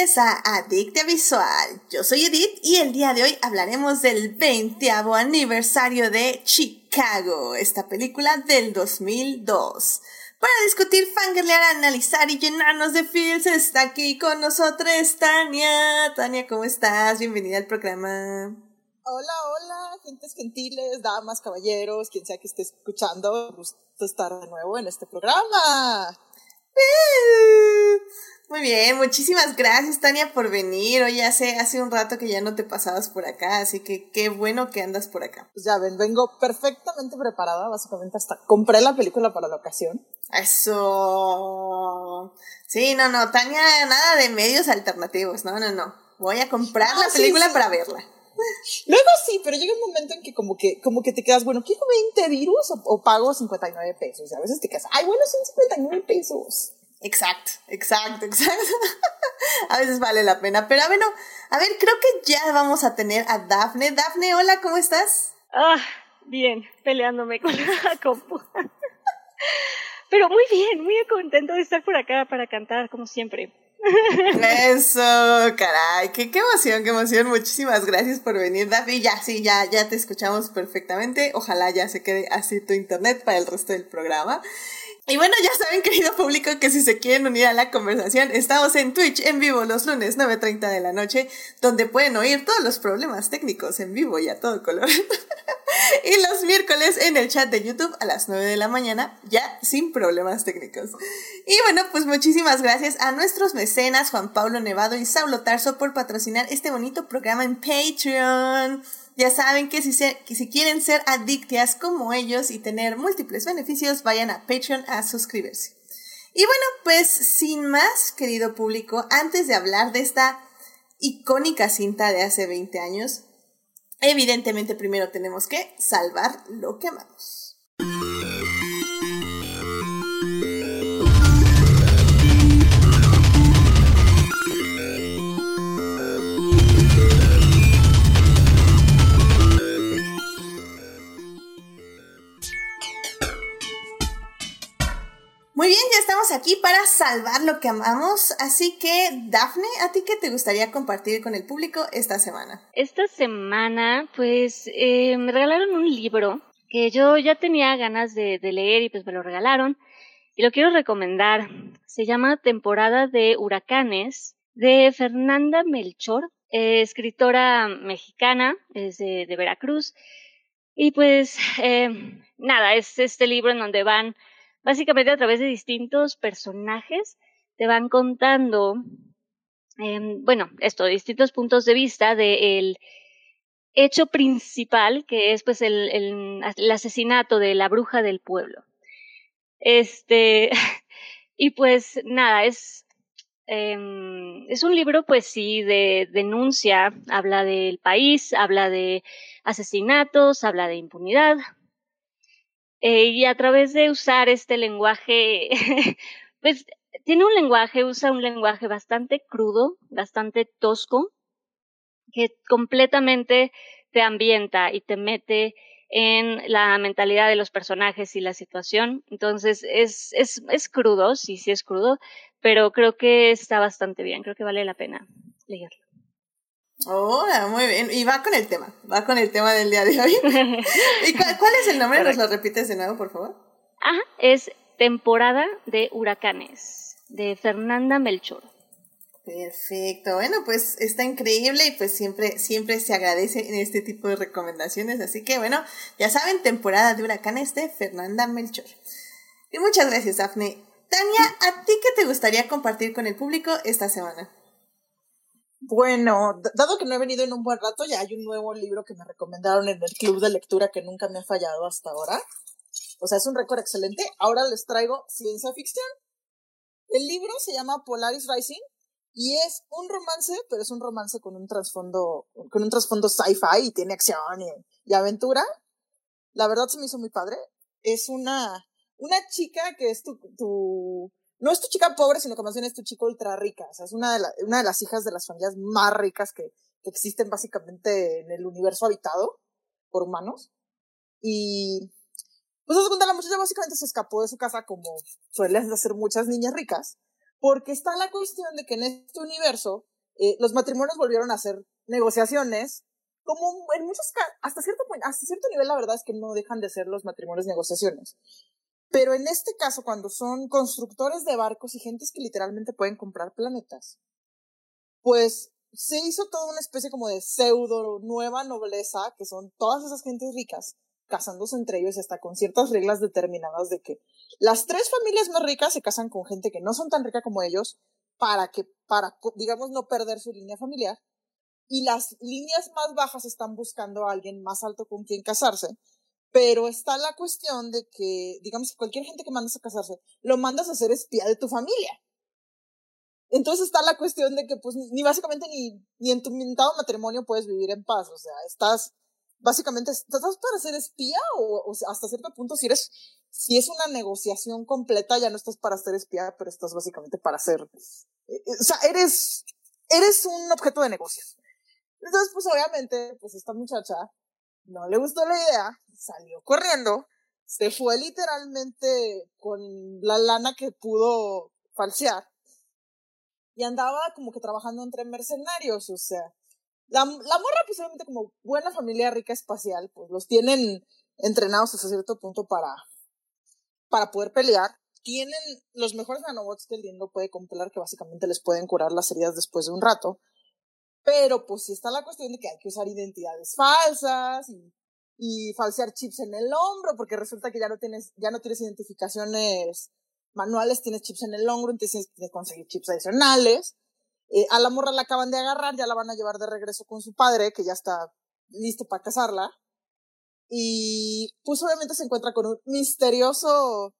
bienvenidos a Adicta Visual. Yo soy Edith y el día de hoy hablaremos del 20 aniversario de Chicago, esta película del 2002. Para discutir, fangirlear, analizar y llenarnos de feels, está aquí con nosotros Tania. Tania, ¿cómo estás? Bienvenida al programa. Hola, hola, gentes gentiles, damas, caballeros, quien sea que esté escuchando, gusto estar de nuevo en este programa. Muy bien, muchísimas gracias Tania por venir. Hoy hace, hace un rato que ya no te pasabas por acá, así que qué bueno que andas por acá. Pues ya ven, vengo perfectamente preparada, básicamente hasta compré la película para la ocasión. Eso. Sí, no, no, Tania, nada de medios alternativos, no, no, no. Voy a comprar la película para verla. Luego sí, pero llega un momento en que como que, como que te quedas, bueno, ¿quiero 20 virus o, o pago 59 pesos? Y a veces te quedas, ay, bueno, son 59 pesos. Exacto, exacto, exacto. a veces vale la pena. Pero bueno, a ver, creo que ya vamos a tener a Dafne. Dafne, hola, ¿cómo estás? Ah, bien, peleándome con la compu. Pero muy bien, muy contento de estar por acá para cantar, como siempre. Eso, caray, qué, emoción, qué emoción. Muchísimas gracias por venir, Dafne. Ya, sí, ya, ya te escuchamos perfectamente. Ojalá ya se quede así tu internet para el resto del programa. Y bueno, ya saben, querido público, que si se quieren unir a la conversación, estamos en Twitch en vivo los lunes 9.30 de la noche, donde pueden oír todos los problemas técnicos en vivo y a todo color. y los miércoles en el chat de YouTube a las 9 de la mañana, ya sin problemas técnicos. Y bueno, pues muchísimas gracias a nuestros mecenas Juan Pablo Nevado y Saulo Tarso por patrocinar este bonito programa en Patreon. Ya saben que si, si quieren ser adictas como ellos y tener múltiples beneficios, vayan a Patreon a suscribirse. Y bueno, pues sin más, querido público, antes de hablar de esta icónica cinta de hace 20 años, evidentemente primero tenemos que salvar lo que amamos. Muy bien, ya estamos aquí para salvar lo que amamos. Así que, Dafne, ¿a ti qué te gustaría compartir con el público esta semana? Esta semana, pues, eh, me regalaron un libro que yo ya tenía ganas de, leer y pues me lo regalaron. Y lo quiero recomendar. Se llama Temporada de Huracanes de Fernanda Melchor, eh, escritora mexicana, es de, Veracruz. Y pues, eh, nada, es este libro en donde van básicamente a través de distintos personajes te van contando, em, bueno, esto, distintos puntos de vista del hecho principal, que es pues el, asesinato de la bruja del pueblo. Este, y pues nada, es, em, es un libro pues sí de denuncia, habla del país, habla de asesinatos, habla de impunidad, eh, y a través de usar este lenguaje, pues tiene un lenguaje, usa un lenguaje bastante crudo, bastante tosco, que completamente te ambienta y te mete en la mentalidad de los personajes y la situación. Entonces es, es, es crudo, sí, sí es crudo, pero creo que está bastante bien, creo que vale la pena leerlo. Hola, muy bien. Y va con el tema, va con el tema del día de hoy. ¿Y cuál, es el nombre? ¿Nos lo repites de nuevo, por favor? Ajá, es Temporada de Huracanes, de Fernanda Melchor. Perfecto. Bueno, pues está increíble y pues siempre, siempre se agradece en este tipo de recomendaciones. Así que bueno, ya saben, temporada de huracanes de Fernanda Melchor. Y muchas gracias, Afne. Tania, ¿a ti qué te gustaría compartir con el público esta semana? Bueno, dado que no he venido en un buen rato, ya hay un nuevo libro que me recomendaron en el club de lectura que nunca me ha fallado hasta ahora. O sea, es un récord excelente. Ahora les traigo ciencia ficción. El libro se llama Polaris Rising y es un romance, pero es un romance con un trasfondo, con un trasfondo sci-fi y tiene acción y, aventura. La verdad se me hizo muy padre. Es una, una chica que es tu, tu no es tu chica pobre, sino que más bien es tu chica ultra rica. O sea, es una de, las hijas de las familias más ricas que, que existen básicamente en el universo habitado por humanos. Y pues se cuenta, la muchacha básicamente se escapó de su casa como suelen hacer muchas niñas ricas, Porque está la cuestión de que en este universo eh, los matrimonios volvieron a hacer negociaciones, como en muchos casos, hasta cierto, hasta cierto nivel la verdad es que no dejan de ser los matrimonios negociaciones. Pero en este caso, cuando son constructores de barcos y gentes que literalmente pueden comprar planetas, pues se hizo toda una especie como de pseudo nueva nobleza, que son todas esas gentes ricas, casándose entre ellos hasta con ciertas reglas determinadas de que las tres familias más ricas se casan con gente que no son tan rica como ellos para que, para, digamos, no perder su línea familiar. Y las líneas más bajas están buscando a alguien más alto con quien casarse pero está la cuestión de que, digamos, cualquier gente que mandas a casarse, lo mandas a ser espía de tu familia. Entonces está la cuestión de que, pues, ni básicamente ni, ni en tu mentado matrimonio puedes vivir en paz. O sea, estás, básicamente, estás para ser espía o, o sea, hasta cierto punto, si eres, si es una negociación completa, ya no estás para ser espía, pero estás básicamente para ser, eh, eh, o sea, eres, eres un objeto de negocio. Entonces, pues, obviamente, pues, esta muchacha no le gustó la idea, salió corriendo, se fue literalmente con la lana que pudo falsear y andaba como que trabajando entre mercenarios, o sea, la, la morra pues obviamente como buena familia rica espacial, pues los tienen entrenados hasta cierto punto para, para poder pelear. Tienen los mejores nanobots que el Diendo puede comprar, que básicamente les pueden curar las heridas después de un rato. Pero pues sí está la cuestión de que hay que usar identidades falsas y, falsear chips en el hombro, porque resulta que ya no tienes, ya no tienes identificaciones manuales, tienes chips en el hombro, entonces tienes que conseguir chips adicionales. Eh, a la morra la acaban de agarrar, ya la van a llevar de regreso con su padre, que ya está listo para casarla. Y pues obviamente se encuentra con un misterioso,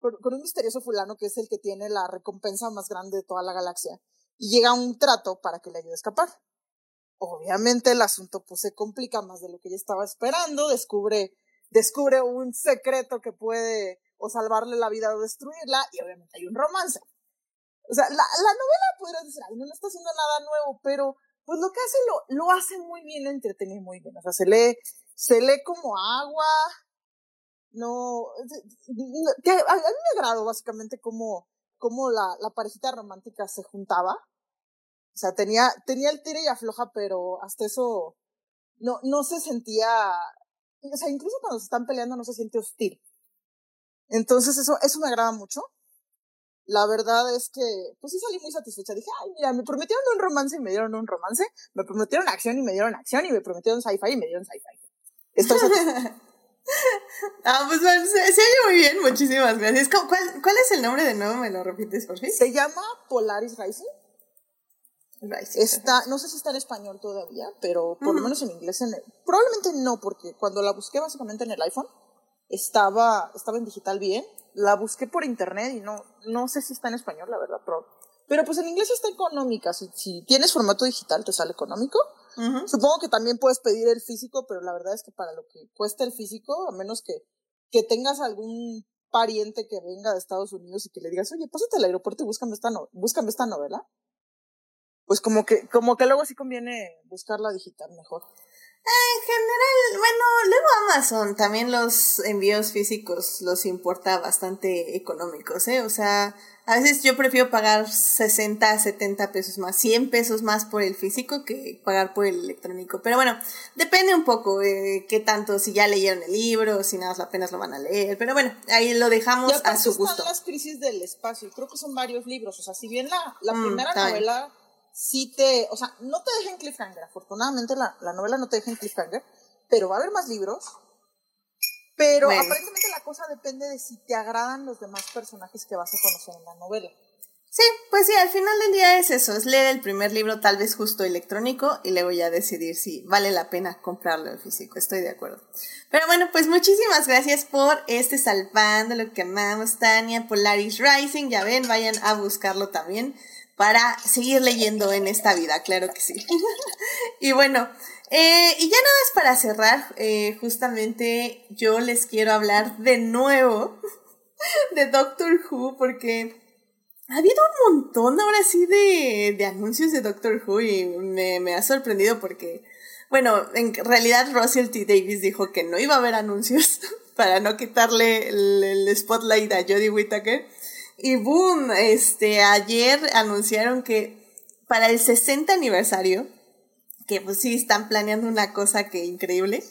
con, un misterioso fulano que es el que tiene la recompensa más grande de toda la galaxia. Y llega un trato para que le ayude a escapar. Obviamente el asunto pues se complica más de lo que ella estaba esperando, descubre, descubre un secreto que puede o salvarle la vida o destruirla, y obviamente hay un romance. O sea, la, la novela podría decir, ay, no, no está haciendo nada nuevo, pero pues lo que hace lo, lo hace muy bien, entretiene muy bien. O sea, se lee, se lee como agua, no, que a, mí me básicamente como, como la, la parejita romántica se juntaba. O sea, tenía, tenía el tire y afloja, pero hasta eso no, no se sentía, o sea, incluso cuando se están peleando no se siente hostil. Entonces eso, eso me agrada mucho. La verdad es que, pues sí salí muy satisfecha. Dije, ay, mira, me prometieron un romance y me dieron un romance. Me prometieron acción y me dieron acción. Y me prometieron sci-fi y me dieron sci-fi. Estoy satisfecha. ah, pues se, se, oye muy bien. Muchísimas gracias. ¿Cuál, ¿Cuál es el nombre de nuevo? ¿Me lo repites, por fin? Se llama Polaris Rising. Rising. Está, no sé si está en español todavía, pero por mm. lo menos en inglés. En el, probablemente no, porque cuando la busqué básicamente en el iPhone, estaba, estaba en digital bien. La busqué por internet y no, no sé si está en español, la verdad, pero, pero pues en inglés está económica. Si, si tienes formato digital, te sale económico. Supongo que también puedes pedir el físico, pero la verdad es que para lo que cuesta el físico, a menos que, que tengas algún pariente que venga de Estados Unidos y que le digas, oye, pásate al aeropuerto y búscame esta, no búscame esta novela. Pues como que, como que luego sí conviene buscarla digital mejor. En general, bueno, Amazon también los envíos físicos los importa bastante económicos, ¿eh? O sea, a veces yo prefiero pagar 60, 70 pesos más, 100 pesos más por el físico que pagar por el electrónico. Pero bueno, depende un poco de qué tanto, si ya leyeron el libro, si nada más apenas lo van a leer. Pero bueno, ahí lo dejamos a su gusto. Están las crisis del espacio, creo que son varios libros. O sea, si bien la, la mm, primera novela sí te, o sea, no te deja en cliffhanger. Afortunadamente la, la novela no te deja en cliffhanger, pero va a haber más libros. Pero bueno. aparentemente la cosa depende de si te agradan los demás personajes que vas a conocer en la novela. Sí, pues sí, al final del día es eso, es leer el primer libro tal vez justo electrónico y luego ya decidir si vale la pena comprarlo en físico, estoy de acuerdo. Pero bueno, pues muchísimas gracias por este salvando lo que amamos, Tania, Polaris Rising, ya ven, vayan a buscarlo también para seguir leyendo en esta vida, claro que sí. y bueno, eh, y ya nada más para cerrar, eh, justamente yo les quiero hablar de nuevo de Doctor Who, porque ha habido un montón ahora sí de, de anuncios de Doctor Who y me, me, ha sorprendido porque, bueno, en realidad Russell T. Davis dijo que no iba a haber anuncios para no quitarle el, el spotlight a Jodie Whittaker. Y boom, este, ayer anunciaron que para el 60 aniversario, que pues sí están planeando una cosa que increíble,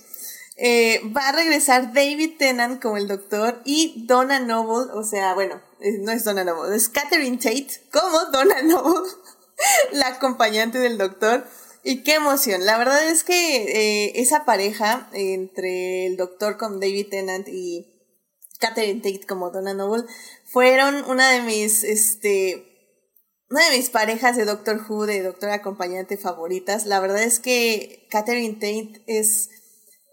eh, va a regresar David Tennant como el doctor y Donna Noble, o sea, bueno, eh, no es Donna Noble, es Catherine Tate como Donna Noble, la acompañante del doctor. Y qué emoción. La verdad es que eh, esa pareja entre el doctor con David Tennant y Catherine Tate como Donna Noble fueron una de mis, este, una de mis parejas de Doctor Who, de Doctor Acompañante favoritas. La verdad es que Catherine Tate es,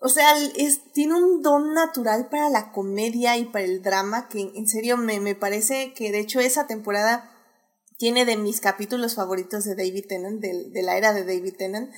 o sea, es, tiene un don natural para la comedia y para el drama que en serio me, me parece que de hecho esa temporada tiene de mis capítulos favoritos de David Tennant, de, de la era de David Tennant.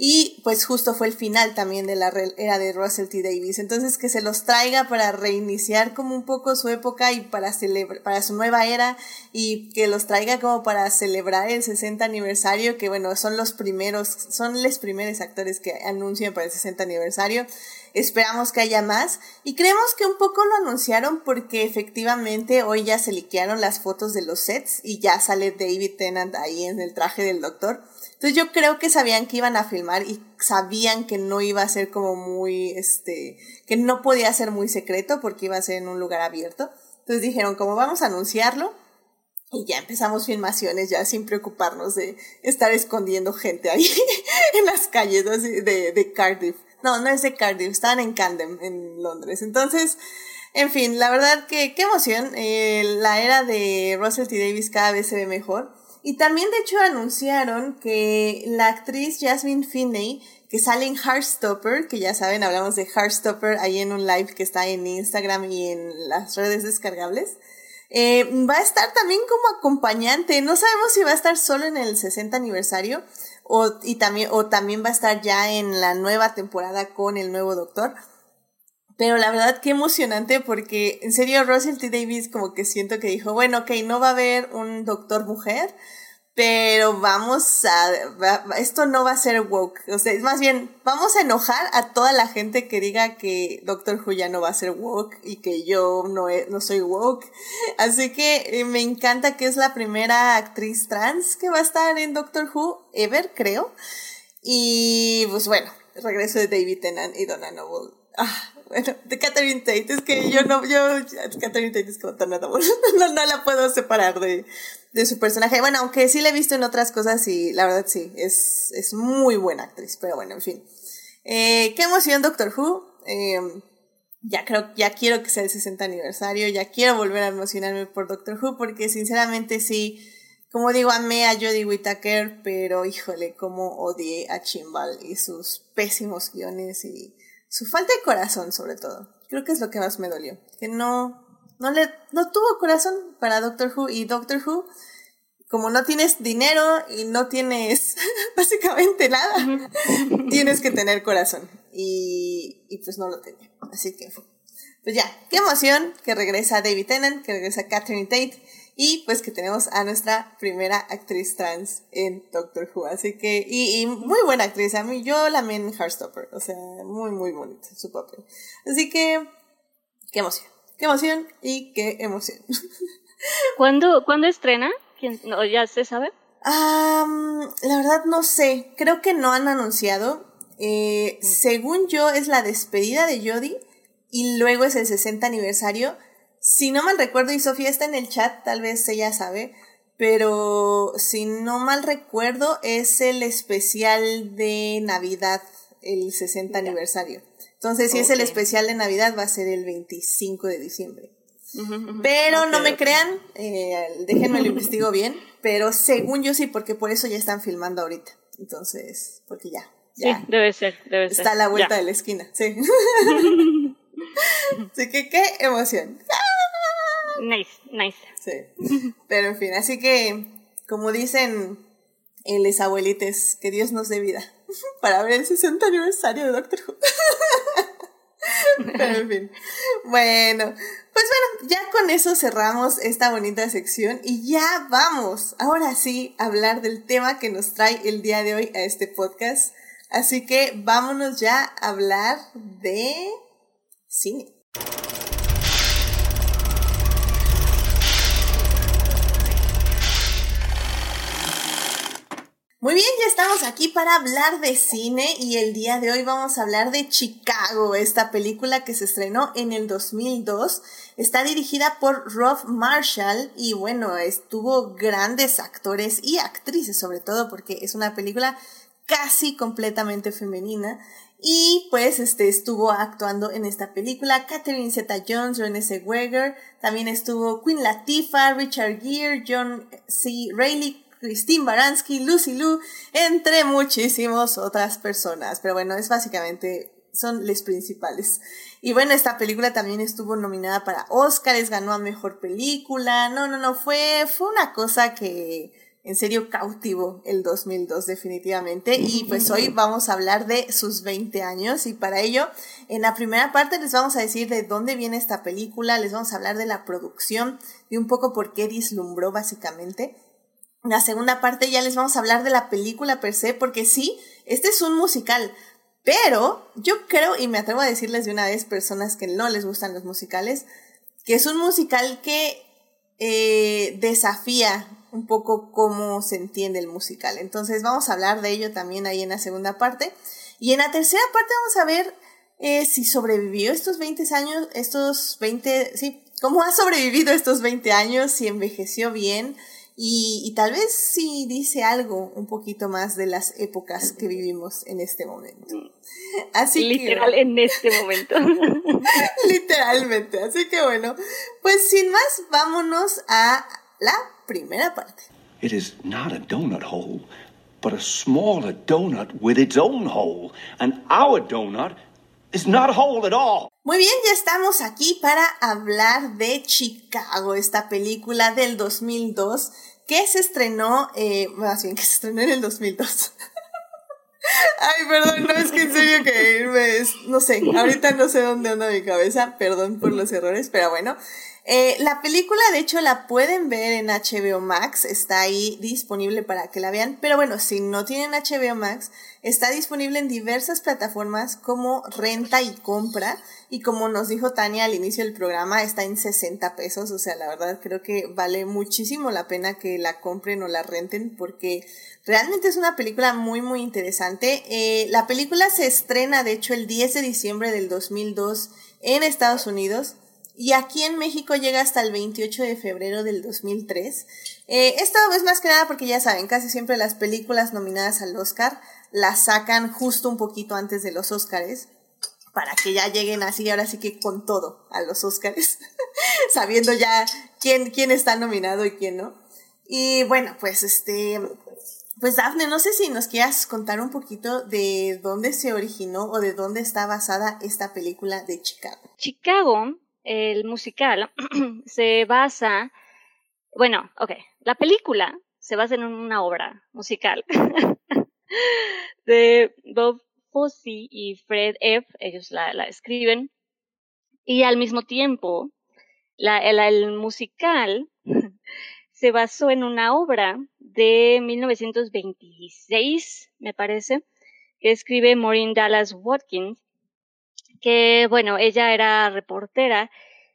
Y pues justo fue el final también de la era de Russell T. Davis. Entonces que se los traiga para reiniciar como un poco su época y para celebrar, para su nueva era y que los traiga como para celebrar el 60 aniversario, que bueno, son los primeros, son los primeros actores que anuncian para el 60 aniversario. Esperamos que haya más y creemos que un poco lo anunciaron porque efectivamente hoy ya se liquearon las fotos de los sets y ya sale David Tennant ahí en el traje del doctor. Entonces yo creo que sabían que iban a filmar y sabían que no iba a ser como muy, este, que no podía ser muy secreto porque iba a ser en un lugar abierto. Entonces dijeron, como vamos a anunciarlo, y ya empezamos filmaciones ya sin preocuparnos de estar escondiendo gente ahí en las calles de, de Cardiff. No, no es de Cardiff, estaban en Camden, en Londres. Entonces, en fin, la verdad que qué emoción. Eh, la era de Russell T. Davis cada vez se ve mejor. Y también, de hecho, anunciaron que la actriz Jasmine Finney, que sale en Heartstopper, que ya saben, hablamos de Heartstopper ahí en un live que está en Instagram y en las redes descargables, eh, va a estar también como acompañante. No sabemos si va a estar solo en el 60 aniversario o, y también, o también va a estar ya en la nueva temporada con el nuevo doctor. Pero la verdad qué emocionante porque en serio Russell T. Davis como que siento que dijo, bueno, ok, no va a haber un doctor mujer, pero vamos a, esto no va a ser woke, o sea, es más bien, vamos a enojar a toda la gente que diga que Doctor Who ya no va a ser woke y que yo no, no soy woke. Así que eh, me encanta que es la primera actriz trans que va a estar en Doctor Who ever, creo. Y pues bueno, regreso de David Tennant y Donna Noble. Ah, bueno, de Catherine Tate, es que yo no, yo, Catherine Tate es como tan no, no la puedo separar de, de su personaje. Bueno, aunque sí la he visto en otras cosas y la verdad sí, es, es muy buena actriz, pero bueno, en fin. Eh, qué emoción Doctor Who. Em, ya creo, ya quiero que sea el 60 aniversario, ya quiero volver a emocionarme por Doctor Who porque sinceramente sí, como digo, amé a Jodie Whittaker, pero híjole, cómo odié a Chimbal y sus pésimos guiones y su falta de corazón, sobre todo. Creo que es lo que más me dolió. Que no, no le, no tuvo corazón para Doctor Who y Doctor Who, como no tienes dinero y no tienes básicamente nada, tienes que tener corazón. Y, y pues no lo tenía. Así que, pues ya, qué emoción que regresa David Tennant, que regresa Catherine Tate y pues que tenemos a nuestra primera actriz trans en Doctor Who. Así que, y, y muy buena actriz. A mí, yo la amé en Heartstopper. O sea, muy, muy bonita su papel. Así que, qué emoción. Qué emoción y qué emoción. ¿Cuándo, ¿cuándo estrena? no, ¿Ya se sabe? la verdad no sé. Creo que no han anunciado. Eh, mm. Según yo, es la despedida de Jodie y luego es el 60 aniversario si no mal recuerdo, y Sofía está en el chat, tal vez ella sabe, pero si no mal recuerdo, es el especial de Navidad, el 60 aniversario. Entonces, si es el especial de Navidad, va a ser el 25 de diciembre. Pero no me crean, eh, déjenme lo investigo bien, pero según yo sí, porque por eso ya están filmando ahorita. Entonces, porque ya. ya sí, debe ser, debe ser. Está a la vuelta de la esquina, sí. Así que qué emoción. Nice, nice. Sí. Pero en fin, así que, como dicen en les abuelites, que Dios nos dé vida para ver el 60 aniversario de Doctor Who. Pero en fin. Bueno, pues bueno, ya con eso cerramos esta bonita sección y ya vamos, ahora sí, a hablar del tema que nos trae el día de hoy a este podcast. Así que vámonos ya a hablar de cine. Estamos aquí para hablar de cine y el día de hoy vamos a hablar de Chicago, esta película que se estrenó en el 2002. Está dirigida por Rob Marshall y bueno, estuvo grandes actores y actrices sobre todo porque es una película casi completamente femenina. Y pues este estuvo actuando en esta película Catherine Zeta Jones, Renée Zellweger, también estuvo Queen Latifah, Richard Gere, John C. Reilly, Christine Baranski, Lucy Liu, entre muchísimas otras personas. Pero bueno, es básicamente, son les principales. Y bueno, esta película también estuvo nominada para Oscars, ganó a Mejor Película. No, no, no, fue, fue una cosa que en serio cautivo el 2002 definitivamente. Y pues hoy vamos a hablar de sus 20 años y para ello, en la primera parte les vamos a decir de dónde viene esta película, les vamos a hablar de la producción y un poco por qué dislumbró básicamente la segunda parte ya les vamos a hablar de la película per se, porque sí, este es un musical, pero yo creo, y me atrevo a decirles de una vez, personas que no les gustan los musicales, que es un musical que eh, desafía un poco cómo se entiende el musical. Entonces vamos a hablar de ello también ahí en la segunda parte. Y en la tercera parte vamos a ver eh, si sobrevivió estos 20 años, estos 20, sí, cómo ha sobrevivido estos 20 años, si envejeció bien, y, tal vez sí dice algo un poquito más de las épocas que vivimos en este momento. Así Literal en este momento. Literalmente. Así que bueno, pues sin más, vámonos a la primera parte. It is not a donut hole, but a smaller donut with its own hole. And our donut is not hole at all. Muy bien, ya estamos aquí para hablar de Chicago, esta película del 2002 que se estrenó, eh, más bien que se estrenó en el 2002. Ay, perdón, no es que en serio que irme es, no sé, ahorita no sé dónde anda mi cabeza, perdón por los errores, pero bueno, eh, la película, de hecho, la pueden ver en HBO Max, está ahí disponible para que la vean, pero bueno, si no tienen HBO Max, está disponible en diversas plataformas como renta y compra, y como nos dijo Tania al inicio del programa, está en 60 pesos, o sea, la verdad creo que vale muchísimo la pena que la compren o la renten, porque realmente es una película muy, muy interesante. Eh, la película se estrena, de hecho, el 10 de diciembre del 2002 en Estados Unidos y aquí en México llega hasta el 28 de febrero del 2003. Eh, esto es más que nada porque ya saben, casi siempre las películas nominadas al Oscar las sacan justo un poquito antes de los Oscars para que ya lleguen así, ahora sí que con todo a los Oscars, sabiendo ya quién, quién está nominado y quién no. Y bueno, pues este, pues Dafne, no sé si nos quieras contar un poquito de dónde se originó o de dónde está basada esta película de Chicago. Chicago el musical se basa, bueno, ok, la película se basa en una obra musical de Bob Fosse y Fred F. Ellos la, escriben. Y al mismo tiempo, la, el, musical se basó en una obra de 1926, me parece, que escribe Maureen Dallas Watkins, que, bueno, ella era reportera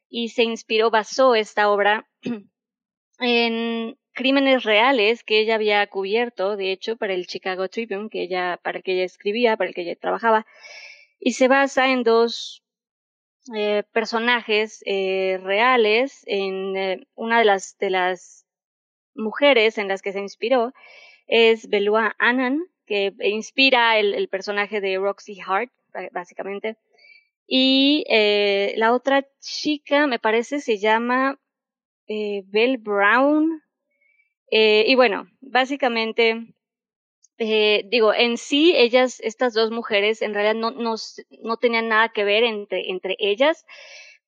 y se inspiró, basó esta obra en crímenes reales que ella había cubierto, de hecho, para el Chicago Tribune, que ella, para el que ella escribía, para el que ella trabajaba, y se basa en dos eh, personajes eh, reales, en eh, una de las, de las mujeres en las que se inspiró es Belua Annan, que inspira el, el personaje de Roxy Hart, básicamente, y eh, la otra chica, me parece, se llama eh, Belle Brown. Eh, y bueno, básicamente, digo, en sí, ellas, estas dos mujeres, en realidad no, no, no tenían nada que ver entre, entre ellas,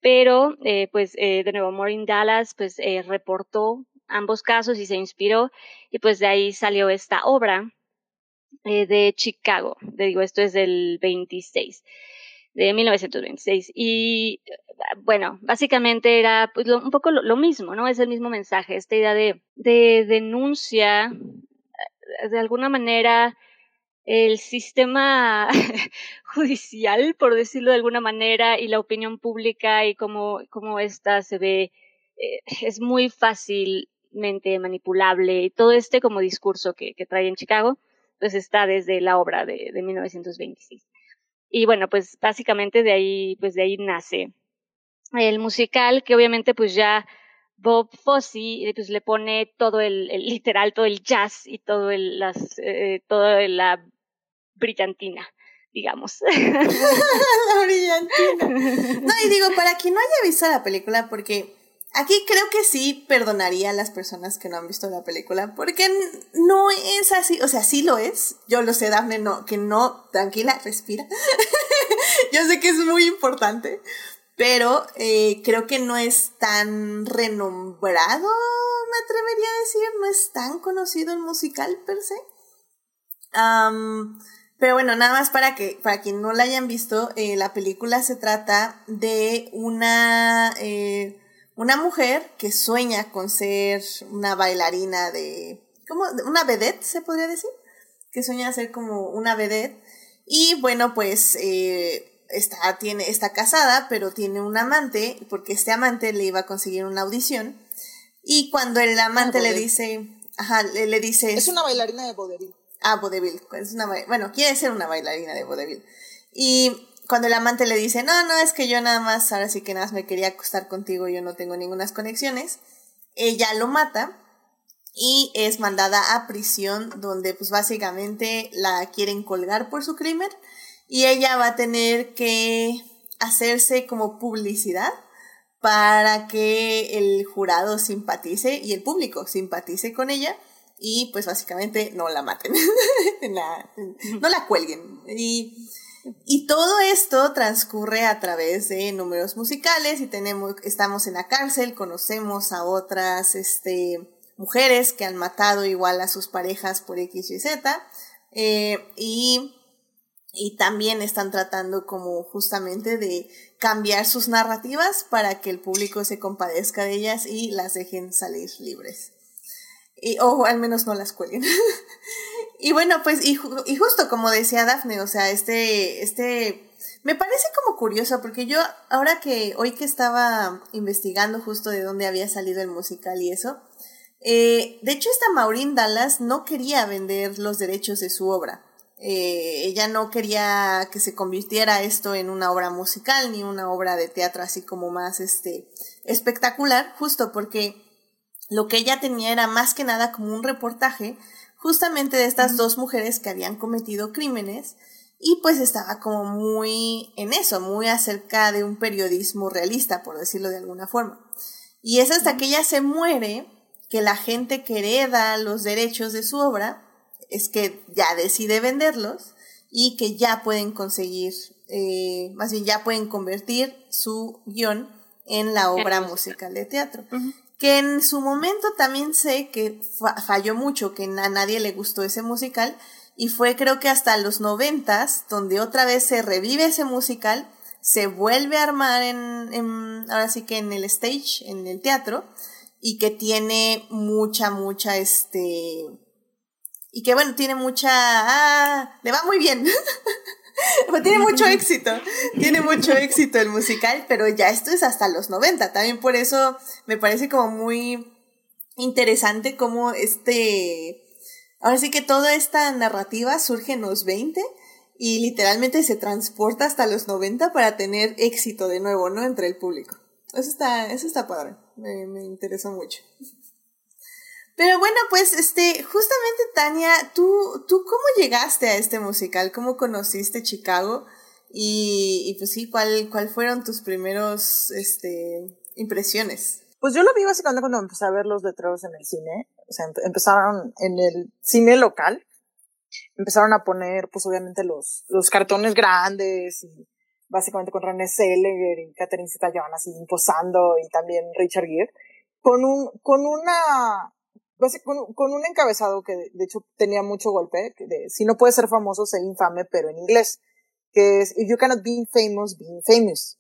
pero pues de nuevo, Maureen Dallas pues reportó ambos casos y se inspiró y pues de ahí salió esta obra de Chicago. digo, esto es del 26 de 1926. Y bueno, básicamente era pues, un poco lo, mismo, ¿no? Es el mismo mensaje, esta idea de, de denuncia, de alguna manera, el sistema judicial, por decirlo de alguna manera, y la opinión pública y cómo, cómo esta se ve, eh, es muy fácilmente manipulable y todo este como discurso que, que trae en Chicago. pues está desde la obra de, de 1926. Y bueno, pues básicamente de ahí, pues de ahí nace el musical, que obviamente pues ya Bob Fosse pues le pone todo el, literal, todo el jazz y todo el, las, eh, toda la brillantina digamos. la brillantina. No, y digo, para quien no haya visto la película, porque aquí creo que sí perdonaría a las personas que no han visto la película, porque no es así, o sea, sí lo es. Yo lo sé, Dafne, no, que no, tranquila, respira. Yo sé que es muy importante, pero eh, creo que no es tan renombrado, me atrevería a decir, no es tan conocido el musical per se. pero bueno, nada más para que, para quien no la hayan visto, eh, la película se trata de una, eh, una mujer que sueña con ser una bailarina de, ¿cómo? Una vedette, se podría decir, que sueña ser como una vedette. Y bueno, pues está, tiene, está casada, pero tiene un amante, porque este amante le iba a conseguir una audición. Y cuando el amante le dice, ajá, le, dice... Es una bailarina de vodevil. Ah, vodevil. Es una, bueno, quiere ser una bailarina de vodevil. Y cuando el amante le dice, no, no, es que yo nada más, ahora sí que nada más me quería acostar contigo, yo no tengo ninguna conexiones, ella lo mata y es mandada a prisión donde pues básicamente la quieren colgar por su crimen y ella va a tener que hacerse como publicidad para que el jurado simpatice y el público simpatice con ella y pues básicamente no la maten, no la cuelguen. Y, y, todo esto transcurre a través de números musicales y tenemos, estamos en la cárcel, conocemos a otras este, mujeres que han matado igual a sus parejas por X y Z. Eh, y y también están tratando como justamente de cambiar sus narrativas para que el público se compadezca de ellas y las dejen salir libres. Y, o al menos no las cuelguen. y bueno, pues, y, justo como decía Dafne, o sea, este, este, me parece como curioso porque yo, ahora que, hoy que estaba investigando justo de dónde había salido el musical y eso, eh, de hecho esta Maureen Dallas no quería vender los derechos de su obra. Eh, ella no quería que se convirtiera esto en una obra musical ni una obra de teatro así como más este espectacular, justo porque lo que ella tenía era más que nada como un reportaje justamente de estas dos mujeres que habían cometido crímenes y pues estaba como muy en eso, muy acerca de un periodismo realista, por decirlo de alguna forma. Y es hasta que ella se muere que la gente que hereda los derechos de su obra es que ya decide venderlos y que ya pueden conseguir, eh, más bien ya pueden convertir su guion en la obra musical de teatro. Que en su momento también sé que falló mucho, que a nadie le gustó ese musical y fue creo que hasta los noventas donde otra vez se revive ese musical, se vuelve a armar en, en ahora sí que en el stage, en el teatro y que tiene mucha, mucha, este, y que bueno, tiene mucha... Ah, le va muy bien. tiene mucho éxito, tiene mucho éxito el musical, pero ya esto es hasta los 90, también por eso me parece como muy interesante cómo este, ahora sí que toda esta narrativa surge en los 20 y literalmente se transporta hasta los 90 para tener éxito de nuevo, ¿no? Entre el público. Eso está, eso está padre, me, me interesó mucho. Pero bueno, pues este, justamente Tania, ¿tú, tú cómo llegaste a este musical? ¿Cómo conociste Chicago? Y, y pues sí, ¿cuál, ¿cuál fueron tus primeros este, impresiones? Pues yo lo vi básicamente cuando empecé a ver los letreros en el cine. O sea, empezaron en el cine local. Empezaron a poner, pues obviamente, los, los cartones grandes básicamente con René Zellweger y Catherine Zeta-Jones así posando y también Richard Gere. Con un, con una, con, con, un encabezado que de, hecho tenía mucho golpe, de si no puedes ser famoso, sé infame, pero en inglés, que es If you cannot be famous, be famous.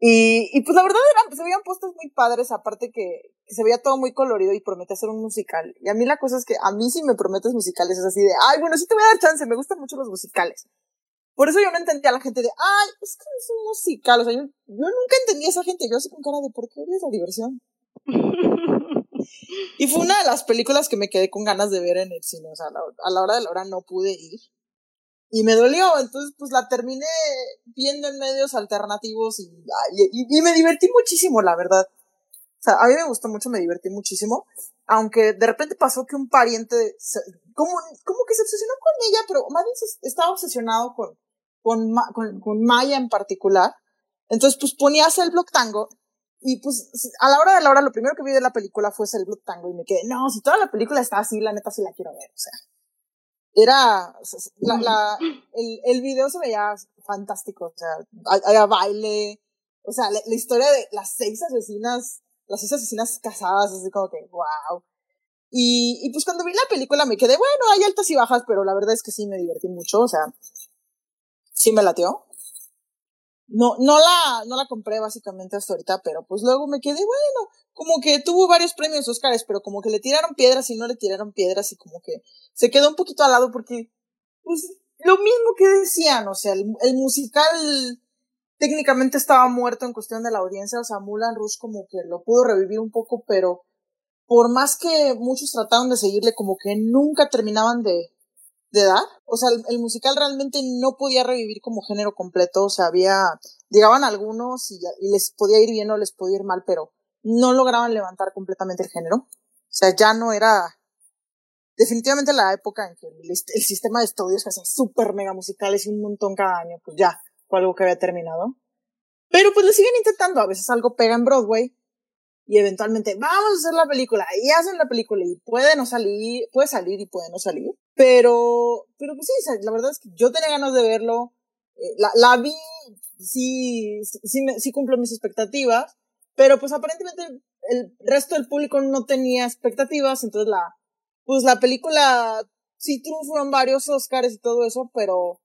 Y, y pues la verdad eran, se veían puestos muy padres, aparte que, que, se veía todo muy colorido y promete ser un musical. Y a mí la cosa es que a mí si me prometes musicales es así de, ay, bueno, sí te voy a dar chance, me gustan mucho los musicales. Por eso yo no entendía a la gente de, ay, es que es un musical. O sea, yo, yo nunca entendía a esa gente. Yo así con cara de, ¿por qué odias la diversión? Y fue una de las películas que me quedé con ganas de ver en el cine. O sea, a la hora de la hora no pude ir. Y me dolió, entonces pues la terminé viendo en medios alternativos y, y, me divertí muchísimo, la verdad. O sea, a mí me gustó mucho, me divertí muchísimo. Aunque de repente pasó que un pariente, como, como que se obsesionó con ella, pero más estaba obsesionado con, con, con, con Maya en particular. Entonces, pues ponías el block tango y pues a la hora de la hora lo primero que vi de la película fue el block tango y me quedé, no, si toda la película está así, la neta sí la quiero ver, o sea. Era, la, la, el, el video se veía fantástico, o sea, había baile, o sea, la, historia de las seis asesinas, las seis asesinas casadas, así como que, wow. Y, y pues cuando vi la película me quedé, bueno, hay altas y bajas, pero la verdad es que sí me divertí mucho, o sea, sí me latió. No, no la, no la compré básicamente hasta ahorita, pero pues luego me quedé, bueno, como que tuvo varios premios Oscars, pero como que le tiraron piedras y no le tiraron piedras y como que se quedó un poquito al lado porque, pues, lo mismo que decían, o sea, el, musical técnicamente estaba muerto en cuestión de la audiencia, o sea, Mulan Rush como que lo pudo revivir un poco, pero por más que muchos trataron de seguirle, como que nunca terminaban de, de dar. O sea, el, musical realmente no podía revivir como género completo. O sea, había, llegaban algunos y, les podía ir bien o les podía ir mal, pero no lograban levantar completamente el género. O sea, ya no era definitivamente la época en que el, sistema de estudios hacía súper mega musicales y un montón cada año, pues ya fue algo que había terminado. Pero pues lo siguen intentando. A veces algo pega en Broadway y eventualmente vamos a hacer la película y hacen la película y puede no salir, puede salir y puede no salir. Pero, pero pues sí, la verdad es que yo tenía ganas de verlo. Eh, la, la vi, sí, sí, me, sí cumplió mis expectativas, pero pues aparentemente el resto del público no tenía expectativas, entonces la, pues la película sí triunfó en varios Oscars y todo eso, pero,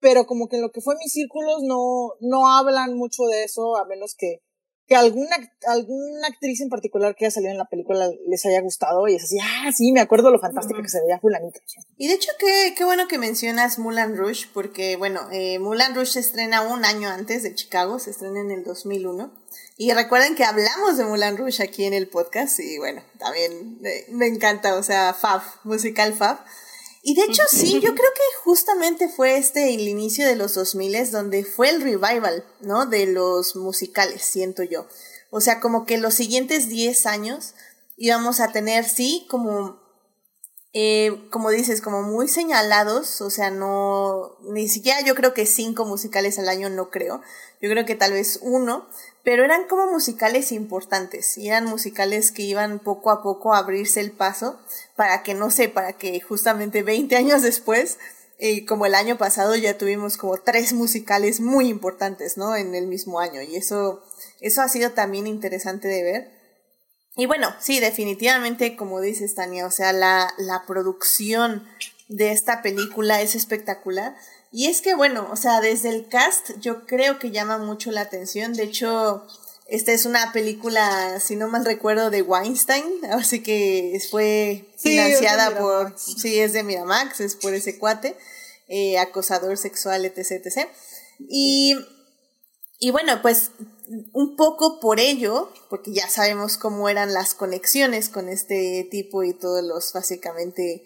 pero como que en lo que fue mis círculos no, no hablan mucho de eso, a menos que que alguna, alguna actriz en particular que haya salido en la película les haya gustado y es así, ah, sí, me acuerdo lo fantástico que se veía fulanita. Y de hecho, qué, qué bueno que mencionas Mulan Rush, porque bueno, eh, Mulan Rush se estrena un año antes de Chicago, se estrena en el 2001. Y recuerden que hablamos de Mulan Rush aquí en el podcast y bueno, también eh, me encanta, o sea, Fab, musical Fab. Y de hecho sí, yo creo que justamente fue este el inicio de los 2000 donde fue el revival, ¿no? De los musicales, siento yo. O sea, como que los siguientes 10 años íbamos a tener, sí, como, eh, como dices, como muy señalados, o sea, no, ni siquiera yo creo que cinco musicales al año, no creo. Yo creo que tal vez uno, pero eran como musicales importantes y eran musicales que iban poco a poco a abrirse el paso para que, no sé, para que justamente 20 años después, eh, como el año pasado, ya tuvimos como tres musicales muy importantes, ¿no? En el mismo año y eso, eso ha sido también interesante de ver. Y bueno, sí, definitivamente, como dices, Tania, o sea, la, la producción de esta película es espectacular y es que, bueno, o sea, desde el cast yo creo que llama mucho la atención. De hecho, esta es una película, si no mal recuerdo, de Weinstein, así que fue financiada por, sí, es de Miramax, es por ese cuate, eh, acosador sexual, etc, etc. Y, y bueno, pues un poco por ello, porque ya sabemos cómo eran las conexiones con este tipo y todos los básicamente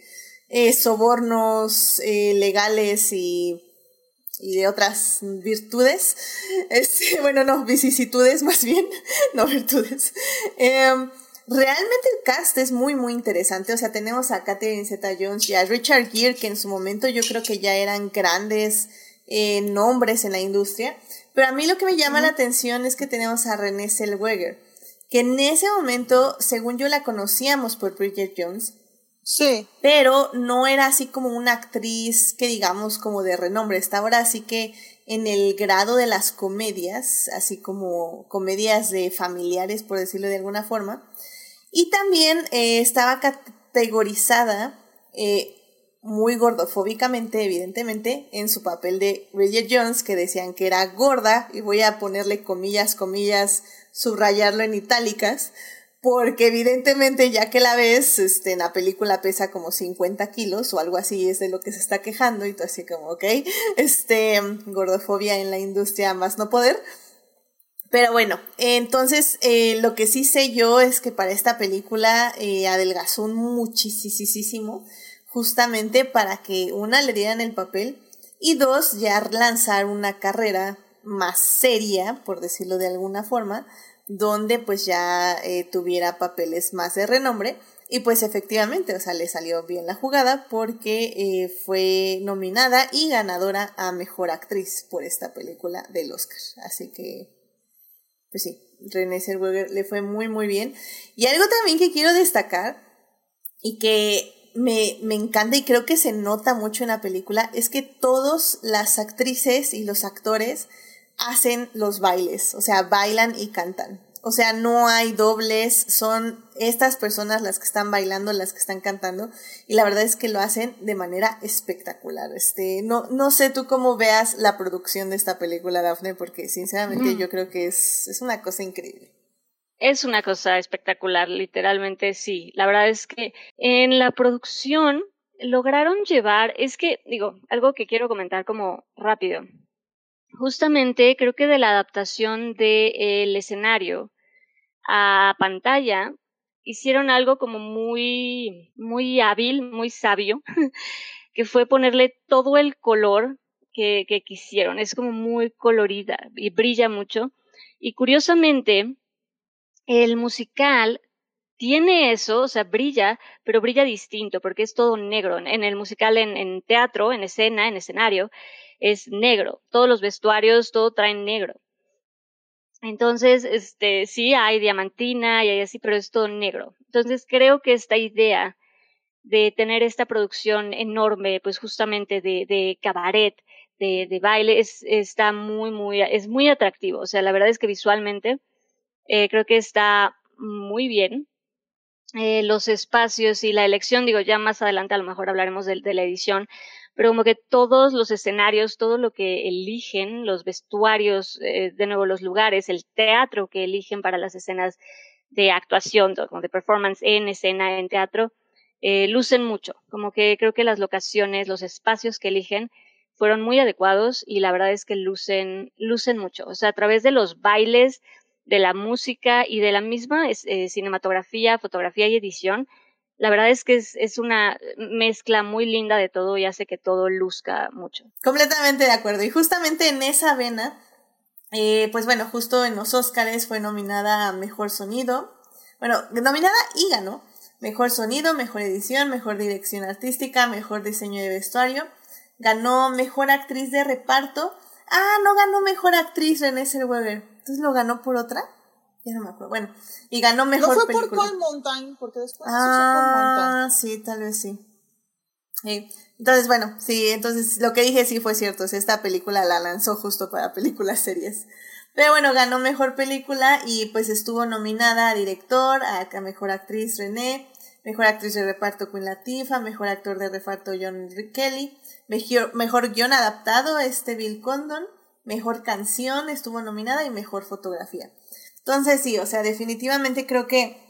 eh, sobornos eh, legales y, y, de otras virtudes. Este, bueno, no, vicisitudes más bien, no virtudes. Em, realmente el cast es muy, muy interesante. O sea, tenemos a Catherine Zeta Jones y a Richard Gere, que en su momento yo creo que ya eran grandes eh, nombres en la industria. Pero a mí lo que me llama la atención es que tenemos a Renée Zellweger, que en ese momento, según yo la conocíamos por Bridget Jones, Sí. Pero no era así como una actriz que digamos como de renombre. Está ahora así que en el grado de las comedias, así como comedias de familiares, por decirlo de alguna forma. Y también eh, estaba categorizada eh, muy gordofóbicamente, evidentemente, en su papel de Bridget Jones, que decían que era gorda, y voy a ponerle comillas, comillas, subrayarlo en itálicas, porque evidentemente ya que la ves, este, en la película pesa como 50 kilos o algo así, es de lo que se está quejando y tú así como, ok, este, gordofobia en la industria más no poder. Pero bueno, entonces eh, lo que sí sé yo es que para esta película eh, adelgazó muchísimo, justamente para que una le dieran el papel y dos ya lanzar una carrera más seria, por decirlo de alguna forma, donde pues ya eh, tuviera papeles más de renombre. Y pues efectivamente, o sea, le salió bien la jugada porque eh, fue nominada y ganadora a Mejor Actriz por esta película del Oscar. Así que, pues sí, Renée Zellweger le fue muy, muy bien. Y algo también que quiero destacar y que me, me encanta y creo que se nota mucho en la película es que todas las actrices y los actores hacen los bailes, o sea, bailan y cantan. O sea, no hay dobles, son estas personas las que están bailando, las que están cantando, y la verdad es que lo hacen de manera espectacular. Este, no, no sé tú cómo veas la producción de esta película, Daphne, porque sinceramente yo creo que es, es una cosa increíble. Es una cosa espectacular, literalmente sí. La verdad es que en la producción lograron llevar, es que, digo, algo que quiero comentar como rápido justamente creo que de la adaptación del escenario a pantalla hicieron algo como muy, muy hábil, muy sabio, que fue ponerle todo el color que, que quisieron. Es como muy colorida y brilla mucho. Y curiosamente, el musical tiene eso, o sea, brilla, pero brilla distinto, porque es todo negro. En el musical, en, teatro, en escena, en escenario, es negro. Todos los vestuarios, todo traen negro. Entonces, este, sí hay diamantina y hay así, pero es todo negro. Entonces, creo que esta idea de tener esta producción enorme, pues justamente de, de cabaret, de, de baile, es, está muy, muy, es muy atractivo. O sea, la verdad es que visualmente eh, creo que está muy bien. Eh, los espacios y la elección, digo, ya más adelante a lo mejor hablaremos de, la edición, pero como que todos los escenarios, todo lo que eligen, los vestuarios, eh, de nuevo los lugares, el teatro que eligen para las escenas de actuación, de performance en escena, en teatro, lucen mucho. Como que creo que las locaciones, los espacios que eligen fueron muy adecuados y la verdad es que lucen, lucen mucho. O sea, a través de los bailes, de la música y de la misma eh, cinematografía, fotografía y edición, la verdad es que es, es, una mezcla muy linda de todo y hace que todo luzca mucho. Completamente de acuerdo. Y justamente en esa vena, eh, pues bueno, justo en los Oscars fue nominada a Mejor Sonido. Bueno, nominada y ganó. Mejor sonido, mejor edición, mejor dirección artística, mejor diseño de vestuario. Ganó mejor actriz de reparto. Ah, no ganó mejor actriz Renée Zellweger. Entonces lo ganó por otra. Ya no me acuerdo. Bueno, y ganó mejor ¿No fue película. por Cold Mountain? Porque después ah, sí, tal vez sí. sí. Entonces, bueno, sí, entonces lo que dije sí fue cierto. esta película la lanzó justo para películas series. Pero bueno, ganó mejor película y pues estuvo nominada a director, a, mejor actriz René, mejor actriz de reparto Queen Latifah, mejor actor de reparto John Kelly, mejor, mejor guion adaptado este Bill Condon, mejor canción estuvo nominada y mejor fotografía. Entonces sí, o sea, definitivamente creo que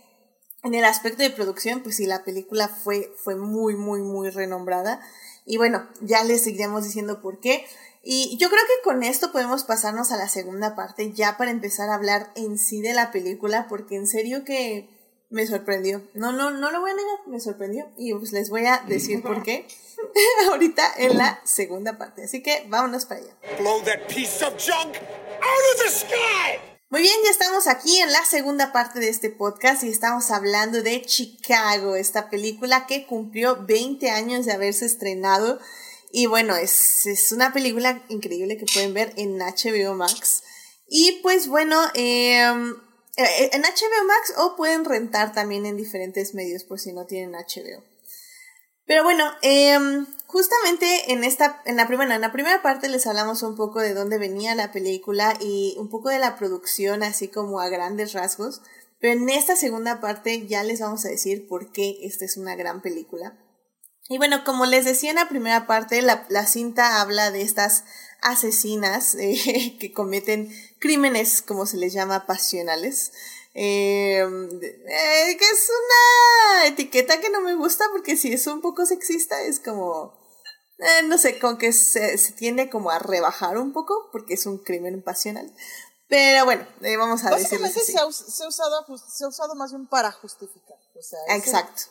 en el aspecto de producción, pues sí, la película fue, fue muy, muy, muy renombrada. Y bueno, ya les seguiremos diciendo por qué. Y yo creo que con esto podemos pasarnos a la segunda parte, ya para empezar a hablar en sí de la película, porque en serio que me sorprendió. No, no, no lo voy a negar, me sorprendió. Y pues les voy a decir por qué ahorita en la segunda parte. Así que vámonos para allá. Blow that piece of junk out of the sky! Muy bien, ya estamos aquí en la segunda parte de este podcast y estamos hablando de Chicago, esta película que cumplió 20 años de haberse estrenado. Y bueno, es, es una película increíble que pueden ver en HBO Max. Y pues bueno, eh, en HBO Max o pueden rentar también en diferentes medios por si no tienen HBO. Pero bueno, eh, justamente en esta, en la primera, en la primera parte les hablamos un poco de dónde venía la película y un poco de la producción, así como a grandes rasgos. Pero en esta segunda parte ya les vamos a decir por qué esta es una gran película. Y bueno, como les decía en la primera parte, la, la cinta habla de estas asesinas eh, que cometen crímenes, como se les llama, pasionales. Em, eh, que es una etiqueta que no me gusta porque si es un poco sexista es como, eh, no sé, con que se, se tiende como a rebajar un poco porque es un crimen pasional. Pero bueno, eh, vamos a decirlo así. Se ha, se, ha usado, se ha usado más bien para justificar. O sea, Exacto.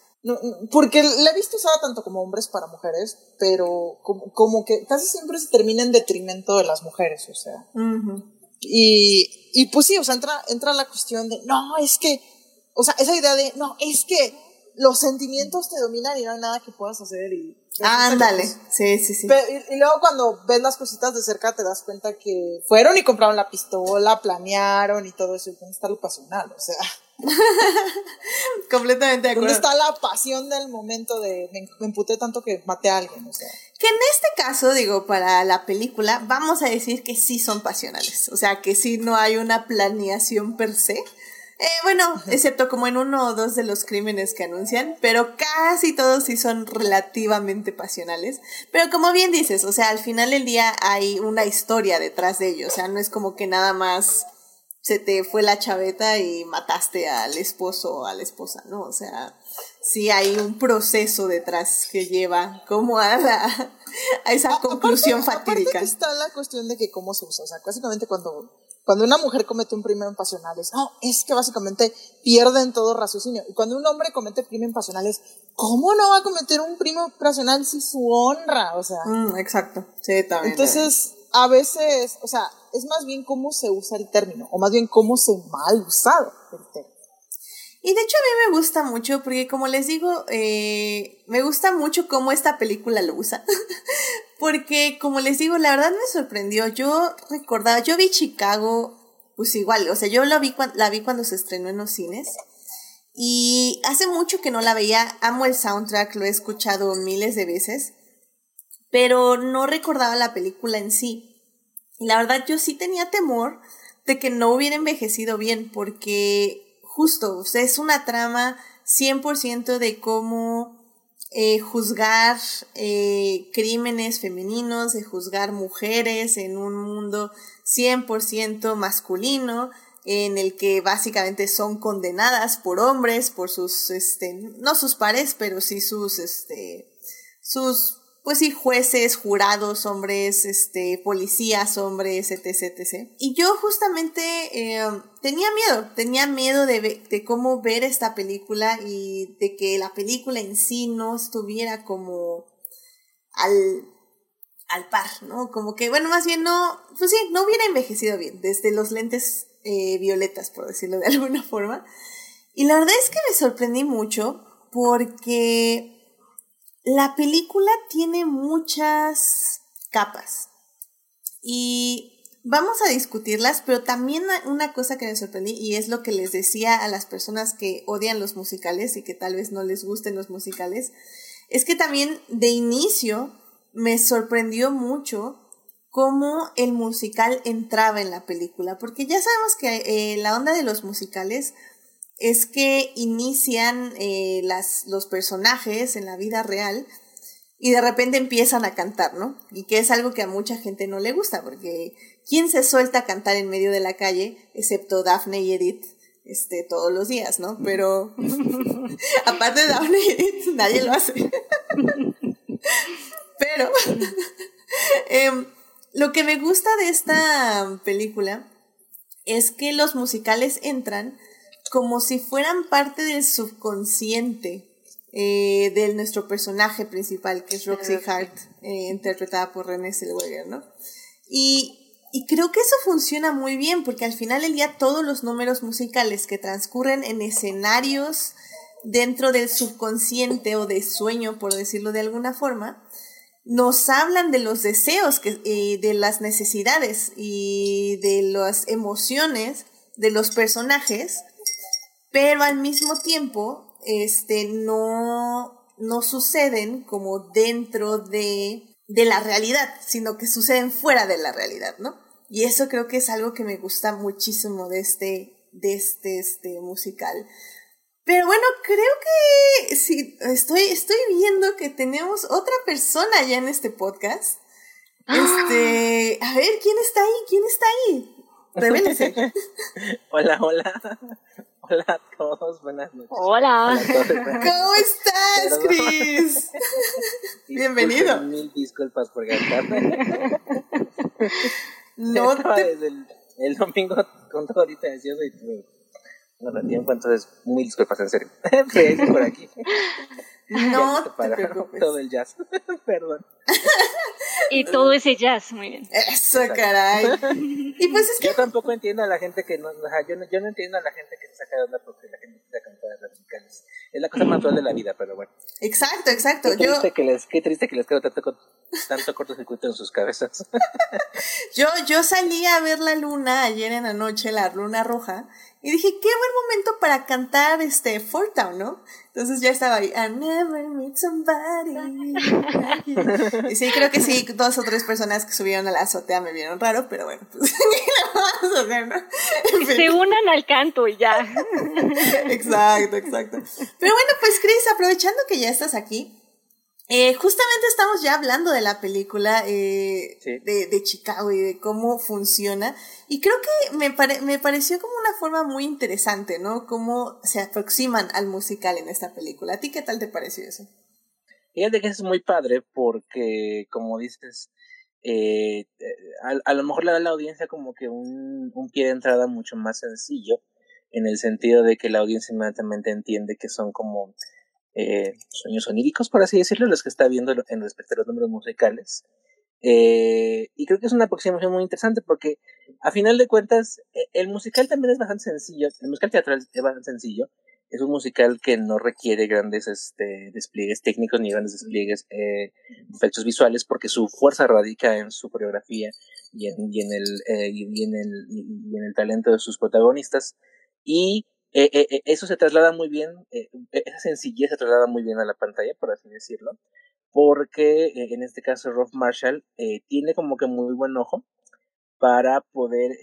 porque la he visto usada tanto como hombres para mujeres, pero como, como, que casi siempre se termina en detrimento de las mujeres, o sea. Y, y pues sí, o sea, entra, entra la cuestión de, no, es que, o sea, esa idea de, no, es que los sentimientos te dominan y no hay nada que puedas hacer y Ándale, sí, sí, sí. y, luego cuando ves las cositas de cerca te das cuenta que fueron y compraron la pistola, planearon y todo eso. Y dónde está lo pasional? O sea. Completamente de acuerdo. ¿Dónde está la pasión del momento de me, me, emputé tanto que maté a alguien? O sea. Que en este caso, digo, para la película, vamos a decir que sí son pasionales. O sea, que sí no hay una planeación per se eh, bueno, excepto como en uno o dos de los crímenes que anuncian, pero casi todos sí son relativamente pasionales. Pero como bien dices, o sea, al final del día hay una historia detrás de ello, o sea, no es como que nada más se te fue la chaveta y mataste al esposo o a la esposa, ¿no? O sea, sí hay un proceso detrás que lleva como a, la, a esa conclusión fatídica. Aparte está la cuestión de que cómo se usa, o sea, básicamente cuando cuando una mujer comete un crimen pasional es, no, es que básicamente pierden todo raciocinio. Y cuando un hombre comete crimen pasional es, ¿cómo no va a cometer un crimen pasional si su honra? O sea. Mm, exacto. Sí, también. Entonces, a veces, o sea, es más bien cómo se usa el término, o más bien cómo se mal usado el término. Y de hecho a mí me gusta mucho, porque como les digo, eh, me gusta mucho cómo esta película lo usa. porque como les digo, la verdad me sorprendió. Yo recordaba, yo vi Chicago, pues igual, o sea, yo la vi, la vi cuando se estrenó en los cines. Y hace mucho que no la veía, amo el soundtrack, lo he escuchado miles de veces, pero no recordaba la película en sí. Y la verdad yo sí tenía temor de que no hubiera envejecido bien, porque justo, o sea, es una trama 100% de cómo eh, juzgar eh, crímenes femeninos, de juzgar mujeres en un mundo 100% masculino, en el que básicamente son condenadas por hombres, por sus, este, no sus pares, pero sí sus, este, sus pues sí, jueces, jurados, hombres, este, policías, hombres, etc, etc. Y yo justamente eh, tenía miedo, tenía miedo de, de cómo ver esta película y de que la película en sí no estuviera como al, al par, ¿no? Como que, bueno, más bien no, pues sí, no hubiera envejecido bien, desde los lentes eh, violetas, por decirlo de alguna forma. Y la verdad es que me sorprendí mucho porque la película tiene muchas capas y vamos a discutirlas, pero también una cosa que me sorprendí y es lo que les decía a las personas que odian los musicales y que tal vez no les gusten los musicales, es que también de inicio me sorprendió mucho cómo el musical entraba en la película, porque ya sabemos que eh, la onda de los musicales es que inician eh, las, los personajes en la vida real y de repente empiezan a cantar, ¿no? Y que es algo que a mucha gente no le gusta, porque ¿quién se suelta a cantar en medio de la calle, excepto Daphne y Edith, este, todos los días, ¿no? Pero aparte de Daphne y Edith, nadie lo hace. Pero em, lo que me gusta de esta película es que los musicales entran como si fueran parte del subconsciente eh, de nuestro personaje principal, que es Roxy Hart, eh, interpretada por René Zellweger, ¿no? Y, y creo que eso funciona muy bien, porque al final del día todos los números musicales que transcurren en escenarios dentro del subconsciente o de sueño, por decirlo de alguna forma, nos hablan de los deseos, que, eh, de las necesidades y de las emociones de los personajes pero al mismo tiempo este, no, no suceden como dentro de, de la realidad, sino que suceden fuera de la realidad, ¿no? Y eso creo que es algo que me gusta muchísimo de este, de este, este musical. Pero bueno, creo que sí, estoy, estoy viendo que tenemos otra persona ya en este podcast. Este, a ver, ¿quién está ahí? ¿Quién está ahí? Revélese. hola, hola. Hola a todos, buenas noches. Hola. ¿Cómo estás, Chris? Bienvenido. Mil disculpas por gastarme. No te... el domingo con todo ahorita delicioso y no tiempo, entonces muy disculpas, en serio. por aquí. No te preocupes. todo el jazz. Perdón. Y todo ese jazz, muy bien. Eso, caray. Y pues es que... Yo tampoco entiendo a la gente que no, o sea, yo no, yo no entiendo a la gente que se saca de onda porque la gente empieza a cantar las musicales. Es la cosa más natural de la vida, pero bueno. Exacto, exacto. Qué triste, Yo, que, les, qué triste que les quede tanto, tanto cortocircuito en sus cabezas. yo, yo salí a ver la luna ayer en la noche, la luna roja, y dije, qué buen momento para cantar este Fort Town, ¿no? Entonces ya estaba ahí, I never meet somebody. y sí, creo que sí, dos o tres personas que subieron a la azotea me vieron raro, pero bueno, pues, ¿qué vamos a hacer, no? En fin. Se unan al canto y ya. Exacto, exacto. Pero bueno, pues Chris, aprovechando que ya estás aquí, eh, justamente estamos ya hablando de la película eh, Sí. de, de Chicago y de cómo funciona. Y creo que me, pare- me pareció como una forma muy interesante, ¿no? Cómo se aproximan al musical en esta película. ¿A ti qué tal te pareció eso? Fíjate que es muy padre porque, como dices, eh, eh, a, a lo mejor le da a la audiencia como que un, un pie de entrada mucho más sencillo, en el sentido de que la audiencia inmediatamente entiende que son como eh, sueños oníricos, por así decirlo, los que está viendo en respecto a los números musicales. Eh, y creo que es una aproximación muy interesante porque, a final de cuentas, eh, el musical también es bastante sencillo, el musical teatral es bastante sencillo, es un musical que no requiere grandes este, despliegues técnicos ni grandes despliegues eh, efectos visuales porque su fuerza radica en su coreografía y en, y en, el, eh, y en, el, y, y en el talento de sus protagonistas y eh, eh, eh, eso se traslada muy bien, eh, esa sencillez se traslada muy bien a la pantalla, por así decirlo, porque eh, en este caso Rob Marshall eh, tiene como que muy buen ojo para poder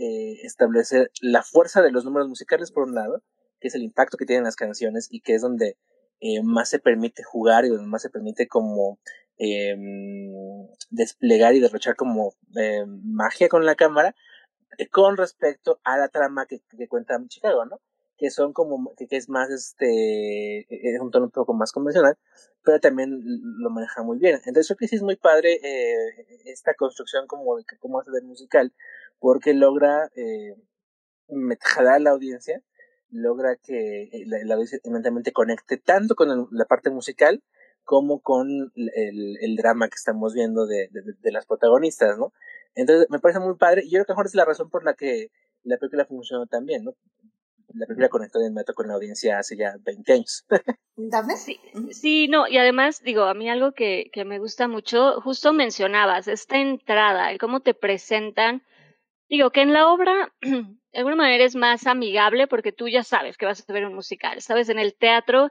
establecer la fuerza de los números musicales por un lado, que es el impacto que tienen las canciones y que es donde más se permite jugar y donde más se permite como eh, desplegar y derrochar como eh, magia con la cámara con respecto a la trama que, que cuenta Chicago, ¿no? Que son como, que, es más este, es un tono un poco más convencional, pero también lo maneja muy bien. Entonces creo que sí es muy padre eh, esta construcción como de cómo hace del musical, porque logra eh, jalar a la audiencia, logra que eh, la, la audiencia inmediatamente conecte tanto con el- la parte musical como con el, el drama que estamos viendo de, de, de las protagonistas, ¿no? Entonces me parece muy padre y yo creo que mejor es la razón por la que la película funcionó tan bien, ¿no? La película conectó de inmediato con la audiencia hace ya 20 años. ¿Dafne? Sí, sí, no, y además, digo, a mí algo que, que me gusta mucho, justo mencionabas, esta entrada, el cómo te presentan, digo, que en la obra, de alguna manera es más amigable porque tú ya sabes que vas a ver un musical, sabes, en el teatro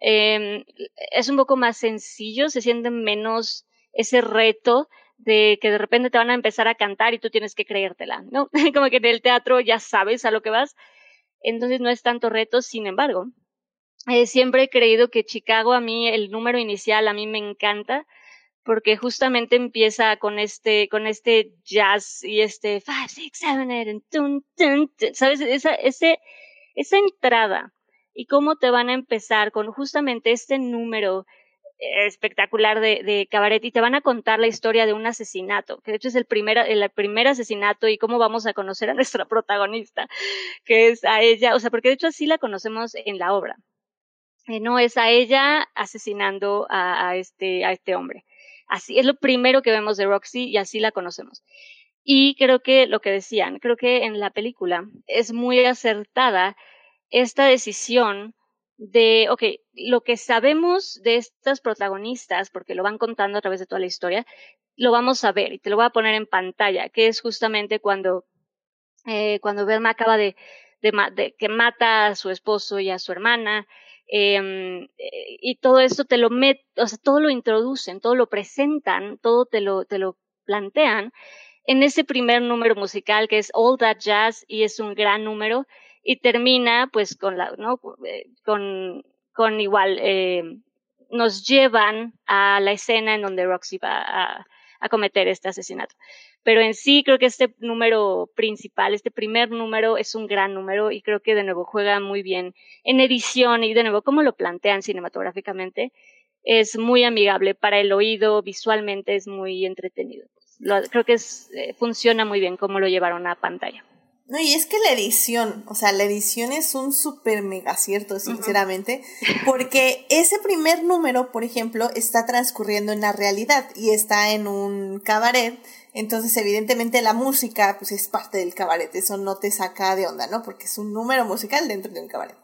eh, es un poco más sencillo, se siente menos ese reto de que de repente te van a empezar a cantar y tú tienes que creértela, ¿no? Como que en el teatro ya sabes a lo que vas, entonces no es tanto reto, sin embargo, eh, siempre he creído que Chicago a mí, el número inicial a mí me encanta porque justamente empieza con este, con este jazz y este five, six, seven, eight, and tun, tun, tun, ¿sabes? Esa, ese, esa entrada y cómo te van a empezar con justamente este número espectacular de, cabaret y te van a contar la historia de un asesinato, que de hecho es el primer, el primer asesinato y cómo vamos a conocer a nuestra protagonista, que es a ella, o sea, porque de hecho así la conocemos en la obra. Eh, no es a ella asesinando a, este, a este hombre. Así es lo primero que vemos de Roxy y así la conocemos. Y creo que lo que decían, creo que en la película es muy acertada esta decisión de, ok, lo que sabemos de estas protagonistas, porque lo van contando a través de toda la historia, lo vamos a ver y te lo voy a poner en pantalla, que es justamente cuando, eh, cuando Velma acaba de, de, que mata a su esposo y a su hermana, eh, y todo esto te lo met, o sea, todo lo introducen, todo lo presentan, todo te lo, te lo plantean en ese primer número musical que es All That Jazz y es un gran número y termina pues con la, ¿no? Con, con igual, eh, nos llevan a la escena en donde Roxy va a, cometer este asesinato. Pero en sí creo que este número principal, este primer número es un gran número y creo que de nuevo juega muy bien en edición y de nuevo como lo plantean cinematográficamente es muy amigable para el oído, visualmente es muy entretenido. Creo que eh, funciona muy bien como lo llevaron a pantalla. No, y es que la edición, o sea, la edición es un súper mega acierto, sinceramente, porque ese primer número, por ejemplo, está transcurriendo en la realidad y está en un cabaret, entonces evidentemente la música, pues es parte del cabaret, eso no te saca de onda, ¿no? Porque es un número musical dentro de un cabaret.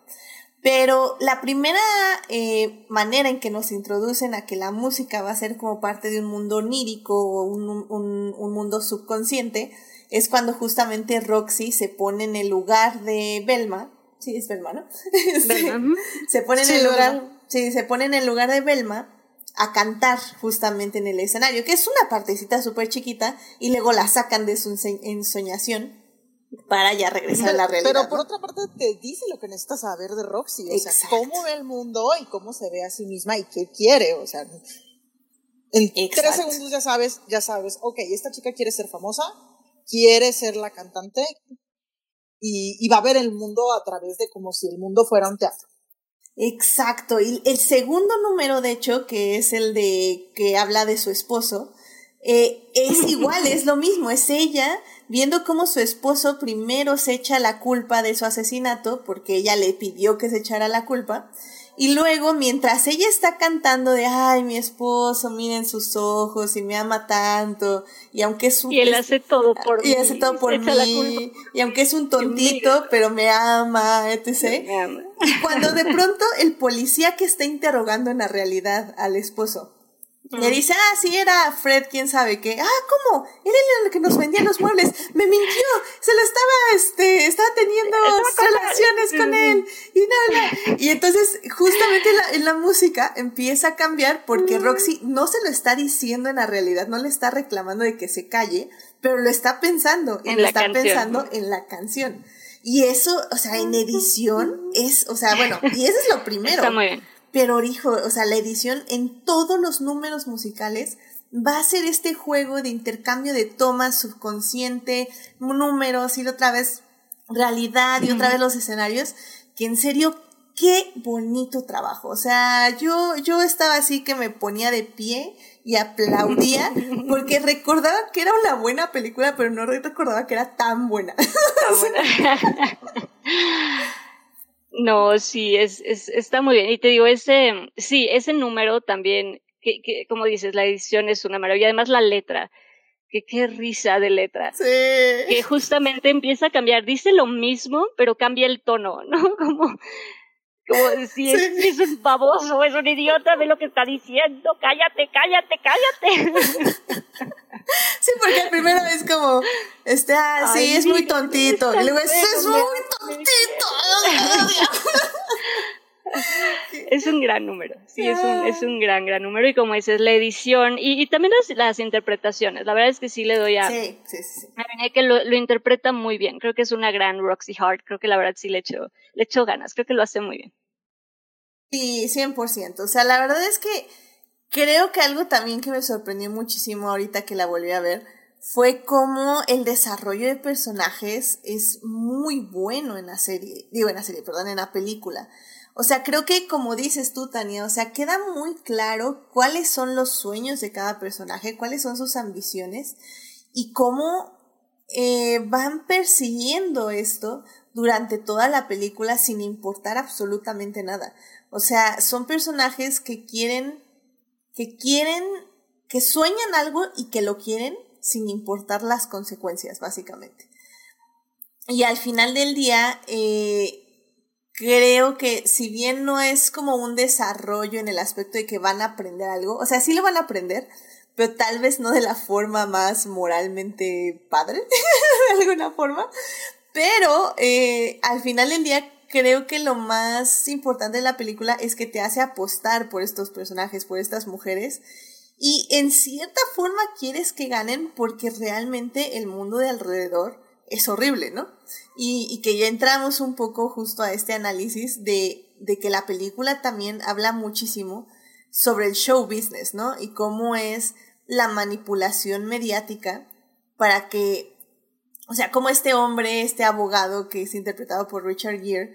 Pero la primera eh, manera en que nos introducen a que la música va a ser como parte de un mundo onírico o un, un, un mundo subconsciente, es cuando justamente Roxy se pone en el lugar de Belma. Sí, es Belma, ¿no? se pone en el lugar, sí, se pone en el lugar de Belma a cantar justamente en el escenario, que es una partecita súper chiquita, y luego la sacan de su ensoñación para ya regresar a la realidad. Pero por otra parte te dice lo que necesitas saber de Roxy, o sea, cómo ve el mundo y cómo se ve a sí misma y qué quiere, o sea, en tres segundos ya sabes, ya sabes, ok, esta chica quiere ser famosa, quiere ser la cantante y, va a ver el mundo a través de como si el mundo fuera un teatro. Exacto. Y el segundo número, de hecho, que es el de que habla de su esposo, eh, es igual, es lo mismo, es ella viendo cómo su esposo primero se echa la culpa de su asesinato, porque ella le pidió que se echara la culpa, y luego, mientras ella está cantando de, ay, mi esposo, miren sus ojos y me ama tanto, y aunque es un... Y él hace todo por y hace todo por mí, y aunque es un tontito, pero me ama, etc. Y cuando de pronto el policía que está interrogando en la realidad al esposo, le dice, ah, sí, era Fred, quién sabe qué. Ah, ¿cómo? Él era el que nos vendía los muebles. Me mintió. Se lo estaba, este, estaba teniendo relaciones con él. Y nada. Y entonces, justamente la, en la música empieza a cambiar porque Roxy no se lo está diciendo en la realidad, no le está reclamando de que se calle, pero lo está pensando. Y lo está pensando en la canción. Y eso, o sea, en edición es, o sea, bueno, y eso es lo primero. Está muy bien. Pero, hijo, o sea, la edición en todos los números musicales va a ser este juego de intercambio de tomas subconsciente, números y otra vez realidad y otra vez los escenarios, que en serio, qué bonito trabajo. O sea, yo, yo estaba así que me ponía de pie y aplaudía porque recordaba que era una buena película, pero no recordaba que era tan buena. No, sí, es, es, está muy bien. Y te digo, ese, sí, ese número también, que, que, como dices, la edición es una maravilla. Además, la letra, que qué risa de letra. Sí. Que justamente empieza a cambiar. Dice lo mismo, pero cambia el tono, ¿no? Como, como si es, es, un baboso, es un idiota, ve lo que está diciendo, cállate, cállate, cállate. Sí, porque el primero es como, este, ah, sí, es muy tontito. Y luego, es, es muy tontito. es un gran número, sí, es un, es un gran, gran número. Y como dices, la edición y, y también las, las, interpretaciones. La verdad es que sí le doy a. Sí, sí, sí. A que lo, lo, interpreta muy bien. Creo que es una gran Roxy Hart. Creo que la verdad sí le echo, le echo ganas. Creo que lo hace muy bien. Sí, 100%. O sea, la verdad es que creo que algo también que me sorprendió muchísimo ahorita que la volví a ver fue como el desarrollo de personajes es muy bueno en la serie, digo en la serie, perdón, en la película. O sea, creo que como dices tú, Tania, o sea, queda muy claro cuáles son los sueños de cada personaje, cuáles son sus ambiciones y cómo eh, van persiguiendo esto durante toda la película sin importar absolutamente nada. O sea, son personajes que quieren, que quieren, que sueñan algo y que lo quieren sin importar las consecuencias, básicamente. Y al final del día, eh, creo que si bien no es como un desarrollo en el aspecto de que van a aprender algo, o sea, sí lo van a aprender, pero tal vez no de la forma más moralmente padre, de alguna forma. Pero eh, al final del día creo que lo más importante de la película es que te hace apostar por estos personajes, por estas mujeres, y en cierta forma quieres que ganen porque realmente el mundo de alrededor es horrible, ¿no? Y, que ya entramos un poco justo a este análisis de, de que la película también habla muchísimo sobre el show business, ¿no? Y cómo es la manipulación mediática para que, o sea, cómo este hombre, este abogado que es interpretado por Richard Gere,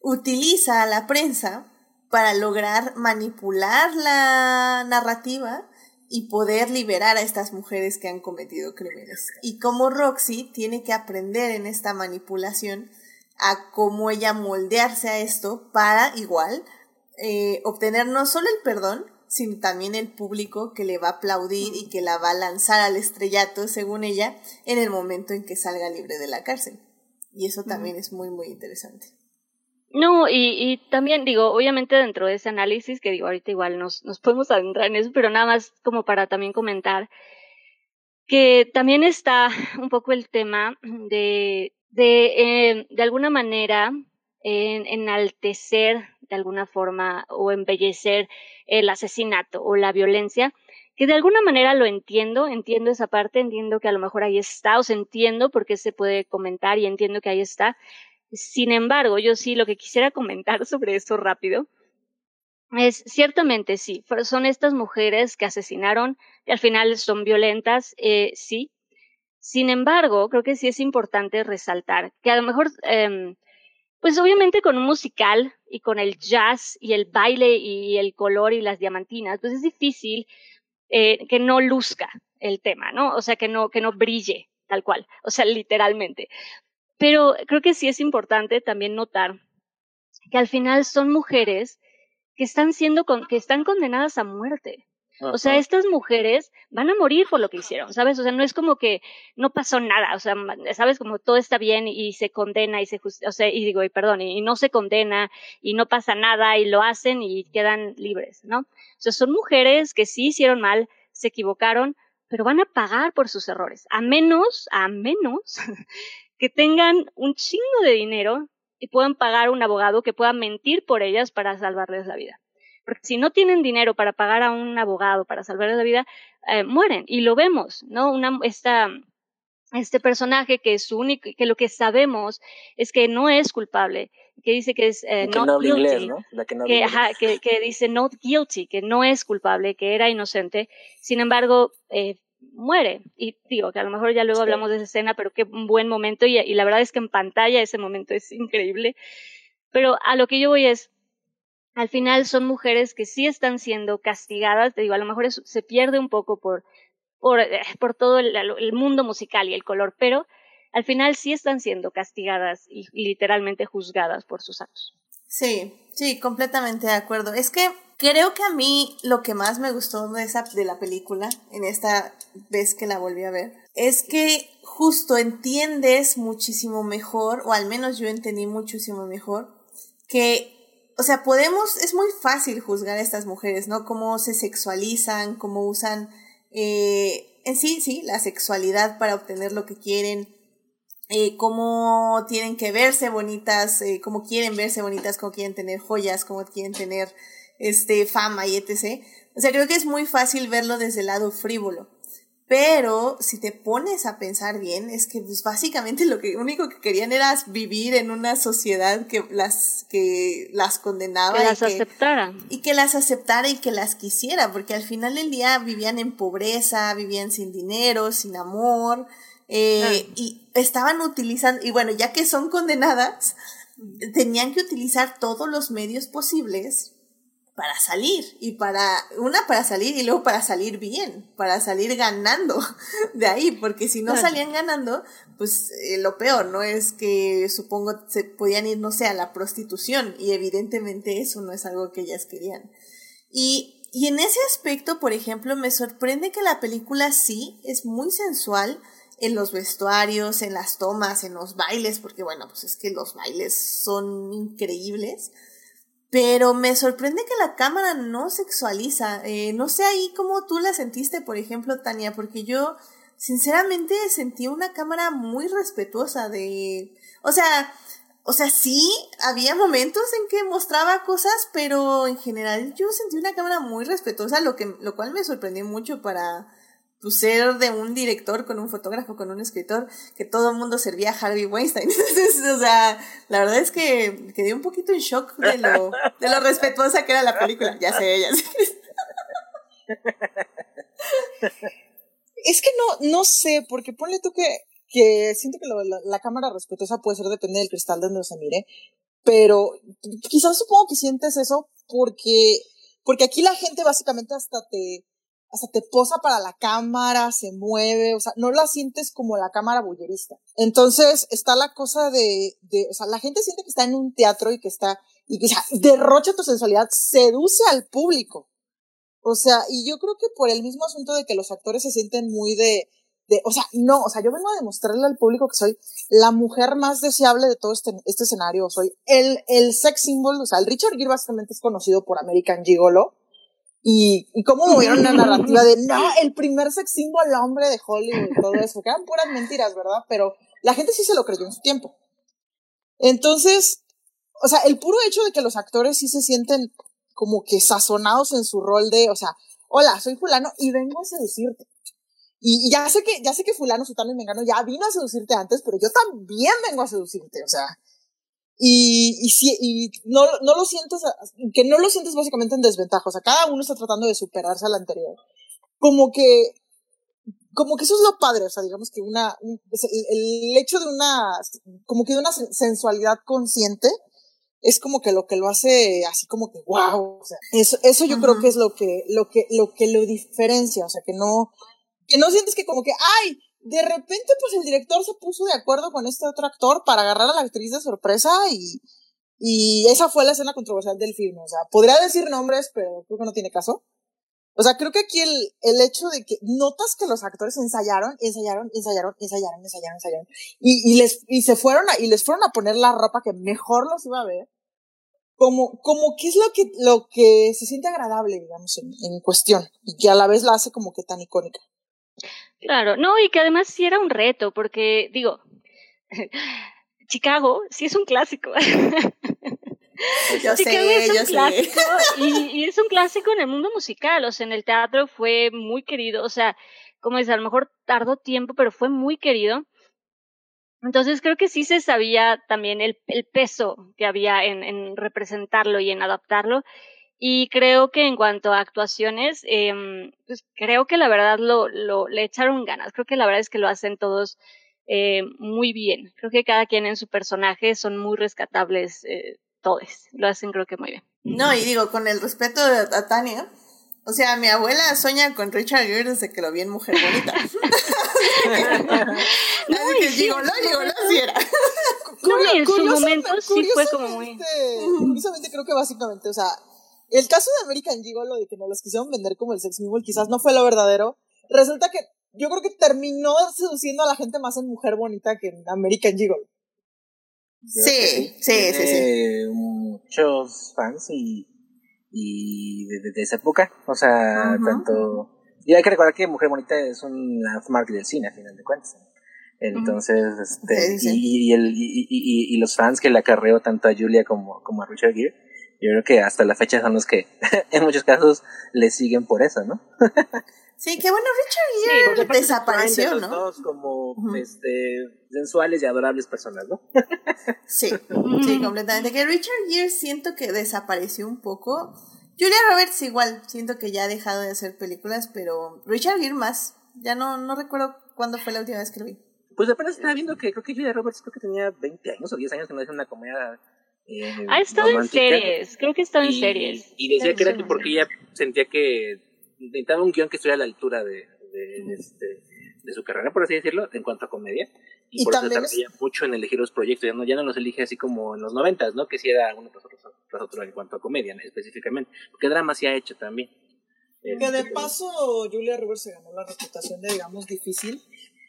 utiliza a la prensa para lograr manipular la narrativa y poder liberar a estas mujeres que han cometido crímenes. Y cómo Roxy tiene que aprender en esta manipulación a cómo ella moldearse a esto para igual eh, obtener no solo el perdón, sino también el público que le va a aplaudir y que la va a lanzar al estrellato, según ella, en el momento en que salga libre de la cárcel. Y eso también es muy, muy interesante. No, y, y también digo, obviamente dentro de ese análisis, que digo, ahorita igual nos, podemos adentrar en eso, pero nada más como para también comentar que también está un poco el tema de, de, eh, de alguna manera, en, enaltecer de alguna forma o embellecer el asesinato o la violencia, que de alguna manera lo entiendo, entiendo esa parte, entiendo que a lo mejor ahí está, o sea, entiendo por qué se puede comentar y entiendo que ahí está, sin embargo, yo sí lo que quisiera comentar sobre esto rápido es ciertamente sí, son estas mujeres que asesinaron y al final son violentas, eh, sí. Sin embargo, creo que sí es importante resaltar que a lo mejor, eh, pues obviamente con un musical y con el jazz y el baile y el color y las diamantinas, pues es difícil eh, que no luzca el tema, ¿no? O sea, que no, que no brille tal cual, o sea, literalmente. Pero creo que sí es importante también notar que al final son mujeres que están siendo, con, que están condenadas a muerte. O sea, estas mujeres van a morir por lo que hicieron, ¿sabes? O sea, no es como que no pasó nada, o sea, ¿sabes? Como todo está bien y se condena y se o sea, y digo, y perdón, y, no se condena y no pasa nada y lo hacen y quedan libres, ¿no? O sea, son mujeres que sí hicieron mal, se equivocaron, pero van a pagar por sus errores, a menos, a menos que tengan un chingo de dinero y puedan pagar un abogado que pueda mentir por ellas para salvarles la vida. Porque si no tienen dinero para pagar a un abogado para salvarles la vida, eh, mueren. Y lo vemos, ¿no? Una, esta, este personaje que es único, que lo que sabemos es que no es culpable, que dice que es eh, not guilty, inglés, ¿no? La que, no que, ajá, que, que, dice not guilty, que no es culpable, que era inocente. Sin embargo, eh, muere. Y digo que a lo mejor ya luego hablamos de esa escena, pero qué buen momento y, y, la verdad es que en pantalla ese momento es increíble. Pero a lo que yo voy es, al final son mujeres que sí están siendo castigadas, te digo, a lo mejor eso se pierde un poco por, por, eh, por todo el, el, mundo musical y el color, pero al final sí están siendo castigadas y, y literalmente juzgadas por sus actos. Sí, sí, completamente de acuerdo. Es que creo que a mí lo que más me gustó de, esa, de la película, en esta vez que la volví a ver, es que justo entiendes muchísimo mejor, o al menos yo entendí muchísimo mejor, que, o sea, podemos, es muy fácil juzgar a estas mujeres, ¿no? Cómo se sexualizan, cómo usan, eh, en sí, sí, la sexualidad para obtener lo que quieren, eh, cómo tienen que verse bonitas, eh, cómo quieren verse bonitas, cómo quieren tener joyas, cómo quieren tener este, fama y etc. O sea, creo que es muy fácil verlo desde el lado frívolo. Pero si te pones a pensar bien, es que pues, básicamente lo que único que querían era vivir en una sociedad que las, que las condenaba. Que las y aceptara. Y que las aceptara y que las quisiera, porque al final del día vivían en pobreza, vivían sin dinero, sin amor, eh, y estaban utilizando, y bueno, ya que son condenadas, tenían que utilizar todos los medios posibles para salir y para una para salir y luego para salir bien, para salir ganando de ahí, porque si no salían ganando, pues eh, lo peor, ¿no? Es que supongo se podían ir, no sé, a la prostitución y evidentemente eso no es algo que ellas querían. Y, y en ese aspecto, por ejemplo, me sorprende que la película sí es muy sensual, en los vestuarios, en las tomas, en los bailes, porque bueno, pues es que los bailes son increíbles. Pero me sorprende que la cámara no sexualiza. Eh, no sé ahí cómo tú la sentiste, por ejemplo, Tania, porque yo sinceramente sentí una cámara muy respetuosa de... O sea, o sea, sí, había momentos en que mostraba cosas, pero en general yo sentí una cámara muy respetuosa, lo, que, lo cual me sorprendió mucho para, pues, ser de un director con un fotógrafo, con un escritor, que todo el mundo servía a Harvey Weinstein. o sea, la verdad es que quedé un poquito en shock de lo, de lo respetuosa que era la película. Ya sé, ya sé. Es que no, no sé, porque ponle tú que, que siento que la, cámara respetuosa puede ser depende del cristal de donde se mire, pero quizás supongo que sientes eso porque, porque aquí la gente básicamente hasta te, hasta te posa para la cámara, se mueve, o sea, no la sientes como la cámara bullerista. Entonces está la cosa de, o sea, la gente siente que está en un teatro y que está, y que o sea, derrocha tu sensualidad, seduce al público. O sea, y yo creo que por el mismo asunto de que los actores se sienten muy de, de, o sea, no, o sea, yo vengo a demostrarle al público que soy la mujer más deseable de todo este, este escenario, soy el, el sex symbol, o sea, el Richard Gere básicamente es conocido por American Gigolo, y, y cómo movieron una narrativa de, no, el primer sex symbol hombre de Hollywood y todo eso, que eran puras mentiras, ¿verdad? Pero la gente sí se lo creyó en su tiempo. Entonces, o sea, el puro hecho de que los actores sí se sienten como que sazonados en su rol de, o sea, hola, soy fulano y vengo a seducirte. Y, y ya sé que, ya sé que fulano, sutano y mengano ya vino a seducirte antes, pero yo también vengo a seducirte, o sea, y, y, si, y no, no lo sientes, que no lo sientes básicamente en desventaja, o sea, cada uno está tratando de superarse al anterior. Como que, como que eso es lo padre, o sea, digamos que una, pues, el, hecho de una, como que de una sensualidad consciente, es como que lo que lo hace así como que wow, o sea, eso, eso yo creo que es lo que, lo que, lo que lo diferencia, o sea, que no, que no sientes que como que, ay, de repente pues el director se puso de acuerdo con este otro actor para agarrar a la actriz de sorpresa y, y esa fue la escena controversial del filme. O sea, podría decir nombres, pero creo que no tiene caso. O sea, creo que aquí el, el hecho de que notas que los actores ensayaron, ensayaron, ensayaron, ensayaron, ensayaron, ensayaron, y, y les, y se fueron a, y les fueron a poner la ropa que mejor los iba a ver. Como, como que es lo que, lo que se siente agradable, digamos, en, en cuestión, y que a la vez la hace como que tan icónica. Claro, no, y que además sí era un reto, porque digo, Chicago sí es un clásico. yo Chicago sé, es un yo clásico sé. y, y, es un clásico en el mundo musical, o sea, en el teatro fue muy querido, o sea, como es, a lo mejor tardó tiempo, pero fue muy querido. Entonces creo que sí se sabía también el, el peso que había en, en representarlo y en adaptarlo. Y creo que en cuanto a actuaciones, eh, pues creo que la verdad lo, lo, le echaron ganas. Creo que la verdad es que lo hacen todos eh, muy bien. Creo que cada quien en su personaje son muy rescatables eh, todos. Lo hacen creo que muy bien. No, y digo, con el respeto de, a Tania, o sea, mi abuela sueña con Richard Gere desde que lo vi en Mujer Bonita. no, Así que sí, digo, no, digo, no, sí era. No, y en su momento sí fue como muy... Curiosamente creo que básicamente, o sea, el caso de American Gigolo, de que nos los quisieron vender como el sex symbol, quizás no fue lo verdadero. Resulta que yo creo que terminó seduciendo a la gente más en Mujer Bonita que en American Gigolo. Sí, sí, sí, sí, sí. Muchos fans y, y de, de, de, esa época, o sea, uh -huh. tanto... Y hay que recordar que Mujer Bonita es un landmark del cine, a final de cuentas. Entonces, uh -huh. este, sí, sí. Y, y, el, y, y, y, los fans que le acarreó tanto a Julia como, como a Richard Gere, yo creo que hasta la fecha son los que en muchos casos le siguen por eso, ¿no? sí, que bueno, Richard Gere sí, desapareció, de los ¿no? Dos como uh -huh. este, sensuales y adorables personas, ¿no? sí, sí, completamente. Que Richard Gere siento que desapareció un poco. Julia Roberts igual, siento que ya ha dejado de hacer películas, pero Richard Gere más. Ya no, no recuerdo cuándo fue la última vez que lo vi. Pues apenas estaba viendo que creo que Julia Roberts creo que tenía 20 años o 10 años que no hacía una comedia eh, ha estado romántica. en series, creo que ha estado en series. Y decía que era que porque ella sentía que necesitaba un guion que estuviera a la altura de, de, de, este, de su carrera, por así decirlo, en cuanto a comedia. Y, y por eso tardía es... mucho en elegir los proyectos, ya no, ya no los elige así como en los noventas, ¿no? Que si era uno tras otro, tras otro en cuanto a comedia, ¿no? específicamente. Porque drama sí ha hecho también. Que de paso Julia Roberts se ganó la reputación de, digamos, difícil,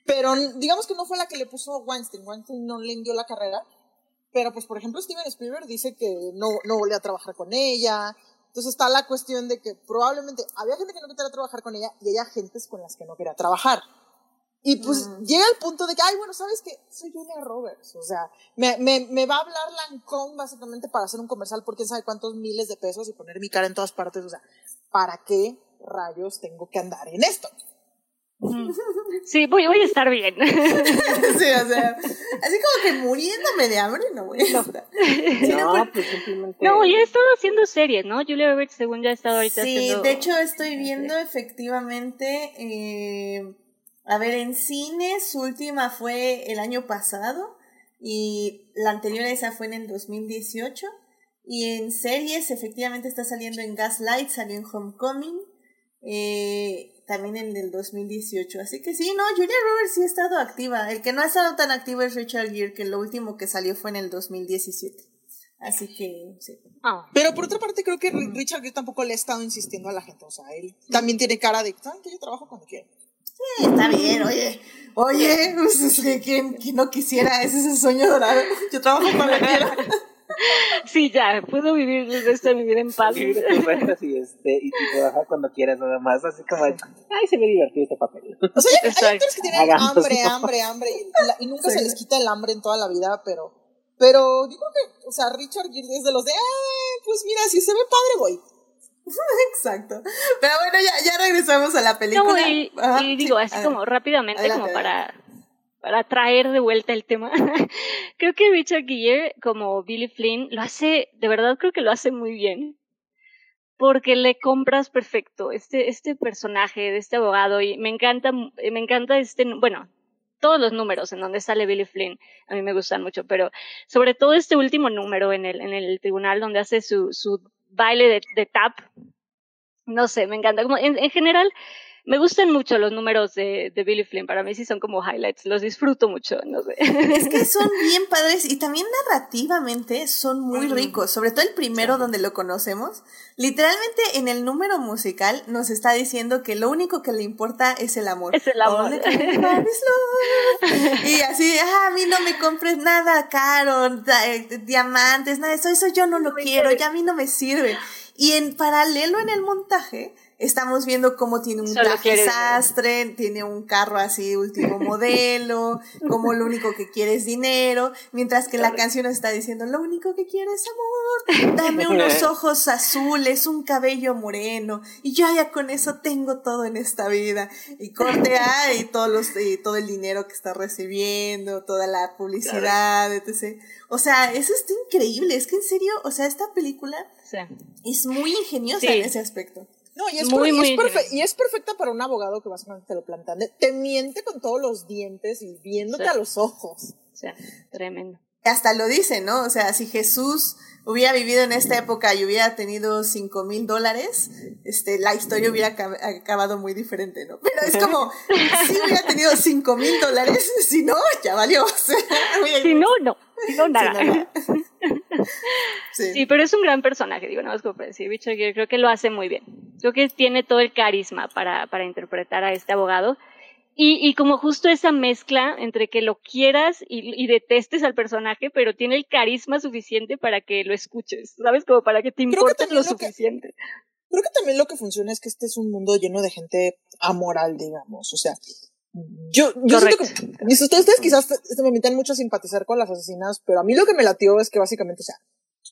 pero digamos que no fue la que le puso Weinstein. Weinstein no le dio la carrera, pero pues por ejemplo Steven Spielberg dice que no, no volvió a trabajar con ella. Entonces está la cuestión de que probablemente había gente que no quería trabajar con ella y ella gentes con las que no quería trabajar. Y pues mm. llega el punto de que, ay, bueno, ¿sabes qué? Soy Julia Roberts. O sea, me, me, me va a hablar Lancome básicamente para hacer un comercial por quién sabe cuántos miles de pesos y poner mi cara en todas partes. O sea, ¿para qué rayos tengo que andar en esto? Sí, voy, voy a estar bien. sí, o sea, así como que muriéndome de hambre, no voy a estar. No, no, pues simplemente... No, ya he estado haciendo series, ¿no? Julia Roberts, según ya ha estado ahorita sí, haciendo... de hecho estoy viendo efectivamente, eh, a ver, en cine su última fue el año pasado y la anterior a esa fue en el 2018 y en series efectivamente está saliendo en Gaslight, salió en Homecoming, eh, también en el 2018. Así que sí, no, Julia Roberts sí ha estado activa. El que no ha estado tan activo es Richard Gere, que lo último que salió fue en el 2017. Así que sí. Ah. Pero por otra parte, creo que Richard Gere tampoco le ha estado insistiendo a la gente. O sea, él también tiene cara de, ¿saben que yo trabajo cuando quiero? Sí, está bien, oye. Oye, pues, es que ¿quién, quién no quisiera? Ese es el sueño dorado. Yo trabajo cuando quiero. Sí, ya, puedo vivir el resto de mi vida en paz. Vivir y, este, y, y trabajar cuando quieras nada más, así como, ay, se me divertido este papel. O sea, hay, hay actores que tienen hambre, hambre, hambre. Y, la- y nunca Sí. se les quita el hambre en toda la vida, pero. Pero yo creo que, o sea, Richard Gere es de los de, pues mira, si se ve padre, voy. Exacto. Pero bueno, ya, ya regresamos a la película. No, y, Ajá, y digo, sí, así como rápidamente, Adelante, como para, para traer de vuelta el tema. creo que Richard Gere, como Billy Flynn, lo hace, de verdad creo que lo hace muy bien. Porque le compras perfecto este, este personaje de este abogado y me encanta, me encanta este, bueno, todos los números en donde sale Billy Flynn a mí me gustan mucho, pero sobre todo este último número en el, en el tribunal donde hace su, su baile de, tap. No sé, me encanta. Como en, en general, me gustan mucho los números de, de Billy Flynn. Para mí sí son como highlights. Los disfruto mucho, no sé. Es que son bien padres y también narrativamente son muy ricos, sobre todo el primero donde lo conocemos. Literalmente en el número musical nos está diciendo que lo único que le importa es el amor. Es el amor. Y así, ah, a mí no me compres nada caro, eh, diamantes, nada de eso, eso yo no lo quiero, ya a mí no me sirve. Y en paralelo en el montaje estamos viendo cómo tiene un Solo traje sastre, tiene un carro así último modelo, como lo único que quiere es dinero, mientras que la canción está diciendo lo único que quiero es amor, dame unos ojos azules, un cabello moreno y yo ya con eso tengo todo en esta vida y corte A y todos los y todo el dinero que está recibiendo, toda la publicidad, etc. O sea, eso está increíble, es que en serio, o sea, esta película Sí. es muy ingeniosa Sí. en ese aspecto. No, y es, Muy, per- y muy es perfe- interesante. y es perfecta para un abogado que básicamente te lo plantean. de- Te miente con todos los dientes y viéndote Sí. a los ojos. Sí, tremendo. hasta lo dice, ¿no? O sea, si Jesús hubiera vivido en esta época y hubiera tenido cinco mil dólares, este, la historia hubiera aca- acabado muy diferente, ¿no? Pero es como, si hubiera tenido cinco mil dólares, si no, ya valió. O sea, Si no, no. Si no, nada. Sí, nada. Sí. Sí, pero es un gran personaje, digo, nada más como para decir, Richard Gere creo que lo hace muy bien. Creo que tiene todo el carisma para, para interpretar a este abogado. Y, y como justo esa mezcla entre que lo quieras y, y detestes al personaje, pero tiene el carisma suficiente para que lo escuches, ¿sabes? Como para que te también lo lo que- suficiente. Creo que también lo que funciona es que este es un mundo lleno de gente amoral, digamos. O sea, yo, yo siento que ustedes, ustedes quizás se me permiten mucho a simpatizar con las asesinas, pero a mí lo que me latió es que básicamente, o sea,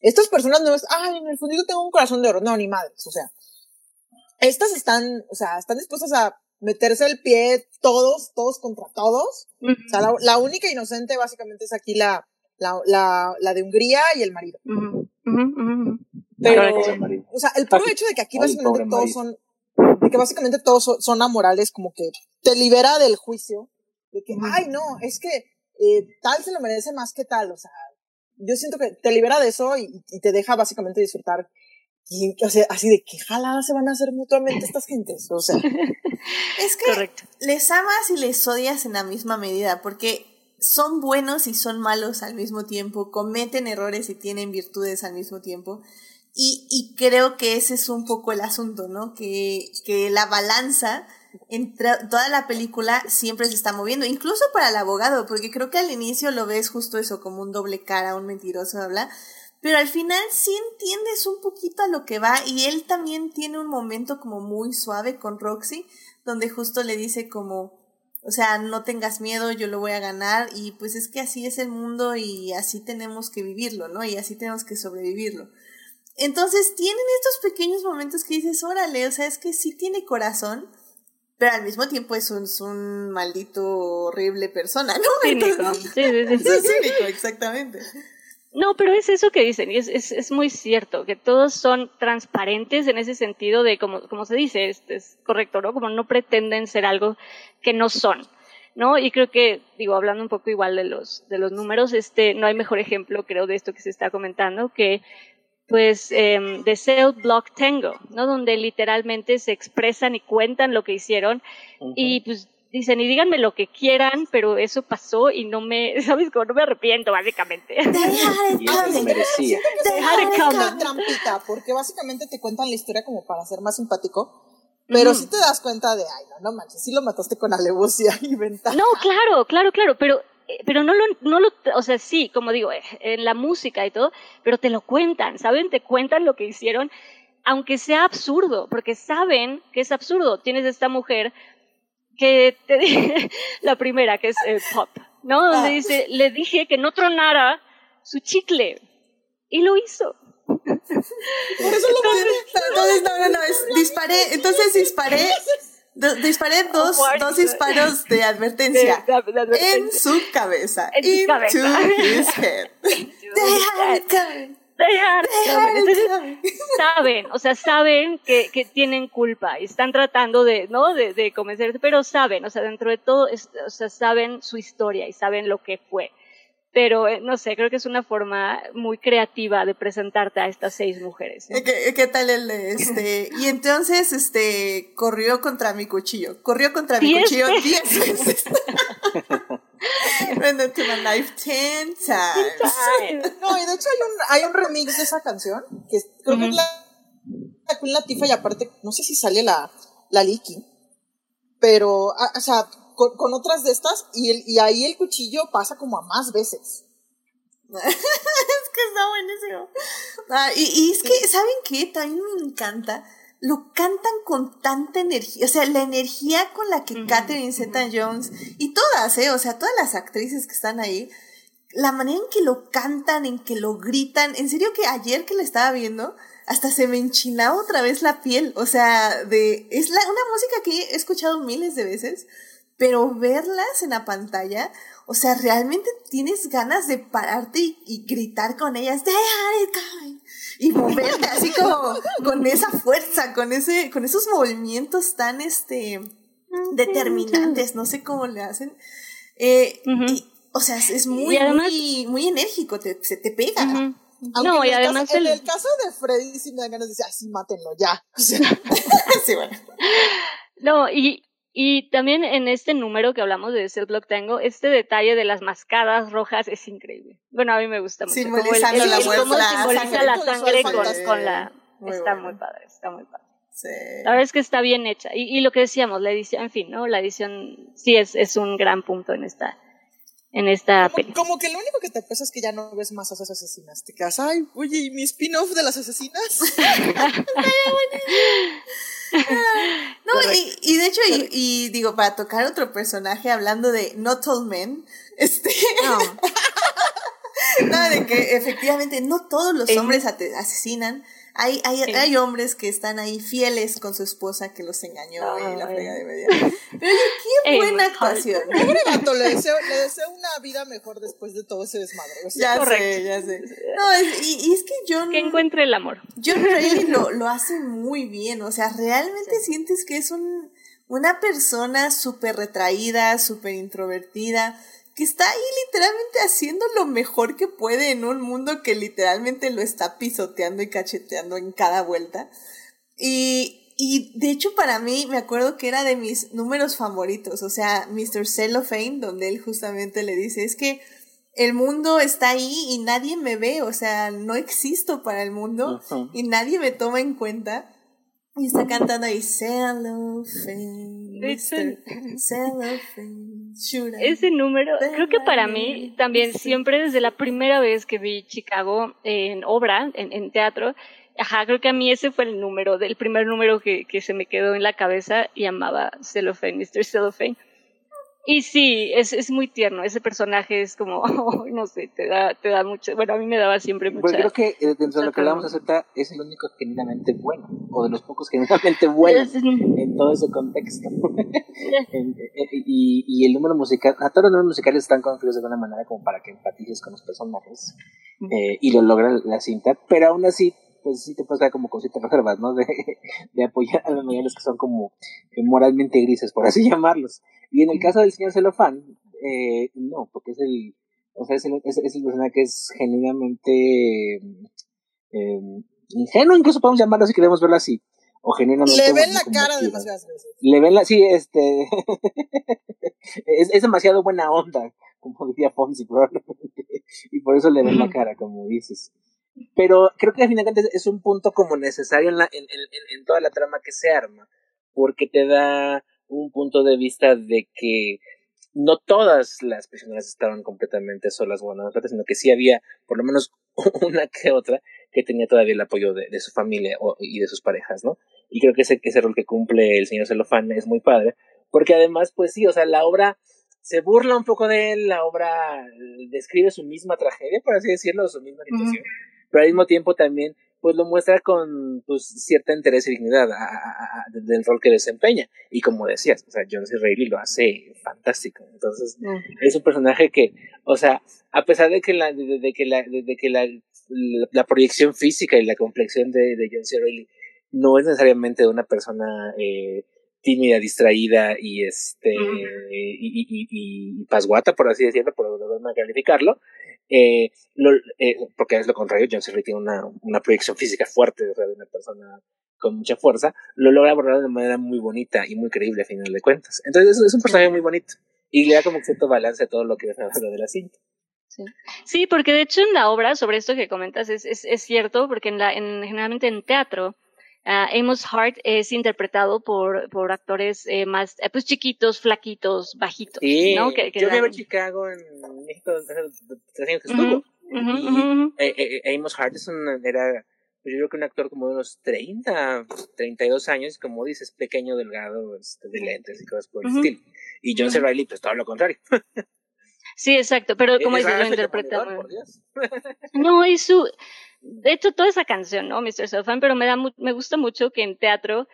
estas personas no es, ay, en el fondo yo tengo un corazón de oro. No, ni madres. O sea, estas están, o sea, están dispuestas a meterse el pie todos, todos contra todos. Ujú, O sea, la, la única inocente básicamente es aquí la, la, la, la de Hungría y el marido. ujú, ujú, ujú. Pero, Correcto. marido. o sea, el puro hecho de que aquí básicamente todos marido. son, de que básicamente todos son, son amorales, como que te libera del juicio, de que, ay, no, es que eh, tal se lo merece más que tal, o sea, yo siento que te libera de eso y, y te deja básicamente disfrutar. Y, o sea, así de que jalada se van a hacer mutuamente estas gentes, o sea, Es que Correcto. les amas y les odias en la misma medida, porque son buenos y son malos al mismo tiempo, cometen errores y tienen virtudes al mismo tiempo. Y, y creo que ese es un poco el asunto, ¿no? Que, que la balanza entre toda la película siempre se está moviendo, incluso para el abogado, porque creo que al inicio lo ves justo eso, como un doble cara, un mentiroso, bla, bla, pero al final sí entiendes un poquito a lo que va y él también tiene un momento como muy suave con Roxy, donde justo le dice como, o sea, no tengas miedo, yo lo voy a ganar y pues es que así es el mundo y así tenemos que vivirlo, ¿no? Y así tenemos que sobrevivirlo. Entonces tienen estos pequeños momentos que dices, órale, o sea, es que sí tiene corazón, pero al mismo tiempo es un, es un maldito horrible persona, ¿no? Cínico. Entonces- Sí, sí, sí. es cínico, exactamente. No, pero es eso que dicen, y es, es, es muy cierto, que todos son transparentes en ese sentido de, como, como se dice, es, es correcto, ¿no? Como no pretenden ser algo que no son, ¿no? Y creo que, digo, hablando un poco igual de los, de los números, este, no hay mejor ejemplo, creo, de esto que se está comentando, que pues eh, The Cell Block Tango, ¿no? Donde literalmente se expresan y cuentan lo que hicieron y pues dicen y díganme lo que quieran, pero eso pasó y no me, ¿sabes? Como no me arrepiento básicamente. eso lo merecía. Dejar trampita, porque básicamente te cuentan la historia como para ser más simpático. Pero si te das cuenta de, ay, no, no manches, sí lo mataste con alevosía y ventaja. No, claro, claro, claro, pero pero no lo, no lo, o sea, sí, como digo, eh, en la música y todo, pero te lo cuentan, ¿saben? Te cuentan lo que hicieron, aunque sea absurdo, porque saben que es absurdo. Tienes esta mujer que te dije, la primera, que es eh, Pop, ¿no? Donde ah. dice, le dije que no tronara su chicle, y lo hizo. Por eso lo entonces, no, no, no, disparé, entonces disparé disparé dos, dos disparos de advertencia, en su cabeza. En su cabeza. His head. saben, o sea, saben que, que, tienen culpa y están tratando de, ¿no? De, de convencerse, pero saben, o sea, dentro de todo, o sea, saben su historia y saben lo que fue pero eh, no sé, creo que es una forma muy creativa de presentarte a estas seis mujeres. ¿Qué, ¿Qué, tal el este? Y entonces, este, corrió contra mi cuchillo, corrió contra mi cuchillo diez veces. Went into my knife ten times. No, y de hecho hay un, hay un remix de esa canción, que creo que es la, Queen Latifah y aparte, no sé si sale la, la Licky, pero, o sea, con, otras de estas y, el, y ahí el cuchillo pasa como a más veces. es que está buenísimo. Ah, y, y, es que, ¿saben qué? También me encanta. Lo cantan con tanta energía. O sea, la energía con la que Catherine Zeta Jones y todas, ¿eh? O sea, todas las actrices que están ahí. La manera en que lo cantan, en que lo gritan. En serio que ayer que lo estaba viendo, hasta se me enchinaba otra vez la piel. O sea, de. Es la, una música que he escuchado miles de veces pero verlas en la pantalla, o sea, realmente tienes ganas de pararte y, gritar con ellas, y moverte así como con esa fuerza, con ese, con esos movimientos tan este determinantes, no sé cómo le hacen. Eh, o sea, es muy, muy, muy enérgico, se te pega. no, y además en el caso de Freddy sí me dan ganas de decir, así mátenlo ya. sí, bueno. No, y y también en este número que hablamos de Cell Block Tango, este detalle de las mascadas rojas es increíble. Bueno, a mí me gusta mucho. Simbolizando la cómo simboliza la sangre con, la... está muy padre, está muy padre. Sí. La verdad es que está bien hecha. Y, y, lo que decíamos, la edición, en fin, ¿no? La edición sí es, es un gran punto en esta, en esta como, película. Como que lo único que te pasa es que ya no ves más a esas asesinas. Te quedas, ay, oye, ¿y mi spin-off de las asesinas? no, y, y, de hecho, y, y, digo, para tocar otro personaje, hablando de Not All Men, este... No. no, de que efectivamente no todos los hombres asesinan, hay, hay, hay hombres que están ahí fieles con su esposa que los engañó y la frega de media. Pero qué buena actuación. Pobre gato, le deseo, le deseo una vida mejor después de todo ese desmadre. ya sé, ya sé. No, es, y, y, es que John... Que encuentre el amor. John Reilly lo, lo hace muy bien, o sea, realmente sientes que es un, una persona súper retraída, súper introvertida, que está ahí literalmente haciendo lo mejor que puede en un mundo que literalmente lo está pisoteando y cacheteando en cada vuelta. Y, y de hecho para mí me acuerdo que era de mis números favoritos, o sea, Mr. Cellophane, donde él justamente le dice, es que el mundo está ahí y nadie me ve, o sea, no existo para el mundo y nadie me toma en cuenta. Y está cantando ahí, Cellophane, Cellophane, Ese número, creo que para mí también siempre desde la primera vez que vi Chicago en obra, en, en teatro, ajá, creo que a mí ese fue el número, el primer número que, que se me quedó en la cabeza y amaba Cellophane, Mr. Cellophane. Y sí, es, es muy tierno, ese personaje es como, no sé, te da, te da mucho, bueno, a mí me daba siempre mucho. Pues creo que eh, dentro de lo que hablamos acerca es el único genuinamente bueno, o de los pocos genuinamente buenos en todo ese contexto. Eh, y, y el número musical, a todos los números musicales están construidos de alguna manera como para que empatices con los personajes, eh, y lo logra la cinta, pero aún así pues sí te puedes quedar como cositas reservas, ¿no? De, de apoyar a los mayores que son como moralmente grises, por así llamarlos. Y en el caso del señor Celofán, eh, no, porque es el, o sea, es el, es, el personaje que es genuinamente em, ingenuo, incluso podemos llamarlo si queremos verlo así. O genuinamente. Le ven la cara demasiadas veces. Le ven la, sí, este. es, es demasiado buena onda, como diría Fonsi, probablemente. Y por eso le ven la cara, como dices. Pero creo que al final es un punto como necesario en, la, en, en, en, toda la trama que se arma, porque te da un punto de vista de que no todas las prisioneras estaban completamente solas bueno, sino que sí había por lo menos una que otra que tenía todavía el apoyo de, de su familia o, y de sus parejas, ¿no? Y creo que ese, ese rol que cumple el señor Celofán es muy padre, porque además, pues sí, o sea, la obra se burla un poco de él, la obra describe su misma tragedia, por así decirlo, su misma situación, pero al mismo tiempo también pues lo muestra con pues cierta interés y dignidad a, a, del rol que desempeña y como decías o sea John C. Reilly lo hace fantástico entonces es un personaje que o sea a pesar de que la de, de que la de, de que la, la, la, proyección física y la complexión de, de John C. Reilly no es necesariamente una persona eh, tímida, distraída y este uh -huh. y, y, y, y, pasguata, por así decirlo, por no calificarlo, eh, lo, eh, porque es lo contrario, John C. tiene una, una proyección física fuerte, o sea, de una persona con mucha fuerza, lo logra abordar de manera muy bonita y muy creíble a final de cuentas. Entonces es, es un personaje muy bonito y le da como cierto balance a todo lo que es lo de la cinta. Sí. sí, porque de hecho en la obra, sobre esto que comentas, es, es, es cierto, porque en la, en, generalmente en teatro, Uh, Amos Hart es interpretado por, por actores eh, más pues chiquitos, flaquitos, bajitos. Sí, ¿no? que, que yo dan... vivo en Chicago en México hace años que estuvo. Uh -huh, y uh -huh. eh, eh, Amos Hart es un, era, pues yo creo que un actor como de unos 30, 32 años, como dices, pequeño, delgado, este, de lentes y cosas por el estilo. Y John C. Reilly, pues todo lo contrario. Sí, exacto, pero como dices, lo interpreta. No, y su, de hecho, toda esa canción, ¿no? Mr. Selfan, pero me da, me gusta mucho que en teatro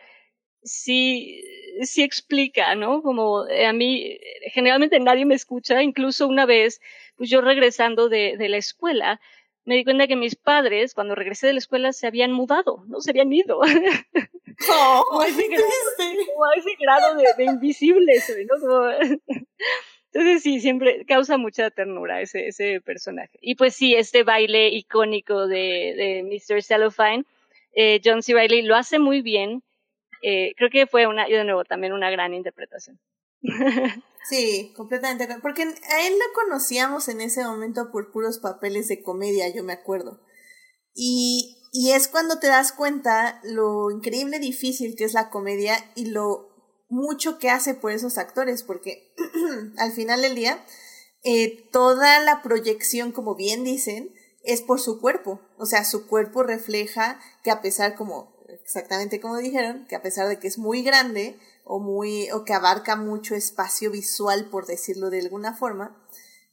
sí, sí explica, ¿no? Como eh, a mí, generalmente nadie me escucha, incluso una vez, pues yo regresando de, de la escuela, me di cuenta que mis padres, cuando regresé de la escuela, se habían mudado, ¿no? Se habían ido. Oh, a ese grado, como a ese grado de, de invisibles, ¿no? Como, entonces sí, siempre causa mucha ternura ese, ese personaje. Y pues sí, este baile icónico de, de Mr. Cellophane, eh, John C. Reilly lo hace muy bien. Eh, creo que fue una, y de nuevo, también una gran interpretación. Sí, completamente. Porque a él lo conocíamos en ese momento por puros papeles de comedia, yo me acuerdo. Y, y es cuando te das cuenta lo increíble difícil que es la comedia y lo mucho que hace por esos actores, porque al final del día, eh, toda la proyección, como bien dicen, es por su cuerpo. O sea, su cuerpo refleja que a pesar, como exactamente como dijeron, que a pesar de que es muy grande o muy o que abarca mucho espacio visual, por decirlo de alguna forma,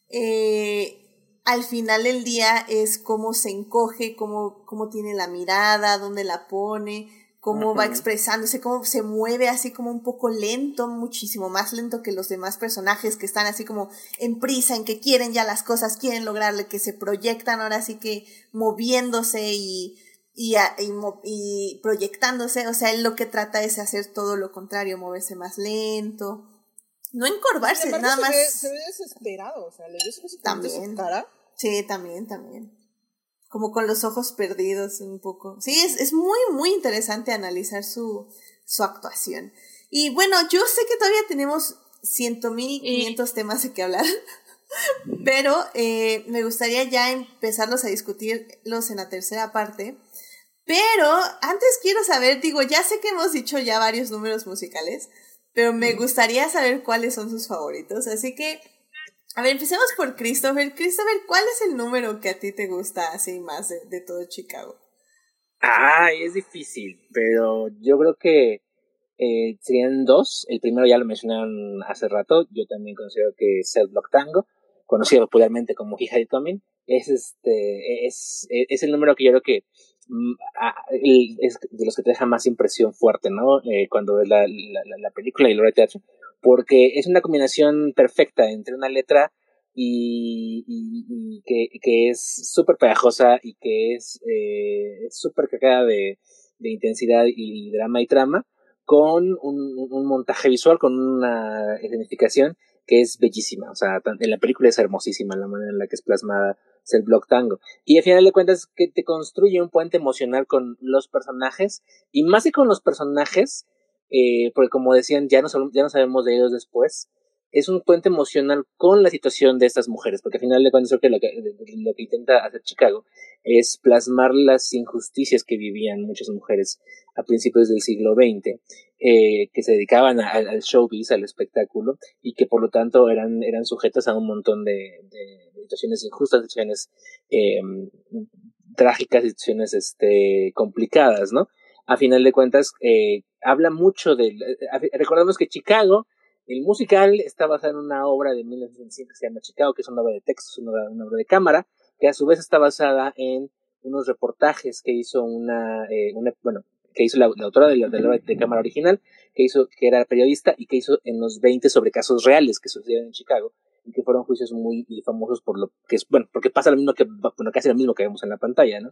eh, al final del día es cómo se encoge, cómo, cómo tiene la mirada, dónde la pone, cómo uh -huh. va expresándose, cómo se mueve así como un poco lento, muchísimo más lento que los demás personajes que están así como en prisa, en que quieren ya las cosas, quieren lograrle, que se proyectan ahora sí que moviéndose y, y, y, y proyectándose, o sea, él lo que trata es hacer todo lo contrario, moverse más lento, no encorvarse, nada se más. Ve, se ve desesperado, o sea, le ves su cara. Sí, también, también como con los ojos perdidos un poco. Sí, es, es muy, muy interesante analizar su, su actuación. Y bueno, yo sé que todavía tenemos ciento mil quinientos temas de que hablar, pero eh, me gustaría ya empezarlos a discutirlos en la tercera parte. Pero antes quiero saber, digo, ya sé que hemos dicho ya varios números musicales, pero me gustaría saber cuáles son sus favoritos. Así que a ver, empecemos por Christopher. Christopher, ¿cuál es el número que a ti te gusta así más de, todo Chicago? Ay, es difícil, pero yo creo que eh, serían dos. El primero ya lo mencionaron hace rato. Yo también considero que Cell Block Tango, conocido popularmente como Hija Tommy, es este, es, es el número que yo creo que es de los que te deja más impresión fuerte, ¿no? Eh, cuando ves la, la, la película y obra de teatro, porque es una combinación perfecta entre una letra y, que, es súper pegajosa y que es eh, súper cargada de, intensidad y drama y trama, con un, montaje visual, con una escenificación que es bellísima. O sea, en la película es hermosísima la manera en la que es plasmada es el blog tango. Y al final de cuentas que te construye un puente emocional con los personajes y más que con los personajes, eh, porque como decían, ya no, ya no sabemos de ellos después, es un puente emocional con la situación de estas mujeres, porque al final de cuentas lo, que lo que intenta hacer Chicago es plasmar las injusticias que vivían muchas mujeres a principios del siglo XX, eh, que se dedicaban al showbiz, al espectáculo, y que por lo tanto eran, eran sujetas a un montón de, de situaciones injustas, situaciones eh, trágicas, situaciones este, complicadas, ¿no? A final de cuentas, eh, habla mucho de... Eh, recordemos que Chicago el musical está basado en una obra de 1925 que se llama Chicago, que es una obra de texto, una obra, de cámara, que a su vez está basada en unos reportajes que hizo una, eh, bueno, que hizo la, autora de la, de, de cámara original, que hizo, que era periodista y que hizo en los 20 sobre casos reales que sucedieron en Chicago y que fueron juicios muy famosos por lo que es, bueno, porque pasa lo mismo que, bueno, casi lo mismo que vemos en la pantalla, ¿no?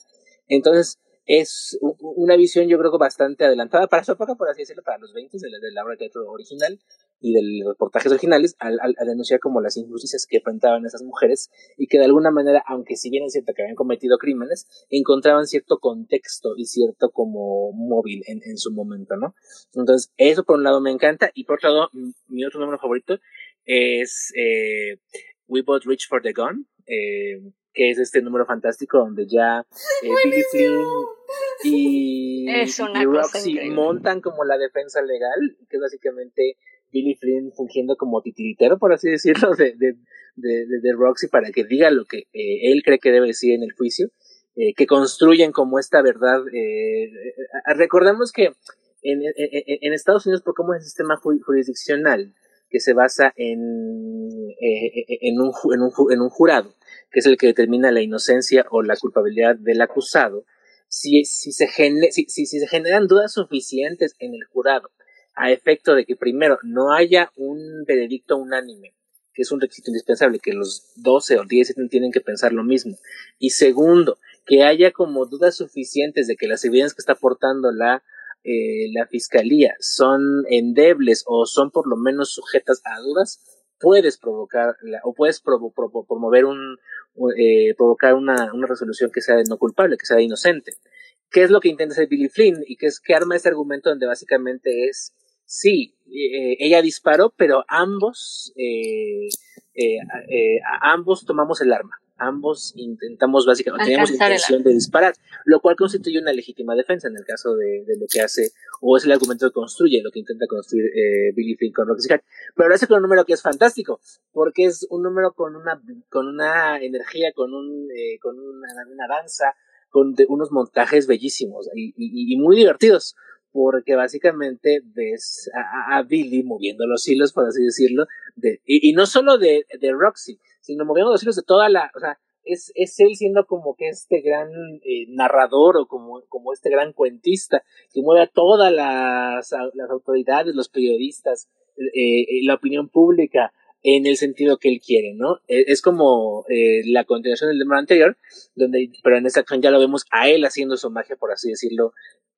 Entonces, es una visión yo creo bastante adelantada para su época, por así decirlo, para los 20 de la, obra teatro original y de los reportajes originales, al, al, denunciar como las injusticias que enfrentaban esas mujeres y que de alguna manera, aunque si bien es cierto que habían cometido crímenes, encontraban cierto contexto y cierto como móvil en, en su momento, ¿no? Entonces, eso por un lado me encanta y por otro lado, mi otro número favorito es eh, We Both Reach for the Gun. Eh, que es este número fantástico donde ya eh, Billy Flynn y, Roxy montan como la defensa legal, que es básicamente Billy Flynn fungiendo como titiritero, por así decirlo, de, de, de, Roxy para que diga lo que eh, él cree que debe decir en el juicio, eh, que construyen como esta verdad. Eh, recordemos que en, en, en, Estados Unidos, por cómo es el sistema jurisdiccional, que se basa en, en, un, en, un, en un jurado, que es el que determina la inocencia o la culpabilidad del acusado, si, si, se, si, si, se generan dudas suficientes en el jurado a efecto de que primero no haya un veredicto unánime, que es un requisito indispensable, que los 12 o 10 tienen que pensar lo mismo, y segundo, que haya como dudas suficientes de que las evidencias que está aportando la, eh, la fiscalía son endebles o son por lo menos sujetas a dudas, puedes provocar o puedes promover un, eh, provocar una, una, resolución que sea no culpable, que sea inocente. ¿Qué es lo que intenta hacer Billy Flynn? Y que es que arma este argumento donde básicamente es, sí, eh, ella disparó, pero ambos, eh, eh, eh ambos tomamos el arma ambos intentamos básicamente, tenemos la intención de disparar, lo cual constituye una legítima defensa en el caso de, de, lo que hace, o es el argumento que construye, lo que intenta construir eh, Billy Flynn con Roxy Hack. Pero lo hace con un número que es fantástico, porque es un número con una, con una energía, con, un, eh, con una, una, danza, con unos montajes bellísimos y, y, y, muy divertidos porque básicamente ves a, a, Billy moviendo los hilos, por así decirlo, de, y, y no solo de, de Roxy, sino moviendo los hilos de toda la, o sea, es, es él siendo como que este gran eh, narrador o como, como este gran cuentista que mueve a todas las, las autoridades, los periodistas, eh, eh, la opinión pública en el sentido que él quiere, ¿no? E, es como eh, la continuación del tema anterior, donde, pero en esta acción ya lo vemos a él haciendo su magia, por así decirlo,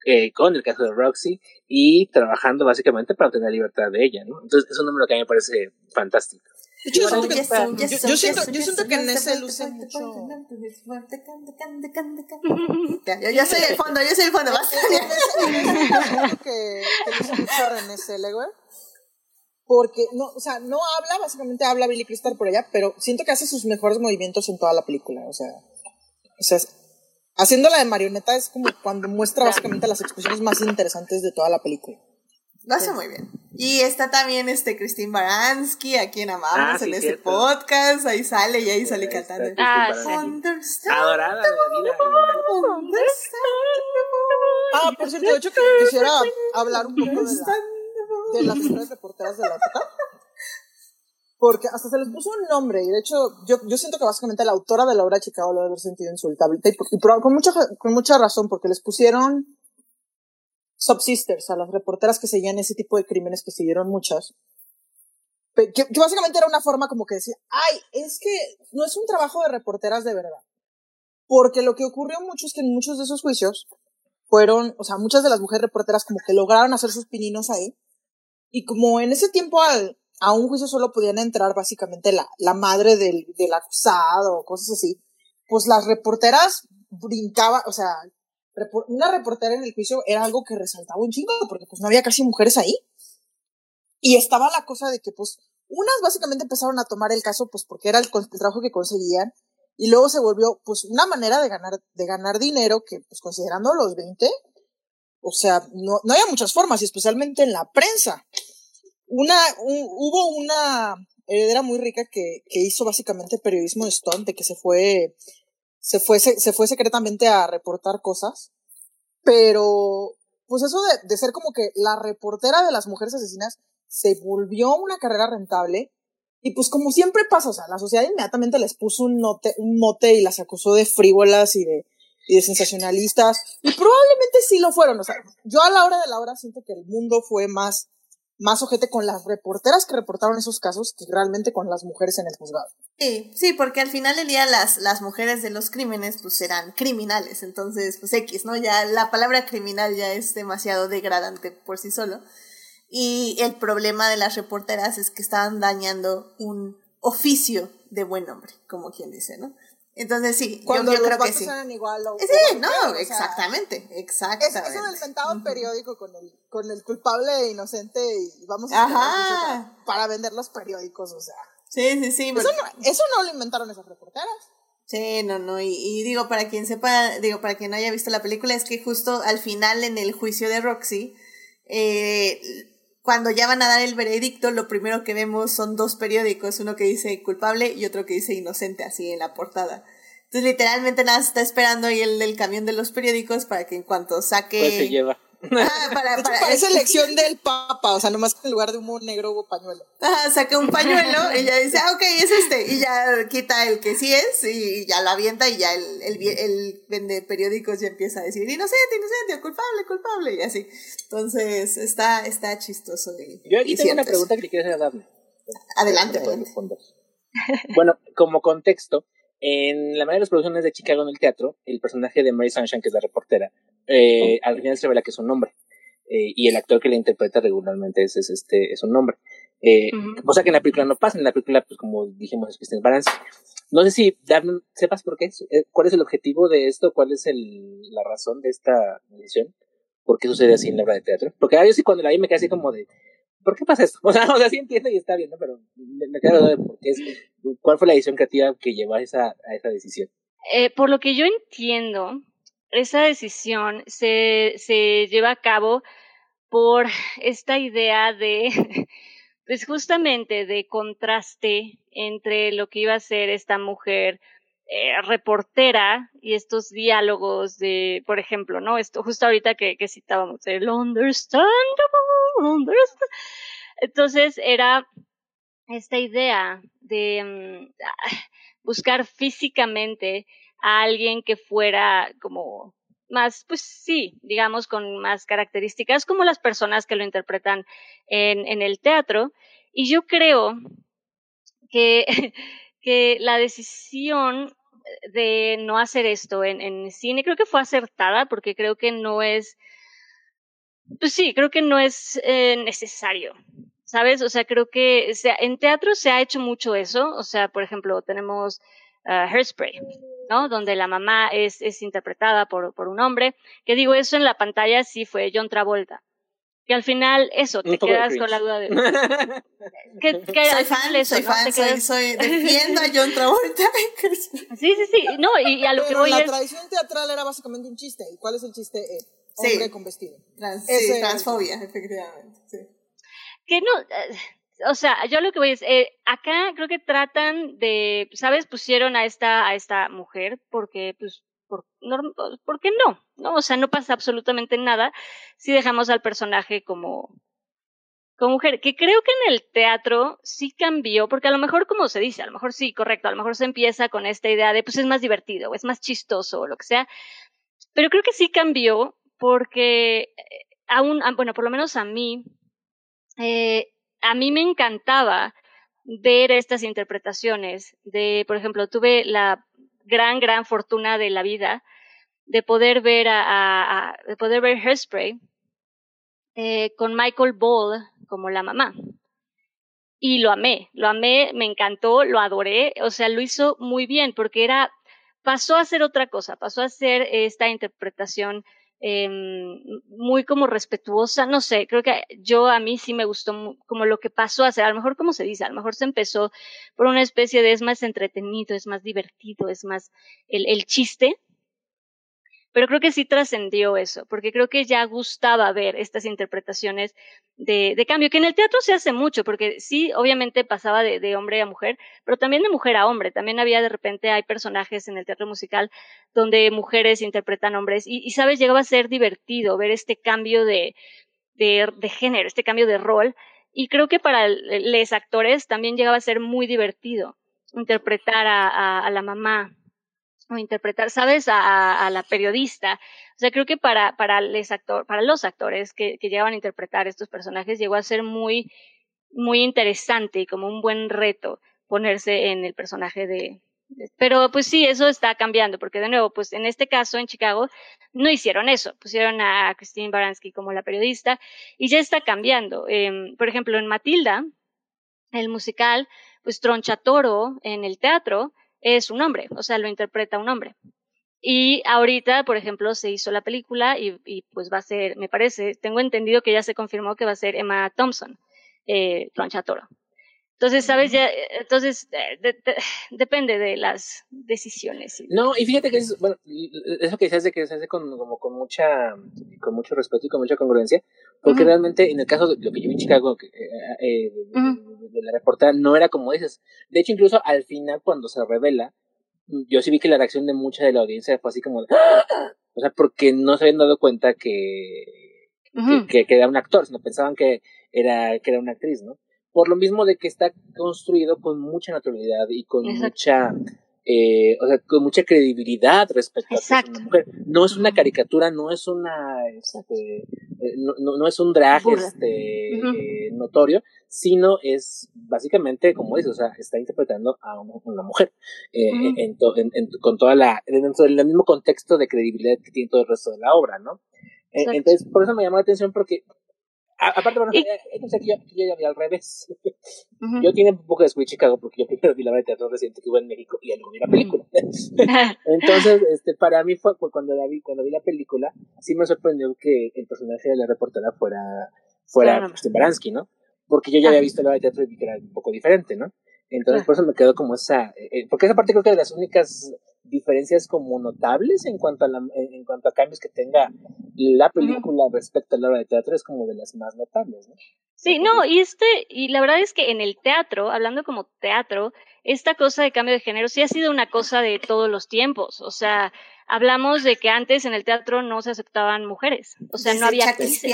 eh, con el caso de Roxy y trabajando básicamente para obtener libertad de ella, ¿no? Entonces es un número que a mí me parece fantástico. Yo, siento que, yo, siento, yo siento que René luce mucho. Yo soy el fondo, yo soy el fondo. que, que mucho René. Porque, no, o sea, no habla, básicamente habla Billy Crystal por allá, pero siento que hace sus mejores movimientos en toda la película. O sea, o sea haciéndola de marioneta es como cuando muestra básicamente las expresiones más interesantes de toda la película. Lo hace muy bien. Y está también este Christine Baranski, a quien amamos ah, en este podcast. Ahí sale y ahí sale cantando. Ah, Adorada. Ah, por cierto, de hecho que quisiera hablar un poco de, la, de las historias reporteras de la época. Porque hasta se les puso un nombre, y de hecho, yo, yo siento que básicamente la autora de la obra de Chicago lo debe haber sentido insultable. Y, y, con, mucha, con mucha razón, porque les pusieron subsisters, a las reporteras que seguían ese tipo de crímenes, que siguieron muchas. Que, que, básicamente era una forma como que decir, ay, es que no es un trabajo de reporteras de verdad. Porque lo que ocurrió mucho es que en muchos de esos juicios fueron, o sea, muchas de las mujeres reporteras como que lograron hacer sus pininos ahí. Y como en ese tiempo al, a un juicio solo podían entrar básicamente la, la madre del, del acusado o cosas así, pues las reporteras brincaban, o sea, una reportera en el juicio era algo que resaltaba un chingo, porque pues no había casi mujeres ahí. Y estaba la cosa de que pues unas básicamente empezaron a tomar el caso pues porque era el, trabajo que conseguían y luego se volvió pues una manera de ganar, de ganar dinero que pues considerando los 20, o sea, no, no había muchas formas y especialmente en la prensa. Una, hubo una heredera muy rica que, que hizo básicamente periodismo de Stone, de que se fue se fue, se, fue secretamente a reportar cosas, pero pues eso de, de ser como que la reportera de las mujeres asesinas se volvió una carrera rentable y pues como siempre pasa, o sea, la sociedad inmediatamente les puso un, note, un mote y las acusó de frívolas y de, y de sensacionalistas y probablemente sí lo fueron, o sea, yo a la hora de la hora siento que el mundo fue más más ojete con las reporteras que reportaron esos casos que realmente con las mujeres en el juzgado. Sí, sí, porque al final del día las, las mujeres de los crímenes pues eran criminales, entonces pues X, ¿no? Ya la palabra criminal ya es demasiado degradante por sí solo. Y el problema de las reporteras es que estaban dañando un oficio de buen hombre, como quien dice, ¿no? Entonces sí, Cuando yo, los creo que sí. eran igual o, sí, no, exactamente, exactamente. Es, eso del mentado periódico con el, con el culpable e inocente y vamos a para, para, vender los periódicos, o sea. Sí, sí, sí. Eso, no, eso no lo inventaron esas reporteras. Sí, no, no, y, y, digo, para quien sepa, digo, para quien no haya visto la película, es que justo al final en el juicio de Roxy, eh, cuando ya van a dar el veredicto, lo primero que vemos son dos periódicos, uno que dice culpable y otro que dice inocente, así en la portada. Entonces, literalmente nada, está esperando ahí el camión de los periódicos para que en cuanto saque... Pues se lleva. Ah, para, para, parece elección del Papa, o sea, nomás que en lugar de humo negro hubo pañuelo. Ajá, saca un pañuelo y ya dice, ah, ok, es este. Y ya quita el que sí es y ya lo avienta y ya el, el, el vende periódicos ya empieza a decir, inocente, inocente, culpable, culpable, y así. Entonces, está, está chistoso. Yo aquí tengo una pregunta que quieres darle. Adelante, pues. Bueno, como contexto, en la mayoría de las producciones de Chicago en el teatro, el personaje de Mary Sunshine, que es la reportera, eh, al final se revela que es un hombre. Eh, y el actor que la interpreta regularmente es, es este, es un hombre. Eh, Cosa que en la película no pasa, en la película, pues como dijimos, es Christine Balance. No sé si, Daphne, sepas por qué, eh, cuál es el objetivo de esto, cuál es el, la razón de esta edición, por qué sucede así en la obra de teatro. Porque a yo sí cuando la vi me quedé así como de, ¿por qué pasa esto? O sea, o sea sí entiendo y está bien, ¿no? Pero me, me quedo de por qué es, cuál fue la edición creativa que llevó a esa, a esa decisión. Eh, por lo que yo entiendo, esa decisión se, se lleva a cabo por esta idea de, pues justamente de contraste entre lo que iba a ser esta mujer eh, reportera y estos diálogos de, por ejemplo, ¿no? Esto justo ahorita que, que citábamos, el understandable, understandable. Entonces era esta idea de mm, buscar físicamente a alguien que fuera como más, pues sí, digamos, con más características como las personas que lo interpretan en, en el teatro. Y yo creo que, que la decisión de no hacer esto en, en cine creo que fue acertada porque creo que no es, pues sí, creo que no es eh, necesario. ¿Sabes? O sea, creo que en teatro se ha hecho mucho eso. O sea, por ejemplo, tenemos uh, Hairspray, ¿no? Donde la mamá es, es interpretada por, por un hombre. Que digo, eso en la pantalla sí fue John Travolta. Que al final, eso, te quedas con la duda de. soy fan, soy fan, soy, soy, defiendo a John Travolta. sí, sí, sí. No, y, a lo que voy la es. tradición teatral era básicamente un chiste. ¿Y cuál es el chiste? Eh, hombre sí. con vestido. Trans, sí, transfobia, efectivamente. Sí. Que no. Eh, o sea, yo lo que voy es, eh, acá creo que tratan de, ¿sabes? Pusieron a esta, a esta mujer porque, pues, por, no, ¿por qué no? ¿No? O sea, no pasa absolutamente nada si dejamos al personaje como, como mujer, que creo que en el teatro sí cambió, porque a lo mejor, como se dice, a lo mejor sí, correcto, a lo mejor se empieza con esta idea de, pues es más divertido, o es más chistoso, o lo que sea, pero creo que sí cambió porque aún, bueno, por lo menos a mí, eh, a mí me encantaba ver estas interpretaciones de, por ejemplo, tuve la gran, gran fortuna de la vida de poder ver a, de poder ver Hairspray eh, con Michael Ball como la mamá. Y lo amé, lo amé, me encantó, lo adoré, o sea, lo hizo muy bien porque era pasó a ser otra cosa, pasó a ser esta interpretación eh, muy como respetuosa, no sé, creo que yo a mí sí me gustó como lo que pasó a ser, a lo mejor como se dice, a lo mejor se empezó por una especie de es más entretenido, es más divertido, es más el, el chiste, pero creo que sí trascendió eso, porque creo que ya gustaba ver estas interpretaciones de, cambio, que en el teatro se hace mucho, porque sí, obviamente pasaba de, hombre a mujer, pero también de mujer a hombre, también había de repente, hay personajes en el teatro musical donde mujeres interpretan hombres, y, sabes, llegaba a ser divertido ver este cambio de, género, este cambio de rol, y creo que para los actores también llegaba a ser muy divertido interpretar a la mamá o interpretar, ¿sabes? A, a, la periodista. O sea, creo que para, para, les actor, para los actores que, que llegaban a interpretar estos personajes llegó a ser muy, muy interesante y como un buen reto ponerse en el personaje de, de, Pero pues sí, eso está cambiando, porque de nuevo, pues en este caso en Chicago no hicieron eso, pusieron a Christine Baranski como la periodista y ya está cambiando. Eh, por ejemplo, en Matilda, el musical, pues Troncha Toro en el teatro, es un hombre, o sea, lo interpreta un hombre. Y ahorita, por ejemplo, se hizo la película y, pues va a ser, me parece, tengo entendido que ya se confirmó que va a ser Emma Thompson, eh, Toro. Entonces, ¿sabes? Ya, entonces, de, de, depende de las decisiones. No, y fíjate que es, bueno, eso que decías de que se hace con, como con mucha, con mucho respeto y con mucha congruencia, porque uh -huh. realmente en el caso de lo que yo vi en Chicago, que, eh, eh, de, uh -huh. de, la reportera, no era como dices. De hecho, incluso al final, cuando se revela, yo sí vi que la reacción de mucha de la audiencia fue así como de, o sea, porque no se habían dado cuenta que, uh -huh. que, que, era un actor, sino pensaban que era, que era una actriz, ¿no? Por lo mismo de que está construido con mucha naturalidad y con Exacto. mucha eh, o sea, con mucha credibilidad respecto Exacto. a una mujer. No es una caricatura, no es una este, eh, no, no, no, es un drag este, uh -huh. eh, notorio, sino es básicamente, como dices, o sea, está interpretando a una, una mujer uh -huh. en, to, en, en, con toda la, dentro del mismo contexto de credibilidad que tiene todo el resto de la obra, ¿no? Exacto. Entonces, por eso me llamó la atención porque aparte, bueno, y, entonces yo, yo ya vi al revés. Uh -huh. Yo tiene un poco de Sweet Chicago porque yo primero vi la obra de teatro reciente que hubo en México y luego vi la película. Uh -huh. entonces, este, para mí fue, fue cuando la vi, cuando vi la película, sí me sorprendió que el personaje de la reportera fuera, fuera uh -huh. Baranski, ¿no? Porque yo ya había visto la obra de teatro y vi que era un poco diferente, ¿no? Entonces, por eso me quedó como esa, eh, porque esa parte creo que de las únicas diferencias como notables en cuanto a la, en cuanto a cambios que tenga la película uh -huh. respecto a la obra de teatro es como de las más notables, ¿no? Sí, no, y este, y la verdad es que en el teatro, hablando como teatro, esta cosa de cambio de género sí ha sido una cosa de todos los tiempos. O sea, hablamos de que antes en el teatro no se aceptaban mujeres. O sea, no había actrices.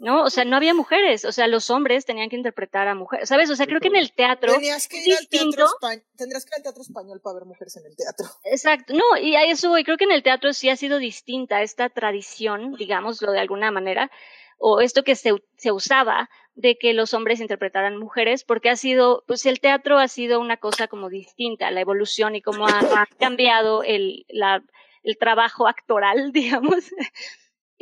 ¿No? O sea, no había mujeres, o sea, los hombres tenían que interpretar a mujeres, ¿sabes? O sea, creo que en el teatro Tenías que ir distinto. Al teatro tendrás que ir al teatro español para ver mujeres en el teatro. Exacto, no, y a eso voy, creo que en el teatro sí ha sido distinta esta tradición, digámoslo de alguna manera, o esto que se, se usaba de que los hombres interpretaran mujeres, porque ha sido, pues el teatro ha sido una cosa como distinta, la evolución y cómo ha, ha cambiado el, la, el trabajo actoral, digamos,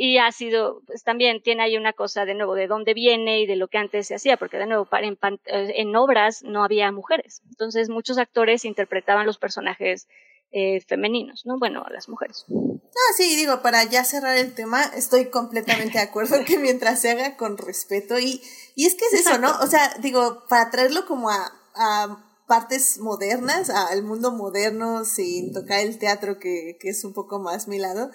y ha sido, pues también tiene ahí una cosa de nuevo de dónde viene y de lo que antes se hacía, porque de nuevo en, eh, en obras no había mujeres, entonces muchos actores interpretaban los personajes eh, femeninos, ¿no? Bueno, a las mujeres. Ah, sí, digo, para ya cerrar el tema, estoy completamente de acuerdo que mientras se haga con respeto y, y es que es eso, ¿no? O sea, digo, para traerlo como a, a partes modernas, al mundo moderno, sin tocar el teatro, que, que es un poco más mi lado,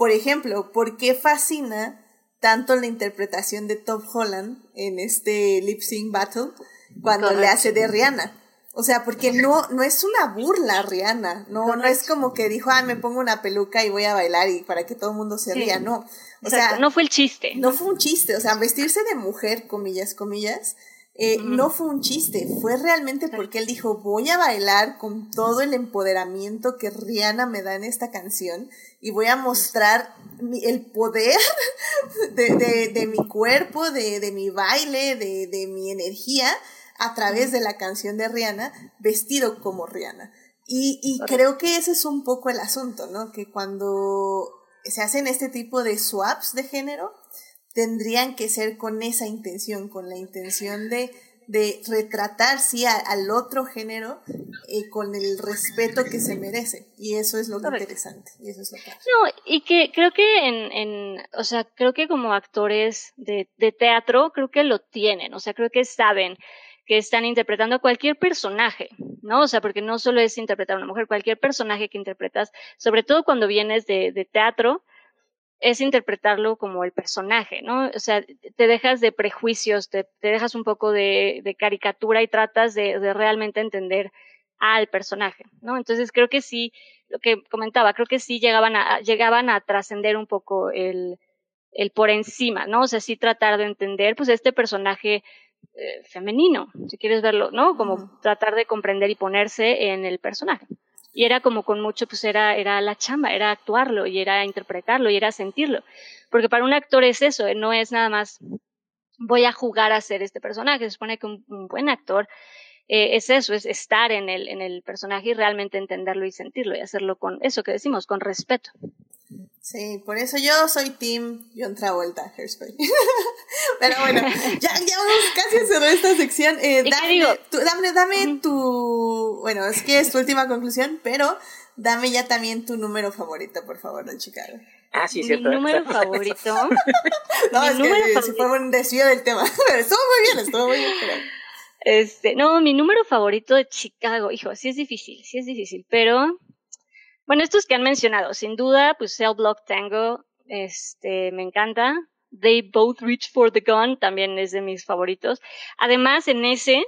por ejemplo, ¿por qué fascina tanto la interpretación de Tom Holland en este lip sync battle cuando Correcto. le hace de Rihanna? O sea, porque no, no es una burla Rihanna, no, Correcto. no es como que dijo, ah, me pongo una peluca y voy a bailar y para que todo el mundo se ría, sí. no. O Exacto. sea, no fue el chiste. No fue un chiste, o sea, vestirse de mujer, comillas, comillas, eh, no fue un chiste, fue realmente porque él dijo, voy a bailar con todo el empoderamiento que Rihanna me da en esta canción y voy a mostrar mi, el poder de, de, de, mi cuerpo, de, de mi baile, de, de mi energía a través de la canción de Rihanna, vestido como Rihanna. Y, y creo que ese es un poco el asunto, ¿no? Que cuando se hacen este tipo de swaps de género, tendrían que ser con esa intención, con la intención de de retratar, sí, al otro género eh, con el respeto que se merece. Y eso es lo interesante. Y eso es lo que... No, y que creo que en, en, o sea, creo que como actores de, de teatro, creo que lo tienen, o sea, creo que saben que están interpretando a cualquier personaje, ¿no? O sea, porque no solo es interpretar a una mujer, cualquier personaje que interpretas, sobre todo cuando vienes de, de teatro, es interpretarlo como el personaje, ¿no? O sea, te dejas de prejuicios, te, te dejas un poco de, de caricatura y tratas de, de, realmente entender al personaje, ¿no? Entonces creo que sí, lo que comentaba, creo que sí llegaban a, llegaban a trascender un poco el, el por encima, ¿no? O sea, sí tratar de entender, pues, este personaje eh, femenino, si quieres verlo, ¿no? Como tratar de comprender y ponerse en el personaje y era como con mucho, pues era, era la chamba, era actuarlo y era interpretarlo y era sentirlo. Porque para un actor es eso, no es nada más voy a jugar a ser este personaje. Se supone que un, buen actor eh, es eso, es estar en el, en el personaje y realmente entenderlo y sentirlo y hacerlo con eso que decimos, con respeto. Sí, por eso yo soy Team John Travolta, Hairspray. Pero bueno, ya, ya vamos casi a cerrar esta sección. Eh, dame, tu, dame, dame tu. Bueno, es que es tu última conclusión, pero dame ya también tu número favorito, por favor, de Chicago. Ah, sí, cierto. Mi número favorito. no, es que si fue un desvío del tema. estuvo muy bien, estuvo muy bien, pero. Este, no, mi número favorito de Chicago, hijo, sí es difícil, sí es difícil, pero bueno, estos que han mencionado, sin duda, pues Cell Block Tango, este, me encanta. They Both Reach for the Gun también es de mis favoritos. Además, en ese,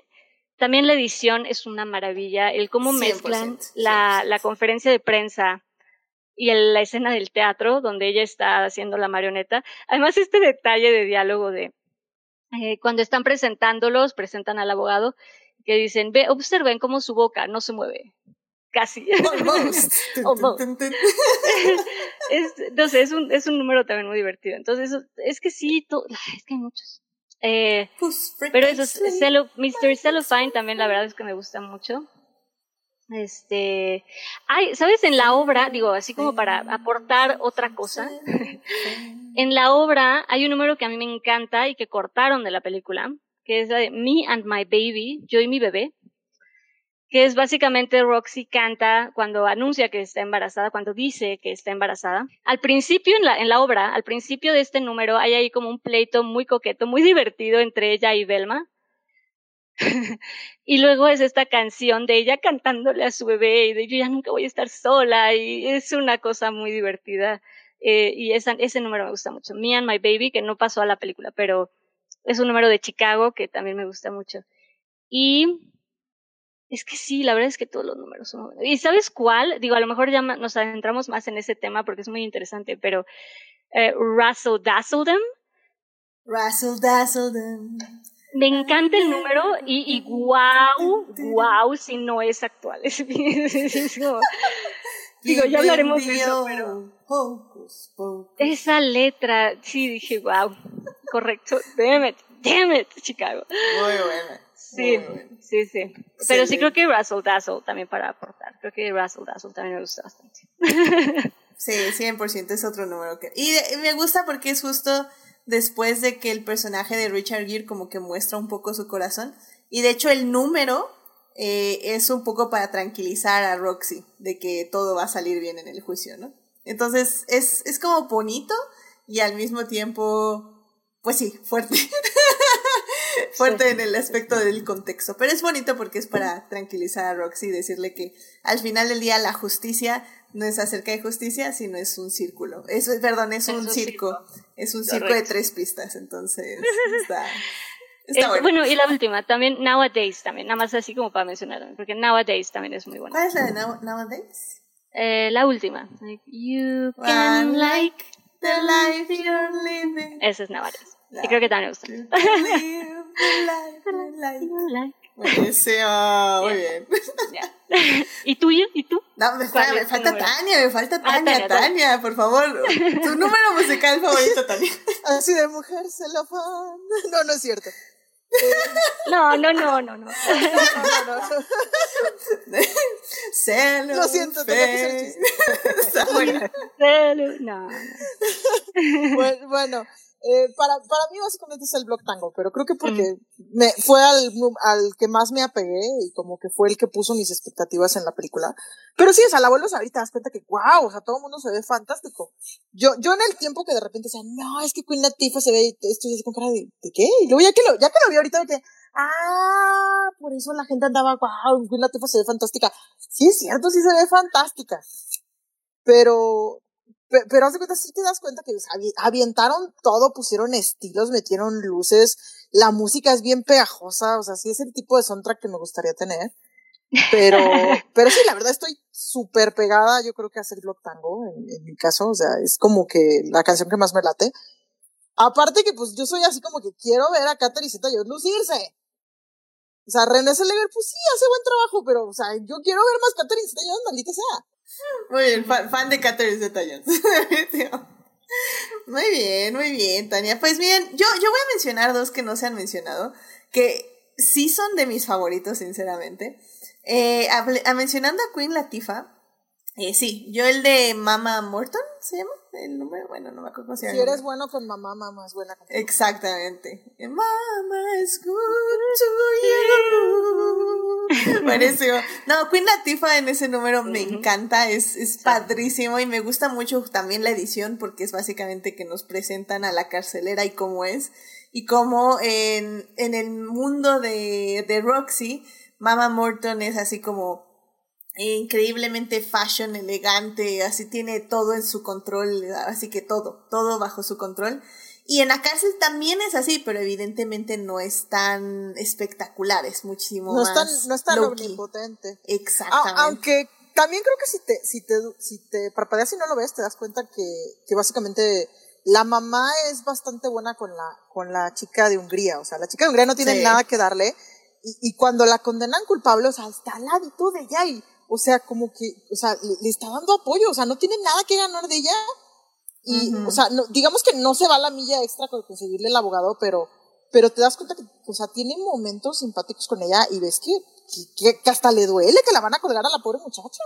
también la edición es una maravilla. El cómo mezclan la, la conferencia de prensa y el, la escena del teatro donde ella está haciendo la marioneta. Además, este detalle de diálogo de eh, cuando están presentándolos, presentan al abogado, que dicen, ve, observen cómo su boca no se mueve casi. Almost. es, entonces, es un, es un número también muy divertido. Entonces, es que sí, es que hay muchos. Eh, pero eso, Cello, Mr. Cellophane también la verdad es que me gusta mucho. Este, ay, ¿sabes? En la obra, digo, así como para aportar otra cosa, en la obra hay un número que a mí me encanta y que cortaron de la película, que es la de Me and My Baby, yo y mi bebé, que es básicamente Roxy canta cuando anuncia que está embarazada, cuando dice que está embarazada. Al principio en la, en la obra, al principio de este número, hay ahí como un pleito muy coqueto, muy divertido entre ella y Velma. y luego es esta canción de ella cantándole a su bebé y de yo ya nunca voy a estar sola y es una cosa muy divertida. Eh, y ese número me gusta mucho. Me and My Baby, que no pasó a la película, pero es un número de Chicago que también me gusta mucho. Y es que sí, la verdad es que todos los números son. ¿Y sabes cuál? Digo, a lo mejor ya nos adentramos más en ese tema porque es muy interesante, pero eh, Russell Dazzledem. Russell Dazzledem. Me encanta el número y, y wow, wow, si no es actual. Es, es, digo, ya hablaremos de eso, pero. Esa letra, sí, dije, wow, correcto. Damn it, damn it, Chicago. Muy buena. Sí, sí, sí. Pero sí creo que Russell Dazzle también para aportar. Creo que Russell Dazzle también me gusta bastante. sí, 100% es otro número que... Y, me gusta porque es justo después de que el personaje de Richard Gere como que muestra un poco su corazón. Y de hecho el número eh, es un poco para tranquilizar a Roxy de que todo va a salir bien en el juicio, ¿no? Entonces es, es como bonito y al mismo tiempo, pues sí, fuerte. fuerte en el aspecto del contexto. Pero es bonito porque es para tranquilizar a Roxy y decirle que al final del día la justicia no es acerca de justicia, sino es un círculo. Es, perdón, es, un, circo. Es un circo de tres pistas. Entonces, está. Está bueno. bueno. y la última, también Nowadays, también, nada más así como para mencionar, porque Nowadays también es muy buena. ¿Cuál es la de Nowadays? Eh, la última. you can like the life you're living. Esa es Nowadays. Y creo que también me gusta. Buenísimo, muy bien. ¿Y tuyo? ¿Y tú? No, me, me falta Tania, me falta ah, Tania, Tania, por favor. Tu número musical favorito, Tania. Así de mujer celofán. No, no es cierto. No, no, no, no, no. no, Celo, Lo siento, tenía que ser chiste. Celo, no. Bueno, bueno Eh, para, para mí básicamente es el Block Tango, pero creo que porque me, fue al, al que más me apegué y como que fue el que puso mis expectativas en la película. Pero sí, o sea, la vuelves ahorita, te das cuenta que wow, o sea, todo el mundo se ve fantástico. Yo, yo en el tiempo que de repente decía, no, es que Queen Latifah se ve, estoy así con cara de, ¿de qué? Y luego ya que lo, ya que lo vi ahorita, que, ah, por eso la gente andaba, wow, Queen Latifah se ve fantástica. Sí es cierto, sí se ve fantástica. Pero, pero, haz de cuenta, sí te das cuenta que avientaron todo, pusieron estilos, metieron luces, la música es bien pegajosa, o sea, sí es el tipo de soundtrack que me gustaría tener. Pero, pero sí, la verdad estoy súper pegada, yo creo que a hacer Block Tango, en, mi caso, o sea, es como que la canción que más me late. Aparte que pues yo soy así como que quiero ver a Catherine Zeta Jones lucirse. O sea, René Zellweger, pues sí, hace buen trabajo, pero, o sea, yo quiero ver más Catherine Zeta Jones, maldita sea. Muy bien, fan, de Catherine Zeta Jones. muy bien, muy bien, Tania. Pues bien, yo, yo voy a mencionar dos que no se han mencionado, que sí son de mis favoritos, sinceramente. Eh, mencionando a Queen Latifah, eh, sí, yo el de Mama Morton, ¿se llama? El número, bueno, no me acuerdo cómo se llama. Si eres bueno con mamá, mamá es buena con Exactamente. Mama is good to you. Buenísimo. No, Queen Latifah en ese número me encanta, es, es padrísimo y me gusta mucho también la edición porque es básicamente que nos presentan a la carcelera y cómo es y cómo en, en el mundo de, de Roxy, Mama Morton es así como increíblemente fashion, elegante, así tiene todo en su control, así que todo, todo bajo su control. Y en la cárcel también es así, pero evidentemente no es tan espectacular, es muchísimo no más. Es tan, no es tan omnipotente. Exactamente. aunque también creo que si te, si te, si te parpadeas y no lo ves, te das cuenta que, que básicamente la mamá es bastante buena con la, con la chica de Hungría. O sea, la chica de Hungría no tiene nada que darle. Y, y cuando la condenan culpable, o sea, está al ladito de ella y o sea, como que, o sea, le, está dando apoyo, o sea, no tiene nada que ganar de ella. Y, o sea, no, digamos que no se va la milla extra con conseguirle el abogado, pero, pero te das cuenta que, o sea, tiene momentos simpáticos con ella y ves que, que, que hasta le duele que la van a colgar a la pobre muchacha.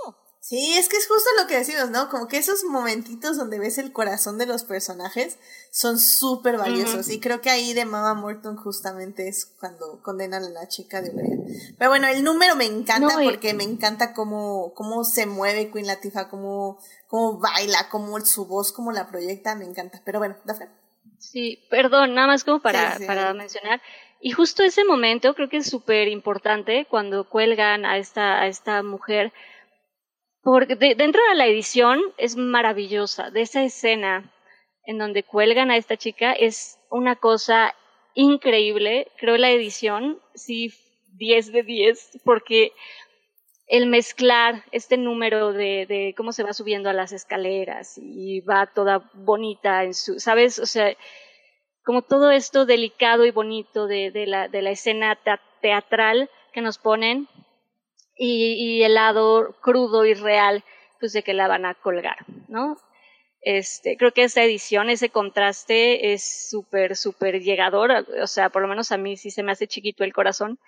Sí, es que es justo lo que decimos, ¿no? Como que esos momentitos donde ves el corazón de los personajes son súper valiosos. Y creo que ahí de Mama Morton justamente es cuando condenan a la chica de Umbria. Pero bueno, el número me encanta porque me encanta cómo, cómo se mueve Queen Latifah, cómo, cómo baila, cómo su voz, cómo la proyecta, me encanta. Pero bueno, Dafne. Sí, perdón, nada más como para, para mencionar. Y justo ese momento creo que es súper importante cuando cuelgan a esta, a esta mujer porque dentro de la edición es maravillosa. De esa escena en donde cuelgan a esta chica es una cosa increíble. Creo la edición, sí, 10 de 10, porque el mezclar este número de, de, cómo se va subiendo a las escaleras y va toda bonita en su, ¿sabes? O sea, como todo esto delicado y bonito de, de, de la escena teatral que nos ponen y, el lado crudo y real, pues de que la van a colgar, ¿no? Este, creo que esa edición, ese contraste es súper, súper llegador, o sea, por lo menos a mí sí se me hace chiquito el corazón.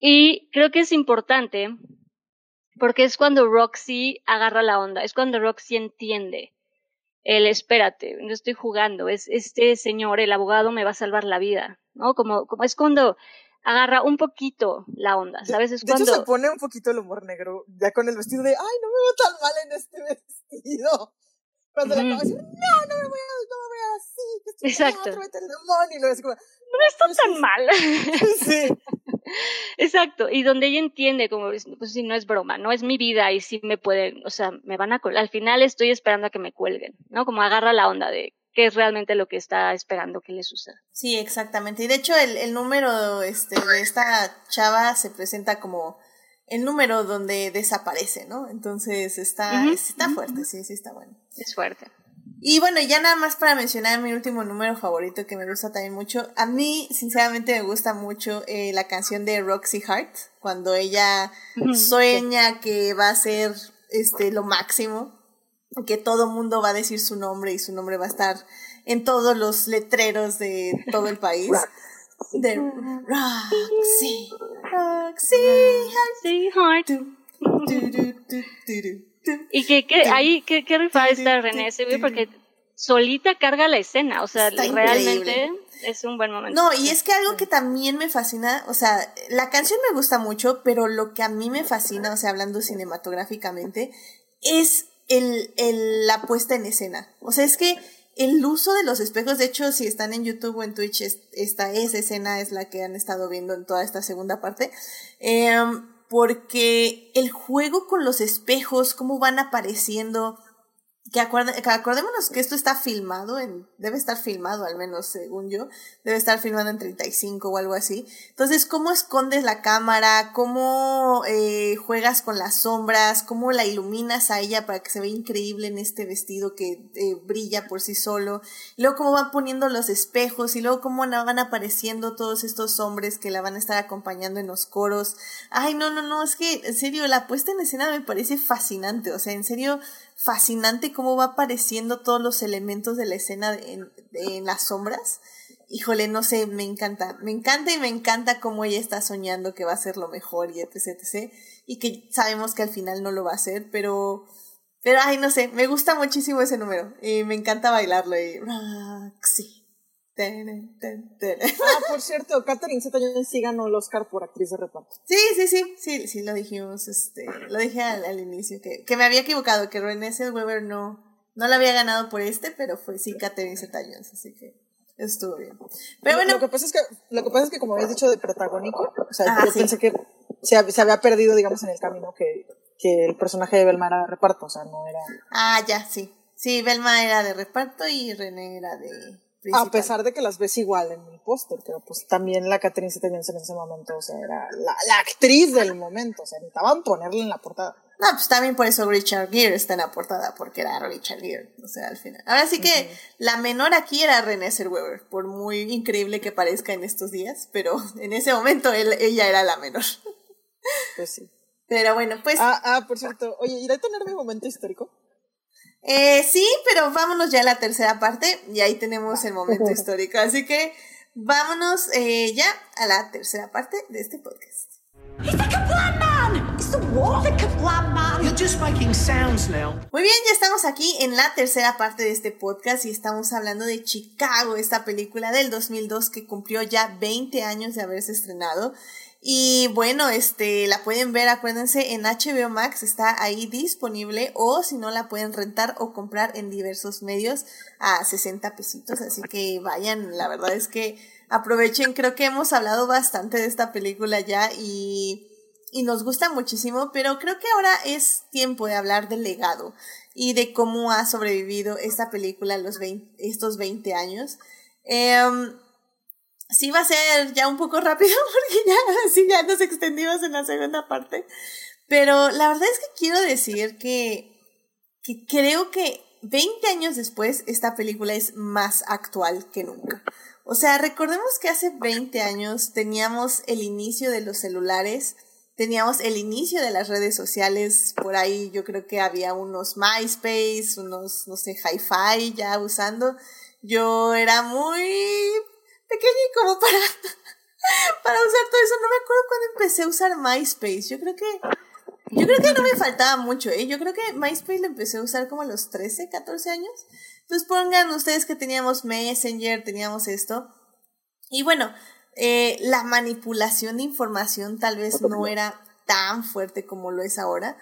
Y creo que es importante porque es cuando Roxy agarra la onda, es cuando Roxy entiende el espérate, no estoy jugando, es este señor, el abogado me va a salvar la vida, ¿no? Como, como es cuando agarra un poquito la onda, ¿sabes? Es de hecho se pone un poquito el humor negro, ya con el vestido de, ay, no me veo tan mal en este vestido. Cuando le acaba de decir, no, no me voy a, no me voy a así, que estoy Exacto. el demonio, y lo como, no está pues tan mal. Sí. Exacto, y donde ella entiende, como, pues si no es broma, no es mi vida y si me pueden, o sea, me van a colgar. Al final estoy esperando a que me cuelguen, ¿no? Como agarra la onda de qué es realmente lo que está esperando que le suceda. Sí, exactamente. Y de hecho el, el número este, de esta chava se presenta como el número donde desaparece, ¿no? Entonces está, está fuerte, sí, sí está bueno. Es fuerte. Y bueno, ya nada más para mencionar mi último número favorito que me gusta también mucho. A mí, sinceramente, me gusta mucho eh, la canción de Roxy Hart, cuando ella sueña que va a ser este, lo máximo que todo mundo va a decir su nombre y su nombre va a estar en todos los letreros de todo el país. de Roxy, Roxy Heart. y que, que ahí, que, que rifa esta René, porque solita carga la escena, o sea, realmente es un buen momento. No, y es que algo que también me fascina, o sea, la canción me gusta mucho, pero lo que a mí me fascina, o sea, hablando cinematográficamente, es el, el, la puesta en escena. O sea, es que el uso de los espejos, de hecho, si están en YouTube o en Twitch, esta esa escena es la que han estado viendo en toda esta segunda parte. Em, porque el juego con los espejos, cómo van apareciendo, que, acordémonos que esto está filmado, en, debe estar filmado al menos según yo, debe estar filmado en 35 o algo así. Entonces, ¿cómo escondes la cámara? ¿Cómo eh, juegas con las sombras? ¿Cómo la iluminas a ella para que se vea increíble en este vestido que eh, brilla por sí solo? Luego, ¿cómo van poniendo los espejos? Y luego, ¿cómo van apareciendo todos estos hombres que la van a estar acompañando en los coros? Ay, no, no, no, es que, en serio, la puesta en escena me parece fascinante. O sea, en serio, fascinante cómo va apareciendo todos los elementos de la escena en, en, las sombras. Híjole, no sé, me encanta. Me encanta y me encanta cómo ella está soñando que va a ser lo mejor y etc, etc. Y que sabemos que al final no lo va a hacer, pero... Pero, ay, no sé, me gusta muchísimo ese número. Y me encanta bailarlo y... Ah, por cierto, Catherine Zeta Jones sí ganó el Oscar por actriz de reparto. Sí, sí, sí, sí, sí, lo dijimos, este, lo dije al, inicio, que, que, me había equivocado, que Renée Weber no, no la había ganado por este, pero fue sí Catherine Zeta Jones, así que estuvo bien. Pero bueno. Lo que pasa es que, lo que pasa es que como habías dicho de protagónico, o sea, yo pensé que se, se, había perdido, digamos, en el camino que, que el personaje de Belma era de reparto, o sea, no era. Ah, ya, sí. Sí, Belma era de reparto y René era de a pesar de que las ves igual en el póster, pero pues también la Catherine Zeta en ese momento, o sea, era la, la, actriz del momento, o sea, necesitaban ponerla en la portada. No, pues también por eso Richard Gere está en la portada, porque era Richard Gere, o sea, al final. Ahora sí que la menor aquí era Renée Zellweger, por muy increíble que parezca en estos días, pero en ese momento él, ella era la menor. Pues sí. Pero bueno, pues... Ah, ah, por cierto, oye, ¿irá a tener mi momento histórico? Eh, sí, pero vámonos ya a la tercera parte y ahí tenemos el momento histórico. Así que vámonos eh, ya a la tercera parte de este podcast. Muy bien, ya estamos aquí en la tercera parte de este podcast y estamos hablando de Chicago, esta película del 2002 que cumplió ya 20 años de haberse estrenado. Y bueno, este, la pueden ver, acuérdense, en HBO Max está ahí disponible o si no la pueden rentar o comprar en diversos medios a 60 pesitos. Así que vayan, la verdad es que aprovechen, creo que hemos hablado bastante de esta película ya y, y nos gusta muchísimo, pero creo que ahora es tiempo de hablar del legado y de cómo ha sobrevivido esta película los estos 20 años. Eh, sí va a ser ya un poco rápido porque ya, sí, ya nos extendimos en la segunda parte. Pero la verdad es que quiero decir que, que creo que 20 años después esta película es más actual que nunca. O sea, recordemos que hace 20 años teníamos el inicio de los celulares, teníamos el inicio de las redes sociales, por ahí yo creo que había unos MySpace, unos, no sé, Hi-Fi ya usando. Yo era muy pequeña y como para, para usar todo eso. No me acuerdo cuando empecé a usar MySpace. Yo creo que, yo creo que no me faltaba mucho, ¿eh? Yo creo que MySpace lo empecé a usar como a los 13, 14 años. Entonces pongan ustedes que teníamos Messenger, teníamos esto. Y bueno, eh, la manipulación de información tal vez no era tan fuerte como lo es ahora.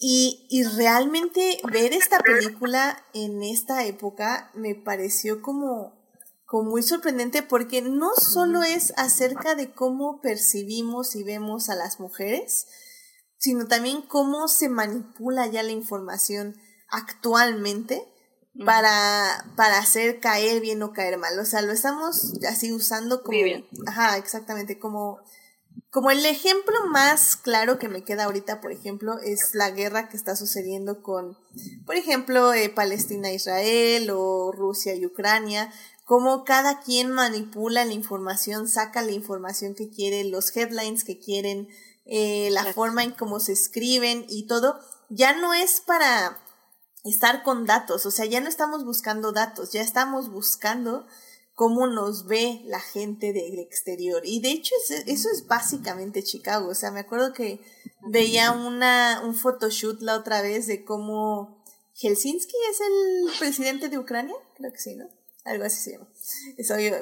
Y, y realmente ver esta película en esta época me pareció como como muy sorprendente porque no solo es acerca de cómo percibimos y vemos a las mujeres, sino también cómo se manipula ya la información actualmente para, para hacer caer bien o caer mal. O sea, lo estamos así usando como... Ajá, exactamente, como... Como el ejemplo más claro que me queda ahorita, por ejemplo, es la guerra que está sucediendo con, por ejemplo, eh, Palestina-Israel o Rusia y Ucrania, cómo cada quien manipula la información, saca la información que quiere, los headlines que quieren, eh, la forma en cómo se escriben y todo, ya no es para estar con datos, o sea, ya no estamos buscando datos, ya estamos buscando cómo nos ve la gente del exterior. Y de hecho eso es básicamente Chicago, o sea, me acuerdo que veía una, un photoshoot la otra vez de cómo Helsinki es el presidente de Ucrania, creo que sí, ¿no? Algo así se llama. Soy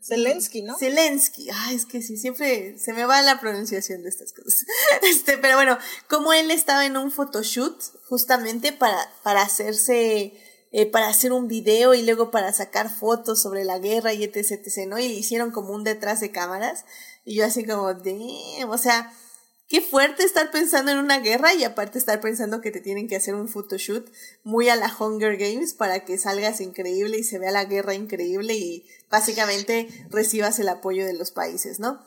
Zelensky, ¿no? Zelensky. Ay, es que sí, siempre se me va la pronunciación de estas cosas. Este, pero bueno, como él estaba en un photoshoot justamente para, para hacerse, eh, para hacer un video y luego para sacar fotos sobre la guerra y etc, etc, ¿no? Y hicieron como un detrás de cámaras. Y yo así como, damn, o sea, qué fuerte estar pensando en una guerra y aparte estar pensando que te tienen que hacer un photoshoot muy a la Hunger Games para que salgas increíble y se vea la guerra increíble y básicamente recibas el apoyo de los países, ¿no?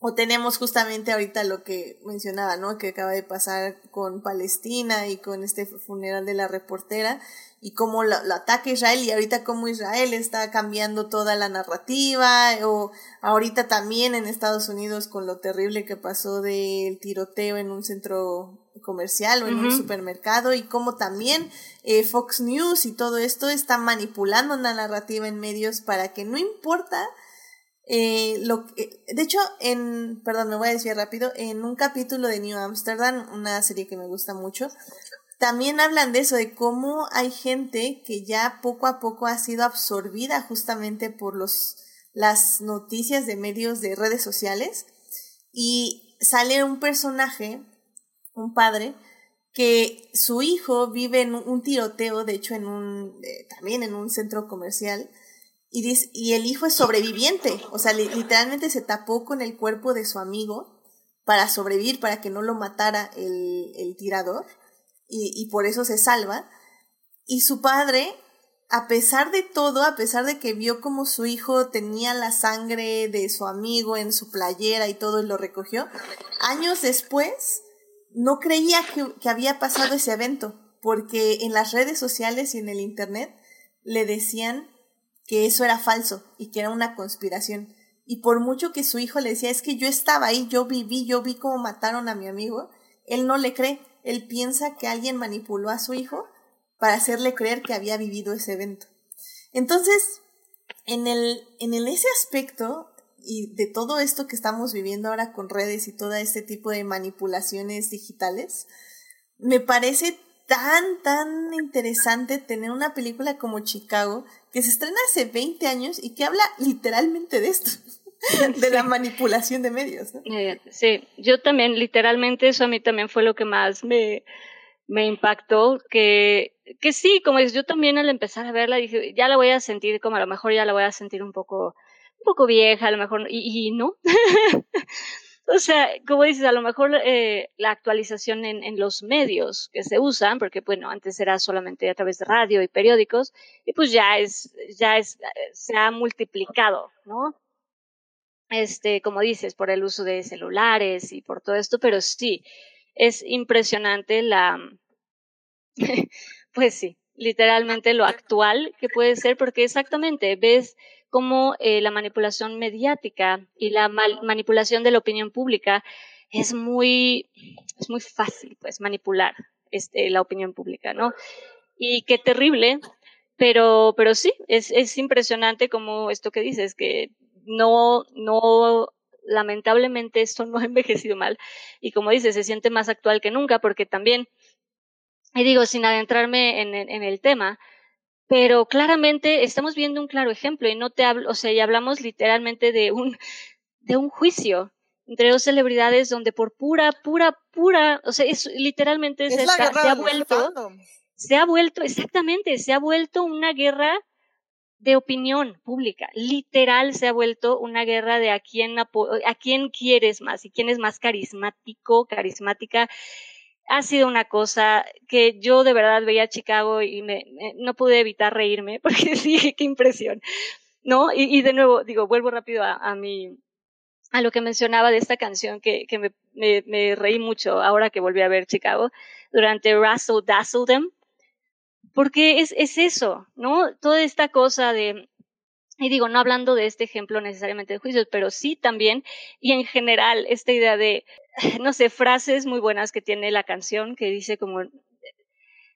O tenemos justamente ahorita lo que mencionaba, ¿no? Que acaba de pasar con Palestina y con este funeral de la reportera y cómo lo, ataca Israel y ahorita cómo Israel está cambiando toda la narrativa o ahorita también en Estados Unidos con lo terrible que pasó del tiroteo en un centro comercial o en un supermercado y cómo también eh, Fox News y todo esto está manipulando la narrativa en medios para que no importa eh, lo que, de hecho, en, perdón, me voy a decir rápido, en un capítulo de New Amsterdam, una serie que me gusta mucho, también hablan de eso, de cómo hay gente que ya poco a poco ha sido absorbida justamente por los, las noticias de medios de redes sociales. Y sale un personaje, un padre, que su hijo vive en un tiroteo, de hecho en un, eh, también en un centro comercial, y, y el hijo es sobreviviente, o sea, literalmente se tapó con el cuerpo de su amigo para sobrevivir, para que no lo matara el, el tirador y, por eso se salva. Y su padre, a pesar de todo, a pesar de que vio como su hijo tenía la sangre de su amigo en su playera y todo y lo recogió, años después no creía que, que había pasado ese evento, porque en las redes sociales y en el Internet le decían que eso era falso y que era una conspiración. Y por mucho que su hijo le decía, es que yo estaba ahí, yo viví, yo vi cómo mataron a mi amigo, él no le cree él piensa que alguien manipuló a su hijo para hacerle creer que había vivido ese evento. Entonces, en, el, en el, ese aspecto y de todo esto que estamos viviendo ahora con redes y todo este tipo de manipulaciones digitales, me parece tan, tan interesante tener una película como Chicago que se estrena hace 20 años y que habla literalmente de esto. de la manipulación de medios. Eh, sí, yo también, literalmente, eso a mí también fue lo que más me, me impactó, que, que sí, como es, yo también al empezar a verla dije, ya la voy a sentir como a lo mejor ya la voy a sentir un poco, un poco vieja, a lo mejor, y, y no. o sea, como dices, a lo mejor eh, la actualización en, en, los medios que se usan, porque bueno, antes era solamente a través de radio y periódicos, y pues ya es, ya es, se ha multiplicado, ¿no? este, como dices, por el uso de celulares y por todo esto, pero sí, es impresionante la, pues sí, literalmente lo actual que puede ser, porque exactamente ves cómo eh, la manipulación mediática y la manipulación de la opinión pública es muy, es muy fácil, pues, manipular este, la opinión pública, ¿no? Y qué terrible, pero, pero sí, es, es impresionante como esto que dices, que no, no, lamentablemente esto no ha envejecido mal y como dices, se siente más actual que nunca porque también, y digo, sin adentrarme en, en, el tema, pero claramente estamos viendo un claro ejemplo y no te hablo, o sea, y hablamos literalmente de un, de un juicio entre dos celebridades donde por pura, pura, pura, o sea, es literalmente se, se ha vuelto, se ha vuelto, exactamente, se ha vuelto una guerra de opinión pública. Literal se ha vuelto una guerra de a quién, a quién quieres más y quién es más carismático, carismática. Ha sido una cosa que yo de verdad veía a Chicago y me, no pude evitar reírme porque dije, qué impresión. ¿No? Y, y de nuevo, digo, vuelvo rápido a, a mi, a lo que mencionaba de esta canción que, que me, me, me, reí mucho ahora que volví a ver Chicago durante Russell Dazzledom porque es, es eso, ¿no? Toda esta cosa de, y digo, no hablando de este ejemplo necesariamente de juicios, pero sí también, y en general, esta idea de, no sé, frases muy buenas que tiene la canción, que dice como,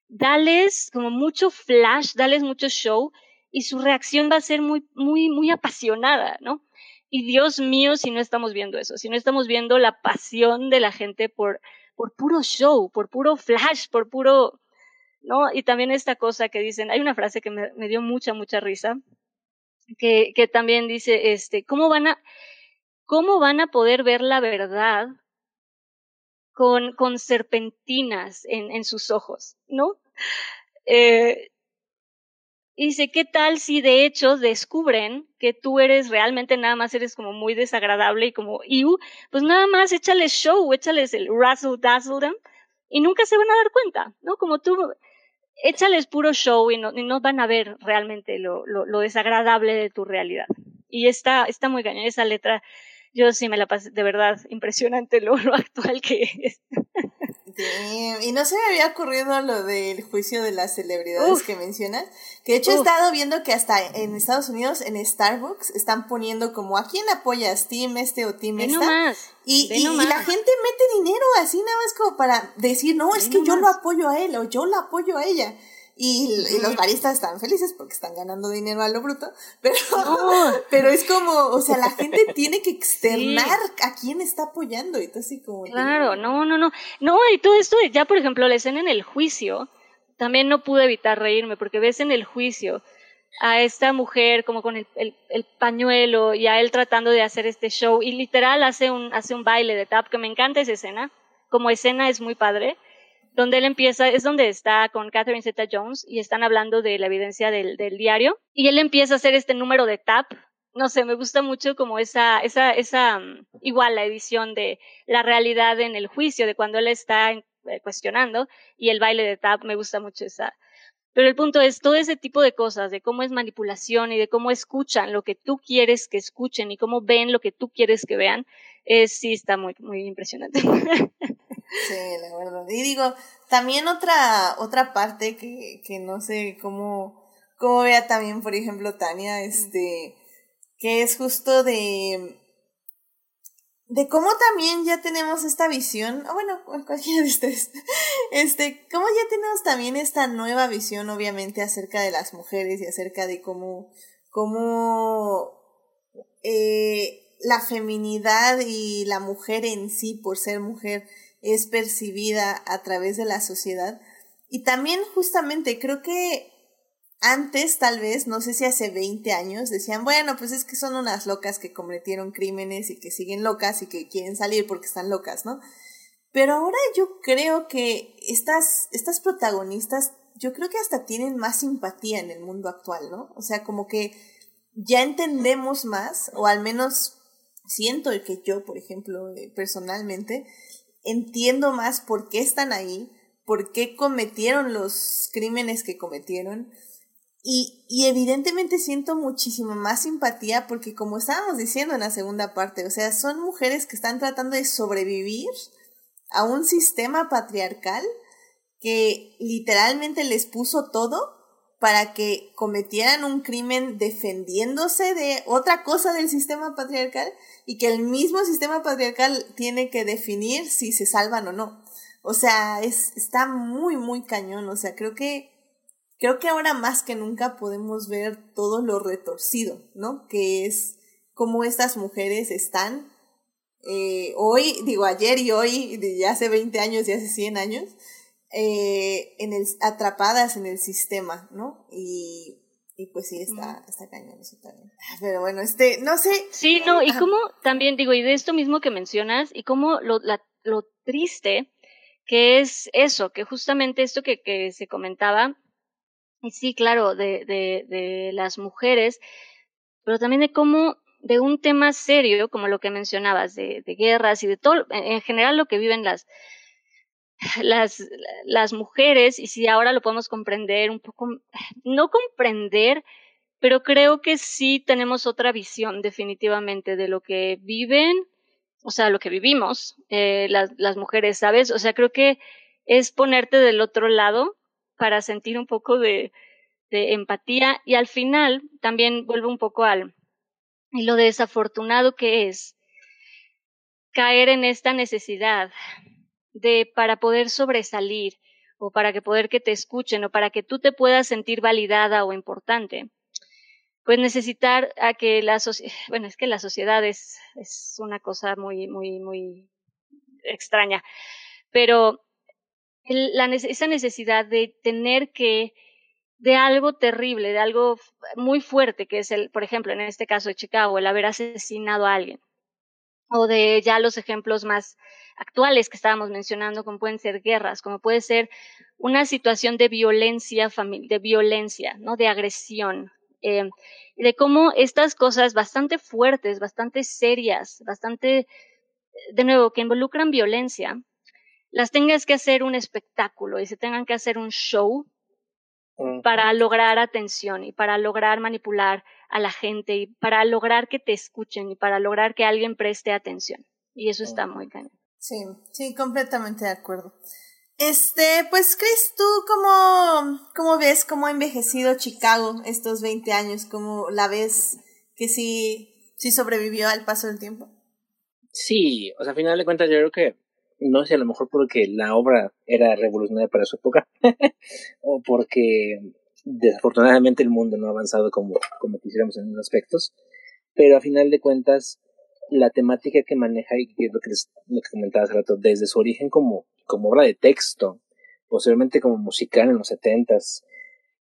dales como mucho flash, dales mucho show, y su reacción va a ser muy, muy, muy apasionada, ¿no? Y Dios mío, si no estamos viendo eso, si no estamos viendo la pasión de la gente por, por puro show, por puro flash, por puro, ¿no? Y también esta cosa que dicen, hay una frase que me, dio mucha, mucha risa, que, que también dice, este, ¿cómo van a, cómo van a poder ver la verdad con, con serpentinas en, en sus ojos, ¿no? Eh, dice, ¿qué tal si de hecho descubren que tú eres realmente nada más eres como muy desagradable y como you? Pues nada más échales show, échales el razzle dazzle them y nunca se van a dar cuenta, ¿no? Como tú, échales puro show y no, no van a ver realmente lo, lo, lo, desagradable de tu realidad. Y está, está muy cañón esa letra yo sí me la pasé, de verdad, impresionante lo, lo actual que es. y no se me había ocurrido lo del juicio de las celebridades que mencionas. Que de hecho he estado viendo que hasta en Estados Unidos, en Starbucks, están poniendo como a quién apoyas, Team este o Team esta. y, y, la gente mete dinero así nada más como para decir, no, es que yo lo apoyo a él o yo la apoyo a ella. Y, los baristas están felices porque están ganando dinero a lo bruto, pero, pero es como, o sea, la gente tiene que externar a quién está apoyando y todo así como... Claro, no, no, no, no, y todo esto, ya por ejemplo, la escena en el juicio, también no pude evitar reírme porque ves en el juicio a esta mujer como con el, el, el, pañuelo y a él tratando de hacer este show y literal hace un, hace un baile de tap, que me encanta esa escena, como escena es muy padre donde él empieza, es donde está con Catherine Zeta Jones y están hablando de la evidencia del, del diario y él empieza a hacer este número de tap no sé, me gusta mucho como esa, esa, esa, mm, igual la edición de la realidad en el juicio, de cuando él está eh, cuestionando, y el baile de tap, me gusta mucho esa. Pero el punto es todo ese tipo de cosas, de cómo es manipulación y de cómo escuchan lo que tú quieres que escuchen y cómo ven lo que tú quieres que vean, es, sí está muy, muy impresionante. Sí, la verdad. Y digo, también otra, otra parte que, que no sé cómo, cómo vea también, por ejemplo, Tania, este, que es justo de, de cómo también ya tenemos esta visión, o bueno, cualquiera de ustedes, este, cómo ya tenemos también esta nueva visión, obviamente, acerca de las mujeres y acerca de cómo, cómo, eh, la feminidad y la mujer en sí, por ser mujer, es percibida a través de la sociedad. Y también justamente creo que antes, tal vez, no sé si hace 20 años, decían, bueno, pues es que son unas locas que cometieron crímenes y que siguen locas y que quieren salir porque están locas, ¿no? Pero ahora yo creo que estas, estas protagonistas, yo creo que hasta tienen más simpatía en el mundo actual, ¿no? O sea, como que ya entendemos más, o al menos siento que yo, por ejemplo, eh, personalmente, entiendo más por qué están ahí, por qué cometieron los crímenes que cometieron. Y, y evidentemente siento muchísima más simpatía porque como estábamos diciendo en la segunda parte, o sea, son mujeres que están tratando de sobrevivir a un sistema patriarcal que literalmente les puso todo para que cometieran un crimen defendiéndose de otra cosa del sistema patriarcal y que el mismo sistema patriarcal tiene que definir si se salvan o no. O sea, es, está muy, muy cañón. O sea, creo que, creo que ahora más que nunca podemos ver todo lo retorcido, ¿no? Que es cómo estas mujeres están eh, hoy, digo ayer y hoy, de hace 20 años y hace 100 años, eh, en el, atrapadas en el sistema, ¿no? Y, y pues sí, está, está cañón eso también. Pero bueno, este, no sé. Sí, no, y cómo también digo, y de esto mismo que mencionas, y cómo lo, la, lo triste que es eso, que justamente esto que, que se comentaba, y sí, claro, de, de, de las mujeres, pero también de cómo de un tema serio, como lo que mencionabas, de, de guerras y de todo, en general lo que viven las, las, las mujeres, y si ahora lo podemos comprender un poco, no comprender, pero creo que sí tenemos otra visión definitivamente de lo que viven, o sea, lo que vivimos eh, las, las mujeres, ¿sabes? O sea, creo que es ponerte del otro lado para sentir un poco de, empatía y al final también vuelvo un poco al lo desafortunado que es caer en esta necesidad de para poder sobresalir o para que poder que te escuchen o para que tú te puedas sentir validada o importante, pues necesitar a que la sociedad, bueno, es que la sociedad es, es una cosa muy, muy, muy extraña, pero esa necesidad de tener que, de algo terrible, de algo muy fuerte, que es el, por ejemplo, en este caso de Chicago, el haber asesinado a alguien. O de ya los ejemplos más actuales que estábamos mencionando, como pueden ser guerras, como puede ser una situación de violencia, de violencia, ¿no? De agresión. Eh, de cómo estas cosas bastante fuertes, bastante serias, bastante, de nuevo, que involucran violencia, las tengas que hacer un espectáculo y se tengan que hacer un show para lograr atención y para lograr manipular a la gente y para lograr que te escuchen y para lograr que alguien preste atención. Y eso está muy cañón. Sí, sí, completamente de acuerdo. Este, pues, Chris, ¿tú cómo, cómo ves cómo ha envejecido Chicago estos 20 años? ¿Cómo la ves que sí, sí sobrevivió al paso del tiempo? Sí, o sea, a final de cuentas yo creo que no sé, a lo mejor porque la obra era revolucionaria para su época, o porque desafortunadamente el mundo no ha avanzado como, como quisiéramos en unos aspectos, pero a final de cuentas la temática que maneja y lo que, lo que comentaba hace rato, desde su origen como, como obra de texto, posiblemente como musical en los setentas,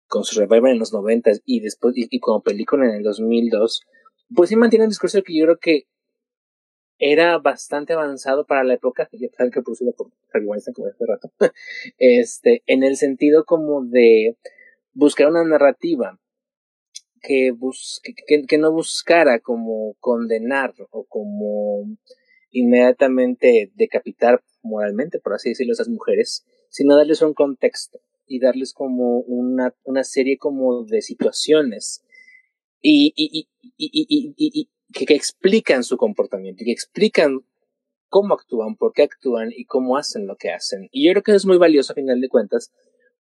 con su revival en los noventas y después y, como película en el 2002, pues sí mantiene un discurso que yo creo que era bastante avanzado para la época, y a pesar que producido por Harry Weinstein, como hace rato, este, en el sentido como de buscar una narrativa que, que, que, no buscara como condenar o como inmediatamente decapitar moralmente, por así decirlo, a esas mujeres, sino darles un contexto y darles como una, una serie como de situaciones y, y, y, y que, que, explican su comportamiento, que explican cómo actúan, por qué actúan y cómo hacen lo que hacen. Y yo creo que eso es muy valioso a final de cuentas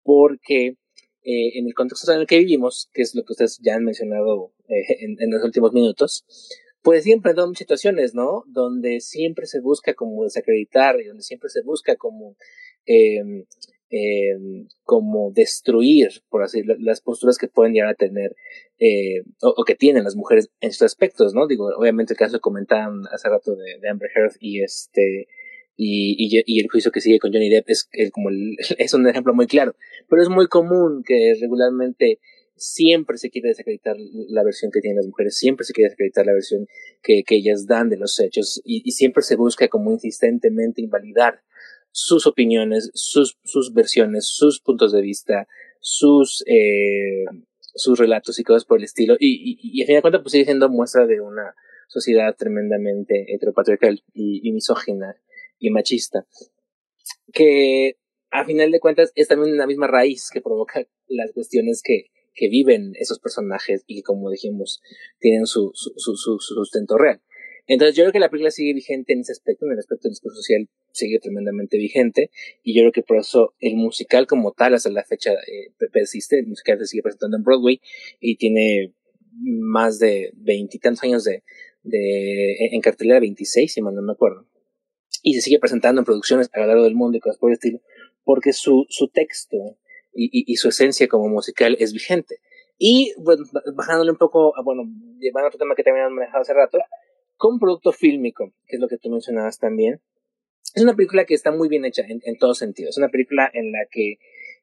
porque eh, en el contexto en el que vivimos, que es lo que ustedes ya han mencionado eh, en, los últimos minutos, pues siempre hay situaciones, ¿no? Donde siempre se busca como desacreditar y donde siempre se busca como, eh, como destruir, por así las posturas que pueden llegar a tener eh, o, que tienen las mujeres en estos aspectos, ¿no? Digo, obviamente el caso que comentaban hace rato de, de Amber Heard y este y, y, el juicio que sigue con Johnny Depp es, como es un ejemplo muy claro. Pero es muy común que regularmente siempre se quiere desacreditar la versión que tienen las mujeres, siempre se quiere desacreditar la versión que, que ellas dan de los hechos y, siempre se busca como insistentemente invalidar sus opiniones, sus, sus versiones, sus puntos de vista, sus, eh, sus relatos y cosas por el estilo. Y, y, y fin de cuentas pues sigue siendo muestra de una sociedad tremendamente heteropatriarcal y misógina y machista, que a final de cuentas es también la misma raíz que provoca las cuestiones que, que viven esos personajes y que, como dijimos, tienen su, su, su, su, sustento real. Entonces yo creo que la película sigue vigente en ese aspecto, en el aspecto del discurso social sigue tremendamente vigente y yo creo que por eso el musical como tal hasta la fecha eh, persiste, el musical se sigue presentando en Broadway y tiene más de veintitantos años de, de en cartelera 26 si mal no me acuerdo y se sigue presentando en producciones a lo largo del mundo y cosas por el estilo, porque su, su texto y, y, y su esencia como musical es vigente. Y bueno, bajándole un poco, bueno, llevando otro tema que también han manejado hace rato, como producto fílmico, que es lo que tú mencionabas también, es una película que está muy bien hecha en, en todos sentidos. Es una película en la que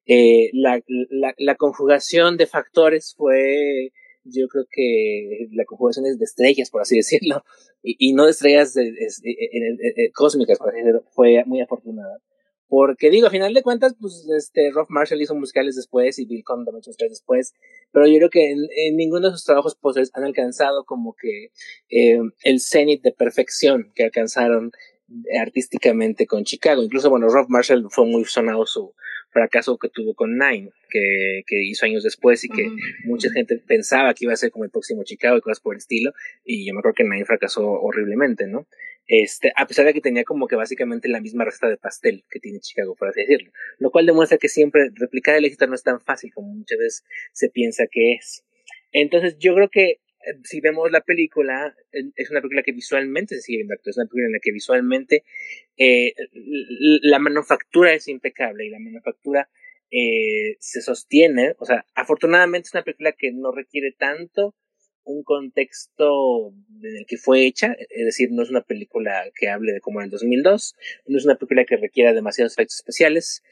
eh, la, la, la conjugación de factores fue yo creo que la conjugación es de estrellas, por así decirlo, y, y no de estrellas de, de, de, cósmicas, por así decirlo, fue muy afortunada. Porque digo, a final de cuentas, pues este, Rob Marshall hizo musicales después y Bill Condon muchos musicales después, pero yo creo que en, en ninguno de sus trabajos posteriores han alcanzado como que eh, el cenit de perfección que alcanzaron artísticamente con Chicago. Incluso, bueno, Rob Marshall fue muy sonado su, fracaso que tuvo con Nine, que, que hizo años después y que mucha gente pensaba que iba a ser como el próximo Chicago y cosas por el estilo, y yo me acuerdo que Nine fracasó horriblemente, ¿no? Este, a pesar de que tenía como que básicamente la misma receta de pastel que tiene Chicago, por así decirlo, lo cual demuestra que siempre replicar el éxito no es tan fácil como muchas veces se piensa que es. Entonces yo creo que si vemos la película, es una película que visualmente se sigue viendo es una película en la que visualmente eh, la manufactura es impecable y la manufactura eh, se sostiene, o sea, afortunadamente es una película que no requiere tanto un contexto en el que fue hecha, es decir, no es una película que hable de como en el 2002, no es una película que requiera demasiados efectos especiales,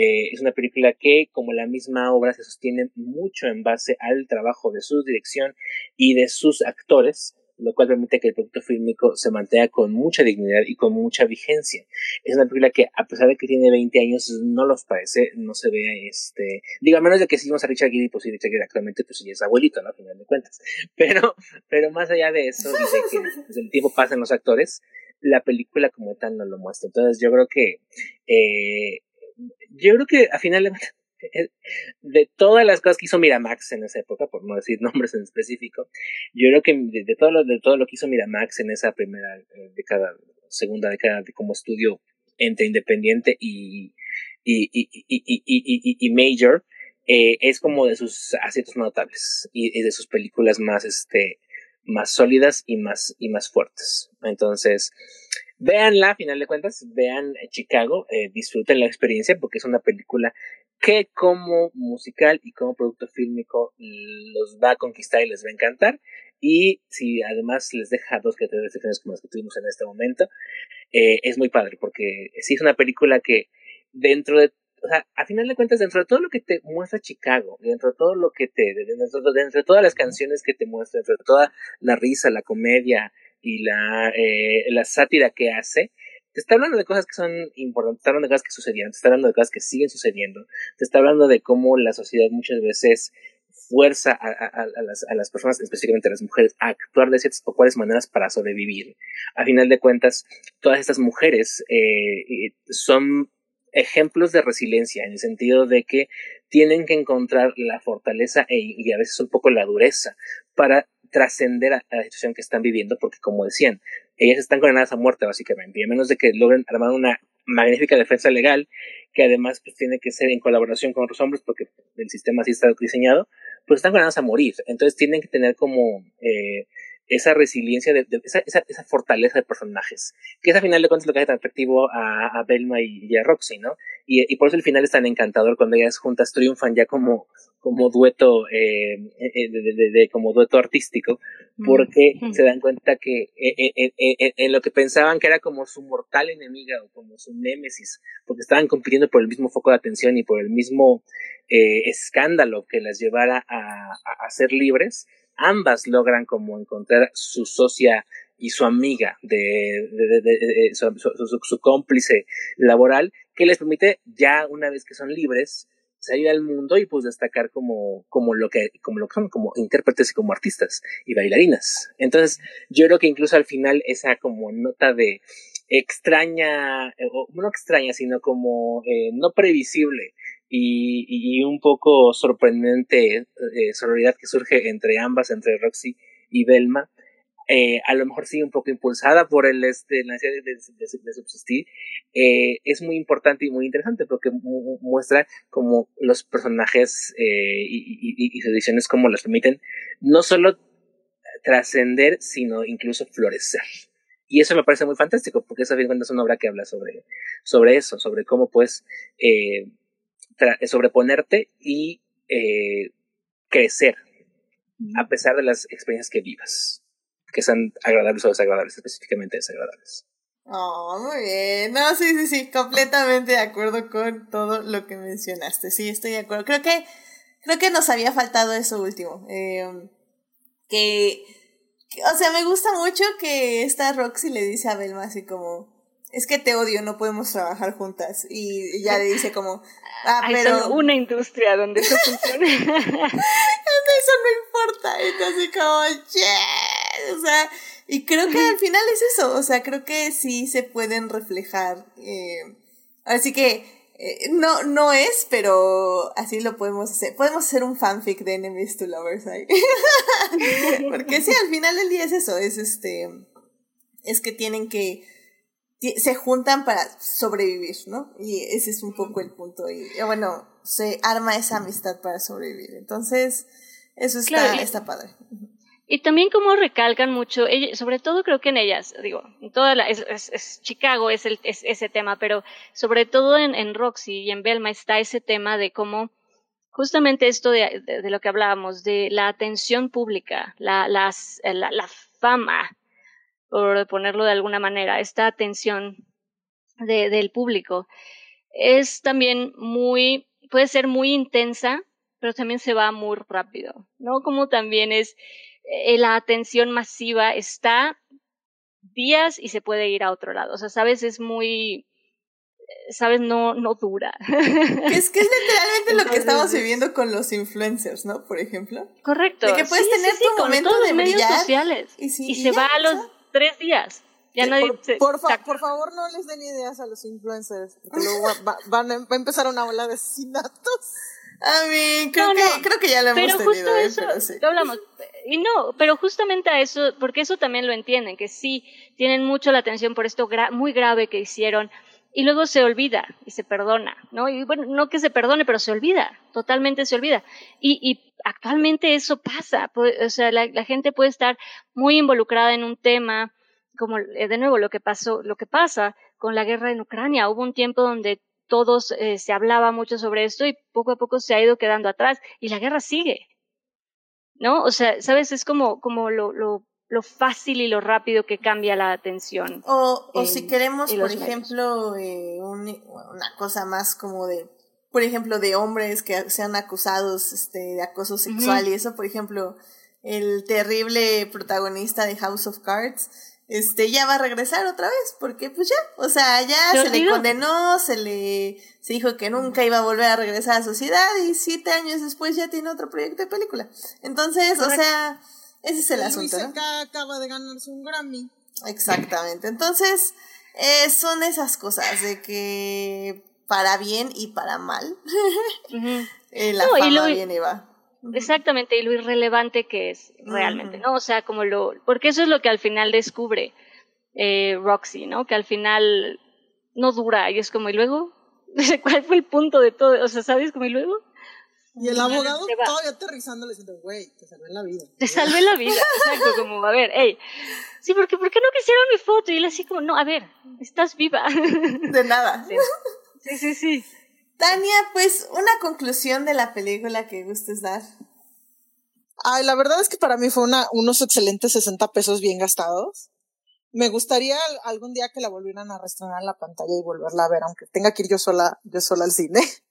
Eh, es una película que, como la misma obra, se sostiene mucho en base al trabajo de su dirección y de sus actores, lo cual permite que el producto fílmico se mantenga con mucha dignidad y con mucha vigencia. Es una película que, a pesar de que tiene 20 años, no los parece, no se ve, este, digo, a menos de que sigamos a Richard Gere, pues sí, Richard Gere actualmente, pues sí es abuelito, ¿no? A final de cuentas. Pero, pero más allá de eso, y de que pues, el tiempo pasa en los actores, la película como tal no lo muestra. Entonces yo creo que, eh, yo creo que a final de de todas las cosas que hizo Miramax en esa época, por no decir nombres en específico, yo creo que de, todo, lo, de todo lo que hizo Miramax en esa primera eh, década, segunda década de como estudio entre independiente y, y, y, y, y major, eh, es como de sus aciertos notables y, de sus películas más, este, más sólidas y más, y más fuertes. Entonces, véanla, a final de cuentas, vean Chicago, eh, disfruten la experiencia porque es una película que como musical y como producto fílmico los va a conquistar y les va a encantar. Y si además les deja dos que tres recepciones como las que tuvimos en este momento, eh, es muy padre, porque sí es una película que dentro de, o sea, a final de cuentas, dentro de todo lo que te muestra Chicago, dentro de todo lo que te, dentro, de todas las canciones que te muestra, dentro de toda la risa, la comedia y la, eh, la sátira que hace, te está hablando de cosas que son importantes, te está hablando de cosas que sucedían, te está hablando de cosas que siguen sucediendo, te está hablando de cómo la sociedad muchas veces fuerza a, a, a, las, a, las, personas, específicamente a las mujeres, a actuar de ciertas o cuáles maneras para sobrevivir. A final de cuentas, todas estas mujeres eh, son ejemplos de resiliencia en el sentido de que tienen que encontrar la fortaleza e, y a veces un poco la dureza para trascender a, la situación que están viviendo, porque como decían, ellas están condenadas a muerte básicamente, y a menos de que logren armar una magnífica defensa legal, que además pues tiene que ser en colaboración con otros hombres, porque el sistema así está diseñado, pues están condenadas a morir. Entonces tienen que tener como eh, esa resiliencia, de, esa, esa, fortaleza de personajes, que es a final de cuentas lo que hace tan atractivo a, a Belma y, a Roxy, ¿no? Y, y, por eso el final es tan encantador cuando ellas juntas triunfan ya como, como dueto, eh, eh de, de, de, como dueto artístico, porque mm. se dan cuenta que en, en, en, lo que pensaban que era como su mortal enemiga o como su némesis, porque estaban compitiendo por el mismo foco de atención y por el mismo eh, escándalo que las llevara a, a, a ser libres, ambas logran como encontrar su socia y su amiga de, de, de, su, su, su, cómplice laboral que les permite ya una vez que son libres salir al mundo y pues destacar como, como lo que, como lo que son, como intérpretes y como artistas y bailarinas. Entonces, yo creo que incluso al final esa como nota de extraña, eh, no extraña, sino como eh, no previsible y, y un poco sorprendente eh, que surge entre ambas, entre Roxy y Belma, eh, a lo mejor sí un poco impulsada por el este, la necesidad de, de, de, subsistir, eh, es muy importante y muy interesante porque mu muestra como los personajes eh, y, y, y sus ediciones como las permiten no solo trascender, sino incluso florecer. Y eso me parece muy fantástico, porque esa es una obra que habla sobre, sobre eso, sobre cómo puedes sobreponerte y crecer a pesar de las experiencias que vivas, que sean agradables o desagradables, específicamente desagradables. Oh, muy bien. No, sí, sí, sí, completamente de acuerdo con todo lo que mencionaste. Sí, estoy de acuerdo. Creo que, creo que nos había faltado eso último. Eh, que, que, o sea, me gusta mucho que esta Roxy le dice a Belma así como, es que te odio, no podemos trabajar juntas. Y ya le dice como, ah, Hay pero... solo una industria donde eso funciona. eso no importa. Entonces como, yeah. O sea, y creo que al final es eso. O sea, creo que sí se pueden reflejar. Eh, así que, eh, no, no es, pero así lo podemos hacer. Podemos hacer un fanfic de Enemies to Lovers ahí. Porque sí, al final del día es eso. Es este, es que tienen que se juntan para sobrevivir, ¿no? Y ese es un poco el punto. Y bueno, se arma esa amistad para sobrevivir. Entonces, eso está, claro, y, está padre. Y también como recalcan mucho, sobre todo creo que en ellas, digo, en toda la, es, es, Chicago es, el, es ese tema, pero sobre todo en, Roxy y en Belma está ese tema de cómo justamente esto de, lo que hablábamos, de la atención pública, la, las, la, la fama, por ponerlo de alguna manera, esta atención de, del público, es también muy, puede ser muy intensa, pero también se va muy rápido, ¿no? Como también es eh, la atención masiva está días y se puede ir a otro lado. O sea, sabes, es muy, eh, sabes, no, no dura. Es que es literalmente lo que estamos viviendo con los influencers, ¿no? Por ejemplo. Correcto. De que puedes tener tu momento de medios brillar sociales y, se va a los tres días. Ya nadie por, se- por, fa- por favor, no les den ideas a los influencers, porque luego va, va- van a, va a empezar una ola de asesinatos. A mí, creo, No, que, no. creo que ya lo hemos pero tenido, justo ¿eh? eso Pero sí. lo hablamos y no pero justamente a eso porque eso también lo entienden que sí tienen mucho la atención por esto gra- muy grave que hicieron y luego se olvida y se perdona no y bueno no que se perdone pero se olvida totalmente se olvida y, y actualmente eso pasa o sea la, la gente puede estar muy involucrada en un tema como eh, de nuevo lo que pasó lo que pasa con la guerra en Ucrania hubo un tiempo donde todos eh, se hablaba mucho sobre esto y poco a poco se ha ido quedando atrás y la guerra sigue. ¿No? O sea, ¿sabes? Es como, como lo, lo, lo fácil y lo rápido que cambia la atención. O, si queremos, por ejemplo, eh, un- una cosa más como de, por ejemplo, de hombres que sean acusados este, de acoso sexual y eso, por ejemplo, el terrible protagonista de House of Cards, este, ya va a regresar otra vez, porque pues ya, o sea, ya Se se, le condenó, se le, se dijo que nunca iba a volver a regresar a la sociedad y siete años después ya tiene otro proyecto de película. Entonces, o sea, ese es el Luis asunto, ¿no? C.K. acaba de ganarse un Grammy. Exactamente. Entonces, eh, son esas cosas de que para bien y para mal, Ujú. eh, la No, y fama lo- viene y va. Exactamente, y lo irrelevante que es realmente, ¿no? O sea, como lo, porque eso es lo que al final descubre eh, Roxy, ¿no? Que al final no dura y es como, ¿y luego? ¿Cuál fue el punto de todo? O sea, ¿sabes? Como, ¿y luego? Y el abogado todavía aterrizando le diciendo, güey, te salvé la vida. Te salvé la vida, exacto, como, a ver, hey, sí, porque ¿por qué no quisieron mi foto? Y él así como, no, a ver, estás viva. De nada. Sí, sí, sí. Tania, pues, una conclusión de la película que gustes dar. Ay, la verdad es que para mí fue unos excelentes 60 pesos bien gastados. Me gustaría al- algún día que la volvieran a reestrenar en la pantalla y volverla a ver, aunque tenga que ir yo sola, yo sola al cine.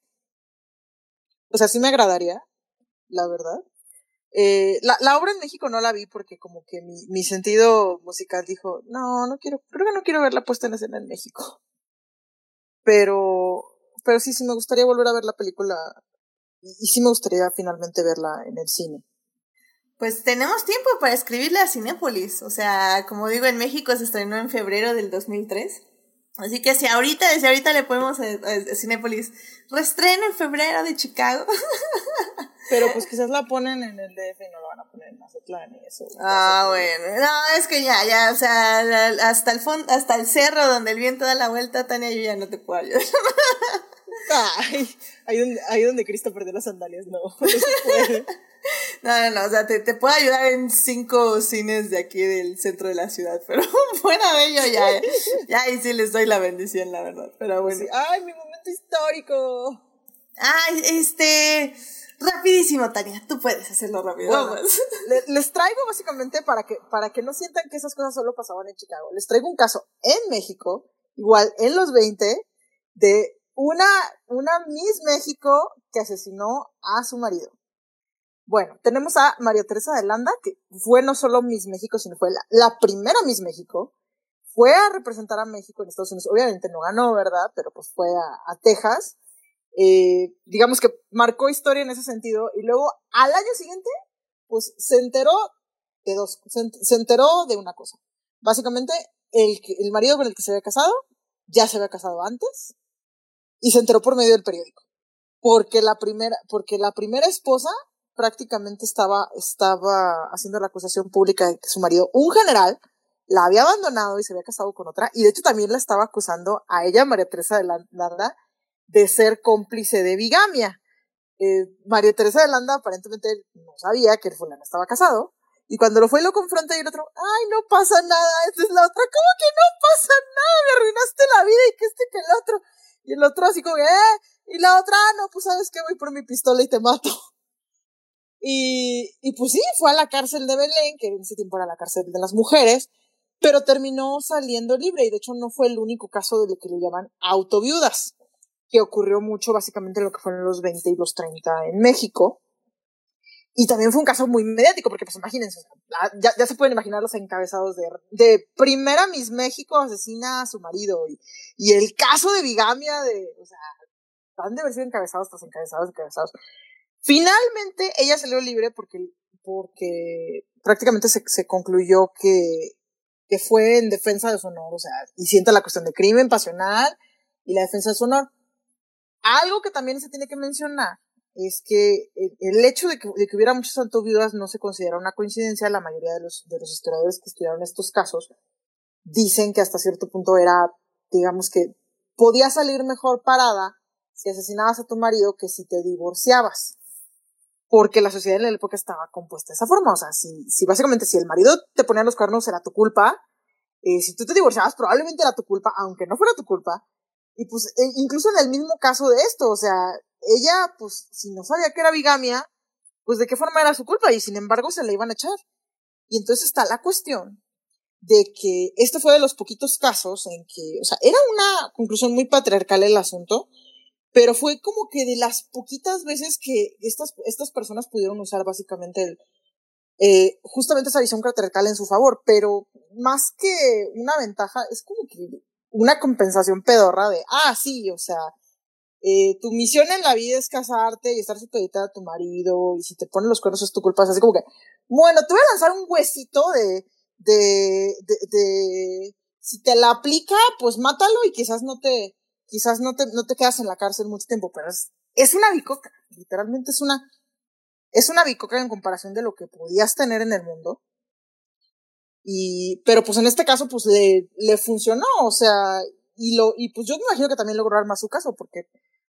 O sea, sí me agradaría, la verdad. Eh, la, la obra en México no la vi porque como que mi, mi sentido musical dijo, no, no quiero, creo que no quiero verla puesta en escena en México. Pero, pero sí, sí me gustaría volver a ver la película y, sí me gustaría finalmente verla en el cine. Pues tenemos tiempo para escribirle a Cinépolis. O sea, como digo, en México se estrenó en febrero del 2003. Así que si ahorita, desde ahorita le podemos a, a reestreno en febrero de Chicago. Pero pues quizás la ponen en el DF y no la van a poner en Mazatlán y eso. Ah, bueno. No, es que ya, ya, o sea, hasta el fondo, hasta el cerro donde el viento da la vuelta, Tania, yo ya no te puedo ayudar. Ay, ahí donde, ahí donde Cristo perdió las sandalias, no. no se. No, no, no, o sea, te, te puedo ayudar en cinco cines de aquí del centro de la ciudad, pero fuera de ello ya, ya ahí sí les doy la bendición, la verdad, pero bueno. Sí, Ay, mi momento histórico. Ay, este, rapidísimo, Tania, tú puedes hacerlo rápido. Vamos. les traigo básicamente para que, para que no sientan que esas cosas solo pasaban en Chicago. Les traigo un caso en México, igual en los 20, de una, una Miss México que asesinó a su marido. Bueno, tenemos a María Teresa de Landa, que fue no solo Miss México, sino fue la, la primera Miss México. Fue a representar a México en Estados Unidos. Obviamente no ganó, ¿verdad? Pero pues fue a, a Texas. Eh, digamos que marcó historia en ese sentido. Y luego, al año siguiente, pues se enteró de dos, se, ent- se enteró de una cosa. Básicamente, el, el marido con el que se había casado, ya se había casado antes, y se enteró por medio del periódico. Porque la primera, porque la primera esposa prácticamente estaba, estaba haciendo la acusación pública de que su marido, un general, la había abandonado y se había casado con otra, y de hecho también la estaba acusando a ella, María Teresa de Lan- Landa, de ser cómplice de bigamia. Eh, María Teresa de Landa aparentemente no sabía que el fulano estaba casado, y cuando lo fue lo confronta y el otro, ay, no pasa nada, esta es la otra, ¿cómo que no pasa nada? Me arruinaste la vida y que este que el otro. Y el otro así como, eh, y la otra, "Ah, no, pues sabes que voy por mi pistola y te mato. Y, y pues sí, fue a la cárcel de Belén, que en ese tiempo era la cárcel de las mujeres, pero terminó saliendo libre y de hecho no fue el único caso de lo que le llaman autoviudas. Que ocurrió mucho básicamente lo que fueron los 20 y los 30 en México. Y también fue un caso muy mediático, porque pues imagínense, ya, ya se pueden imaginar los encabezados de, de primera Miss México asesina a su marido y, y el caso de bigamia de, o sea, han de haber sido encabezados tras encabezados, encabezados. Finalmente ella salió libre porque, porque prácticamente se, se concluyó que, que fue en defensa de su honor, o sea, y sienta la cuestión de crimen pasional y la defensa de su honor. Algo que también se tiene que mencionar es que el, hecho de que, de que hubiera muchas viudas no se considera una coincidencia. La mayoría de los, de los historiadores que estudiaron estos casos dicen que hasta cierto punto era, digamos que podía salir mejor parada si asesinabas a tu marido que si te divorciabas. Porque la sociedad en la época estaba compuesta de esa forma. O sea, si, si básicamente si el marido te ponía los cuernos era tu culpa, eh, si tú te divorciabas probablemente era tu culpa, aunque no fuera tu culpa. Y pues e, incluso en el mismo caso de esto, o sea, ella, pues, si no sabía que era bigamia, pues de qué forma era su culpa y sin embargo se la iban a echar. Y entonces está la cuestión de que este fue de los poquitos casos en que, o sea, era una conclusión muy patriarcal el asunto, pero fue como que de las poquitas veces que estas, estas personas pudieron usar básicamente el, eh, justamente esa visión patriarcal en su favor, pero más que una ventaja, es como que una compensación pedorra de, ah, sí, o sea, eh, tu misión en la vida es casarte y estar supeditada a tu marido, y si te ponen los cuernos es tu culpa, es así como que, bueno, te voy a lanzar un huesito de, de, de, de, si te la aplica, pues mátalo y quizás no te, quizás no te, no te quedas en la cárcel mucho tiempo, pero es, es una bicoca, literalmente es una, es una bicoca en comparación de lo que podías tener en el mundo. Y, pero pues en este caso, pues le, le funcionó, o sea, y lo, y pues yo me imagino que también logró armar su caso, porque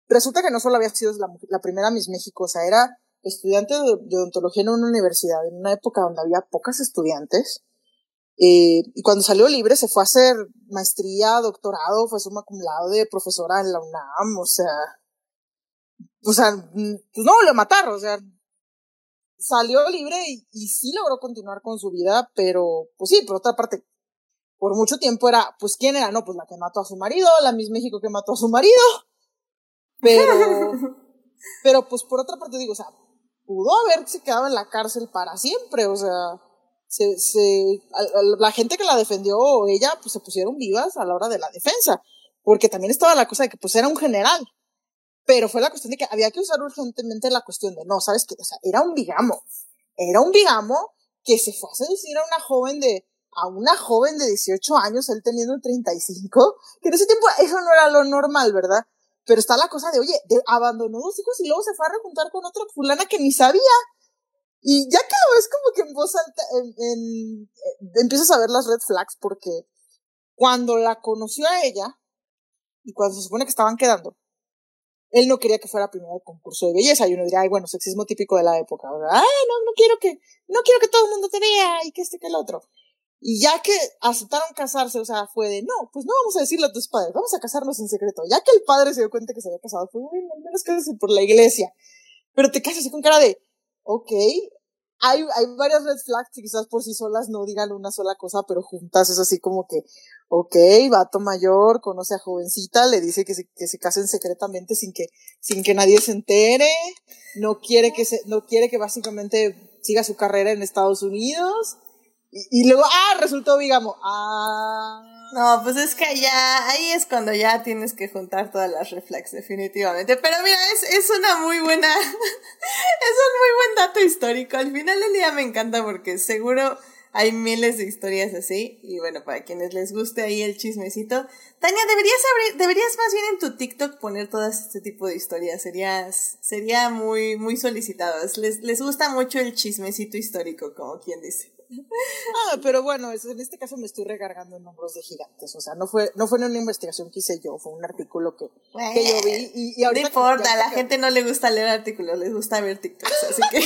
resulta que no solo había sido la, primera Miss México, o sea, era estudiante de, odontología en una universidad, en una época donde había pocas estudiantes. Eh, y cuando salió libre se fue a hacer maestría, doctorado, fue suma acumulado de profesora en la UNAM, o sea, o sea, pues no, lo mataron, o sea, salió libre y, y, sí logró continuar con su vida, pero pues sí, por otra parte, por mucho tiempo era, pues quién era, no, pues la que mató a su marido, la Miss México que mató a su marido, pero, pero pues por otra parte digo, o sea, pudo haberse quedado en la cárcel para siempre, o sea, se, se, la gente que la defendió ella, pues se pusieron vivas a la hora de la defensa, porque también estaba la cosa de que pues era un general, pero fue la cuestión de que había que usar urgentemente la cuestión de, no, ¿sabes qué? O sea, era un bigamo. Era un bigamo que se fue a seducir a una joven de, a una joven de 18 años, él teniendo 35, que en ese tiempo eso no era lo normal, ¿verdad? Pero está la cosa de, oye, de, abandonó dos hijos y luego se fue a rejuntar con otra fulana que ni sabía. Y ya lo ves como que en, eh, empiezas a ver las red flags porque cuando la conoció a ella y cuando se supone que estaban quedando, él no quería que fuera primero el concurso de belleza y uno diría, ay, bueno, sexismo típico de la época, ¿verdad? Ay, no, no quiero que, no quiero que todo el mundo te vea y que este que el otro. Y ya que aceptaron casarse, o sea, fue de, no, pues no vamos a decirle a tus padres, vamos a casarnos en secreto. Ya que el padre se dio cuenta que se había casado, fue, bueno, al menos cásense por la iglesia. Pero te casas así con cara de, ok, hay, hay varias red flags que quizás por sí solas no digan una sola cosa, pero juntas es así como que, ok, vato mayor, conoce a jovencita, le dice que se, que se casen secretamente sin que, sin que nadie se entere, no quiere que se, no quiere que básicamente siga su carrera en Estados Unidos, y, y luego, ah, resultó digamos, ah. No, pues es que allá, ahí es cuando ya tienes que juntar todas las reflex, definitivamente. Pero mira, es, es una muy buena, es un muy buen dato histórico. Al final del día me encanta porque seguro hay miles de historias así. Y bueno, para quienes les guste ahí el chismecito. Tania, deberías abrir, deberías más bien en tu TikTok poner todo este tipo de historias. Sería, sería muy, muy solicitado. Les, les gusta mucho el chismecito histórico, como quien dice. Ah, pero bueno, en este caso me estoy recargando en hombros de gigantes. O sea, no fue, no fue una investigación que hice yo, fue un artículo que, que yo vi. Y, y ahorita no importa, a la gente no le gusta leer artículos, les gusta ver TikToks, así que.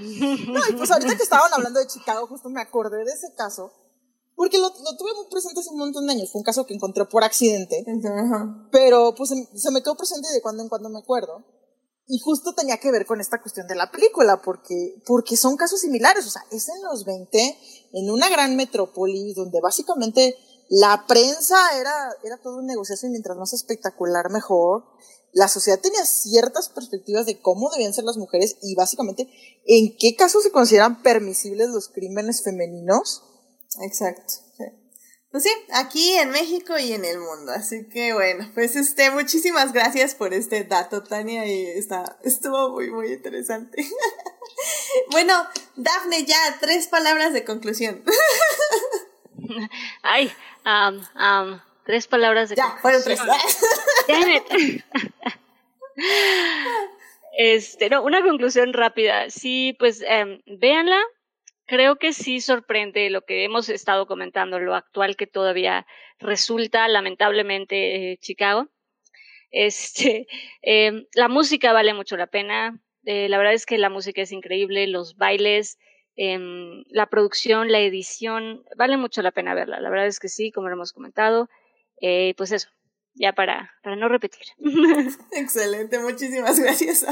no, y pues ahorita que estaban hablando de Chicago, justo me acordé de ese caso. Porque lo, lo tuve muy presente hace un montón de años. Fue un caso que encontré por accidente. Pero pues se, se me quedó presente de cuando en cuando me acuerdo. Y justo tenía que ver con esta cuestión de la película, porque, porque son casos similares. O sea, es en los 20, en una gran metrópoli, donde básicamente la prensa era, era todo un negocio y mientras más espectacular, mejor. La sociedad tenía ciertas perspectivas de cómo debían ser las mujeres y básicamente en qué casos se consideran permisibles los crímenes femeninos. Exacto. Pues sí, aquí en México y en el mundo. Así que bueno, pues este, muchísimas gracias por este dato, Tania, y está, estuvo muy, muy interesante. bueno, Dafne, ya, tres palabras de conclusión. Ay, um, um, tres palabras de ya, fueron tres. este, no, una conclusión rápida. Sí, pues um, véanla, creo que sí sorprende lo que hemos estado comentando, lo actual que todavía resulta lamentablemente eh, Chicago. Este, em, la música vale mucho la pena. Eh, la verdad es que la música es increíble, los bailes, em, la producción, la edición, vale mucho la pena verla. La verdad es que sí, como lo hemos comentado. Eh, pues eso, ya para, para no repetir. Excelente, muchísimas gracias.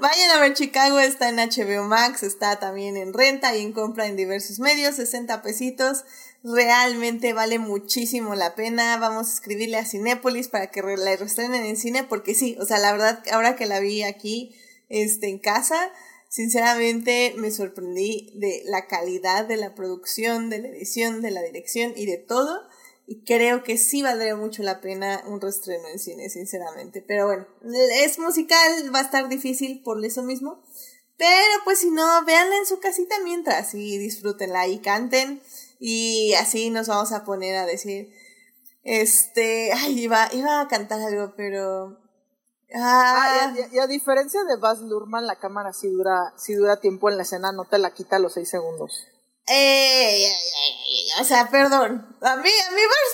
Vayan a ver Chicago, está en HBO Max, está también en renta y en compra en diversos medios, 60 pesitos. Realmente vale muchísimo la pena. Vamos a escribirle a Cinépolis para que la restrenen en cine, porque sí, o sea, la verdad, ahora que la vi aquí, este, en casa, sinceramente me sorprendí de la calidad de la producción, de la edición, de la dirección y de todo y creo que sí valdría mucho la pena un restreno en cine, sinceramente. Pero bueno, es musical, va a estar difícil por eso mismo. Pero pues si no, véanla en su casita mientras y disfrútenla y canten. Y así nos vamos a poner a decir, este, ay, iba, iba a cantar algo, pero... Ah, y, a, diferencia de Baz Luhrmann, la cámara sí dura, sí dura tiempo en la escena, no te la quita a los seis segundos. Eh, o sea, perdón. A mí, a mí Bars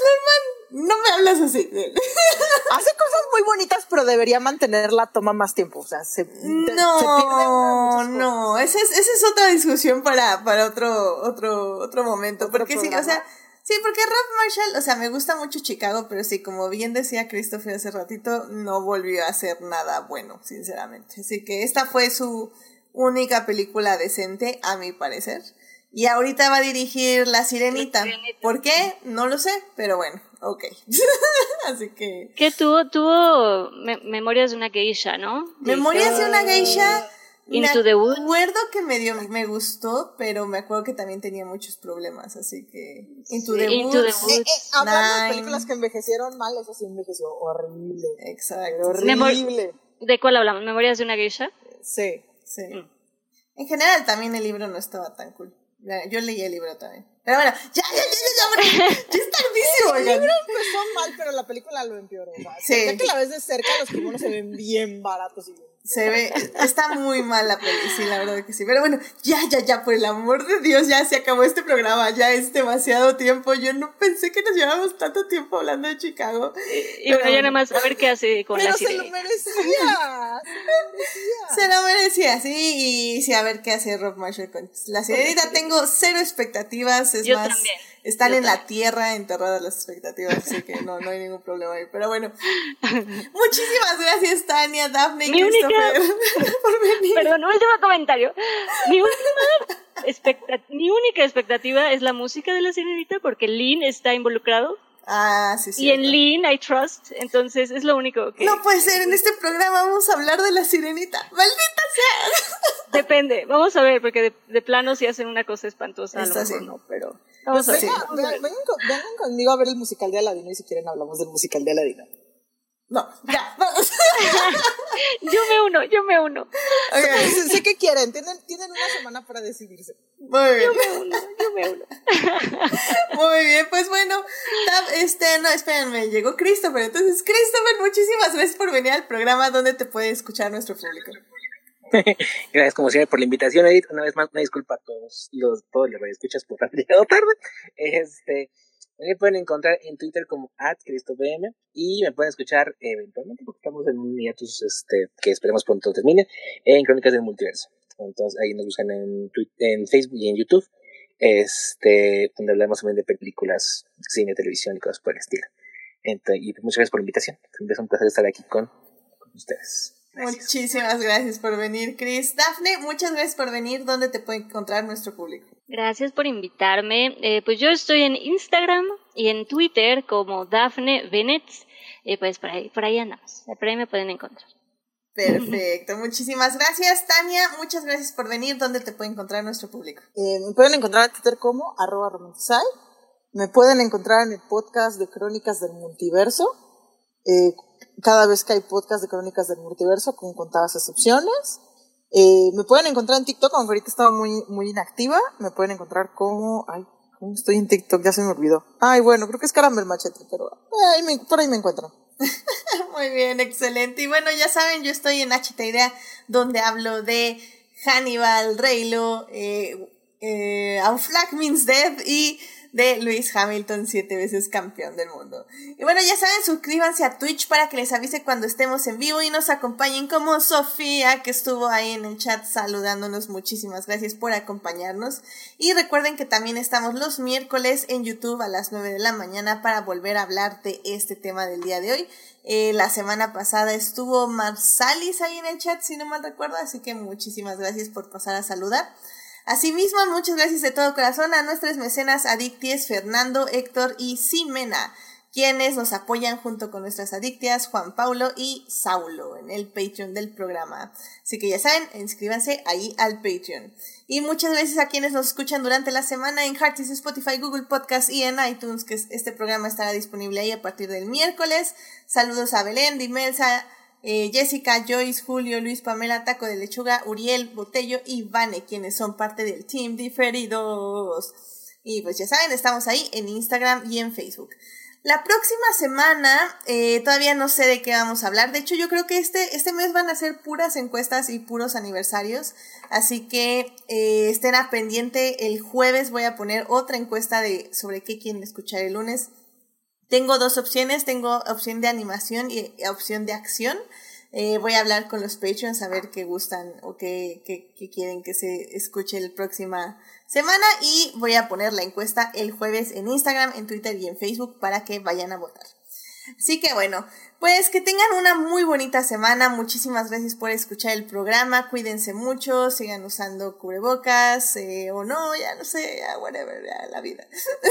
no me hablas así. Hace cosas muy bonitas, pero debería mantener la toma más tiempo. O sea, se, no, no. Esa es, esa es otra discusión para, para otro, otro, otro momento. porque sí, o sea, sí, porque Rob Marshall, o sea, me gusta mucho Chicago, pero sí, como bien decía Christopher hace ratito, no volvió a hacer nada bueno, sinceramente. Así que esta fue su única película decente, a mi parecer. Y ahorita va a dirigir La Sirenita. ¿Por qué? No lo sé, pero bueno, ok. Así que... ¿Qué tuvo? Tuvo Memorias de una geisha, ¿no? Memorias de una geisha... Into the Woods. Me acuerdo que me, dio, me gustó, pero me acuerdo que también tenía muchos problemas, así que... Into the Woods. The Woods. Eh, eh, hablando de películas que envejecieron mal, eso sí envejeció horrible. Exacto. Horrible. ¿De cuál hablamos? ¿Memorias de una geisha? Sí. Sí. Mm. En general también el libro no estaba tan cool. Yo leí el libro también. Pero bueno, ya, ya, ya, ya, ya, ya es tardísimo. El libro empezó mal, pero la película lo empeoró. sí. Ya que la ves de cerca, los kimonos se ven bien baratos y bien se ve, está muy mal la peli, sí, la verdad que sí. Pero bueno, ya, ya, ya, por el amor de Dios, ya se acabó este programa, ya es demasiado tiempo. Yo no pensé que nos llevábamos tanto tiempo hablando de Chicago. Y, bueno, ya nada más a ver qué hace con la sirenita. se lo merecía, se lo merecía. Sí, y sí, a ver qué hace Rob Marshall con la sirenita. Tengo cero expectativas, es más... También. Están en la tierra enterradas las expectativas, así que no, no hay ningún problema ahí. Pero bueno, muchísimas gracias, Tania, Daphne y Christopher, por venir. Perdón, último comentario. Mi, última mi única expectativa es la música de la sirenita, porque Lynn está involucrado. Ah, sí, sí. Y en Lean I trust, entonces es lo único que... No puede ser, en este programa vamos a hablar de la sirenita. ¡Maldita sea! Depende, vamos a ver, porque de, plano si hacen una cosa espantosa, a lo mejor no, pero... Vamos pues a ver. Vengan, conmigo a ver el musical de Aladino y si quieren hablamos del musical de Aladino. No, ya, vamos. yo me uno, yo me uno. Okay. Sé, que quieren, tienen, tienen una semana para decidirse. Muy bien. Yo me uno, yo me uno. Muy bien, pues bueno, este, no, espérenme, llegó Christopher. Entonces, Christopher, muchísimas gracias por venir al programa donde te puede escuchar nuestro público. Gracias como siempre por la invitación, Edith. Una vez más, una disculpa a todos los, todos los escuchas por haber llegado tarde. Este, me pueden encontrar en Twitter como @cristobm y me pueden escuchar eventualmente porque estamos en un hiatus este, que esperemos pronto termine en Crónicas del Multiverso. Entonces ahí nos buscan en, en Facebook y en YouTube, este, donde hablamos también de películas, cine, televisión y cosas por el estilo. Entonces, y muchas gracias por la invitación. Es un placer estar aquí con, con ustedes. Muchísimas gracias por venir, Chris. Dafne, muchas gracias por venir. ¿Dónde te puede encontrar nuestro público? Gracias por invitarme. Eh, pues yo estoy en Instagram y en Twitter como Dafne Bennett. Eh, pues por ahí, por ahí andamos. Por ahí me pueden encontrar. Perfecto, muchísimas gracias, Tania. Muchas gracias por venir. ¿Dónde te puede encontrar nuestro público? Eh, me pueden encontrar en Twitter como arroba. Me pueden encontrar en el podcast de Crónicas del Multiverso. Eh, cada vez que hay podcast de Crónicas del Multiverso, con contadas excepciones. Eh, me pueden encontrar en TikTok, aunque ahorita estaba muy, muy inactiva. Me pueden encontrar como. Ay, ¿cómo estoy en TikTok? Ya se me olvidó. Ay, bueno, creo que es Caramel Machete, pero por ahí me encuentro. Muy bien, excelente. Y bueno, ya saben, yo estoy en HT Idea, donde hablo de Hannibal, Reylo, eh, eh, Flag Means Death y de Luis Hamilton, siete veces campeón del mundo. Y bueno, ya saben, suscríbanse a Twitch para que les avise cuando estemos en vivo y nos acompañen como Sofía, que estuvo ahí en el chat saludándonos. Muchísimas gracias por acompañarnos. Y recuerden que también estamos los miércoles en YouTube a las 9 de la mañana para volver a hablar de este tema del día de hoy. Eh, la semana pasada estuvo Marsalis ahí en el chat, si no mal recuerdo, así que muchísimas gracias por pasar a saludar. Asimismo, muchas gracias de todo corazón a nuestras mecenas adicties Fernando, Héctor y Simena, quienes nos apoyan junto con nuestras adictias Juan Paulo y Saulo en el Patreon del programa. Así que ya saben, inscríbanse ahí al Patreon. Y muchas gracias a quienes nos escuchan durante la semana en Heartis, Spotify, Google Podcast y en iTunes, que este programa estará disponible ahí a partir del miércoles. Saludos a Belén, Dimelsa, eh, Jessica, Joyce, Julio, Luis, Pamela, Taco de Lechuga, Uriel, Botello y Vane, quienes son parte del Team Diferidos. Y pues ya saben, estamos ahí en Instagram y en Facebook. La próxima semana, eh, todavía no sé de qué vamos a hablar. De hecho, yo creo que este, este mes van a ser puras encuestas y puros aniversarios. Así que eh, estén a pendiente. El jueves voy a poner otra encuesta de sobre qué quieren escuchar el lunes. Tengo dos opciones, tengo opción de animación y opción de acción. Eh, voy a hablar con los Patreons a ver qué gustan o qué, qué, quieren que se escuche la próxima semana y voy a poner la encuesta el jueves en Instagram, en Twitter y en Facebook para que vayan a votar. Así que bueno, pues que tengan una muy bonita semana. Muchísimas gracias por escuchar el programa. Cuídense mucho, sigan usando cubrebocas eh, o no, ya no sé, ya whatever, ya la vida.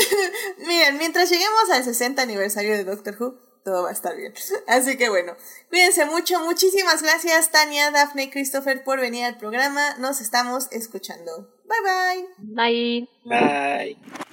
Miren, mientras lleguemos al 60 aniversario de Doctor Who, todo va a estar bien. Así que bueno, cuídense mucho. Muchísimas gracias Tania, Daphne y Christopher por venir al programa. Nos estamos escuchando. Bye bye. Bye. Bye.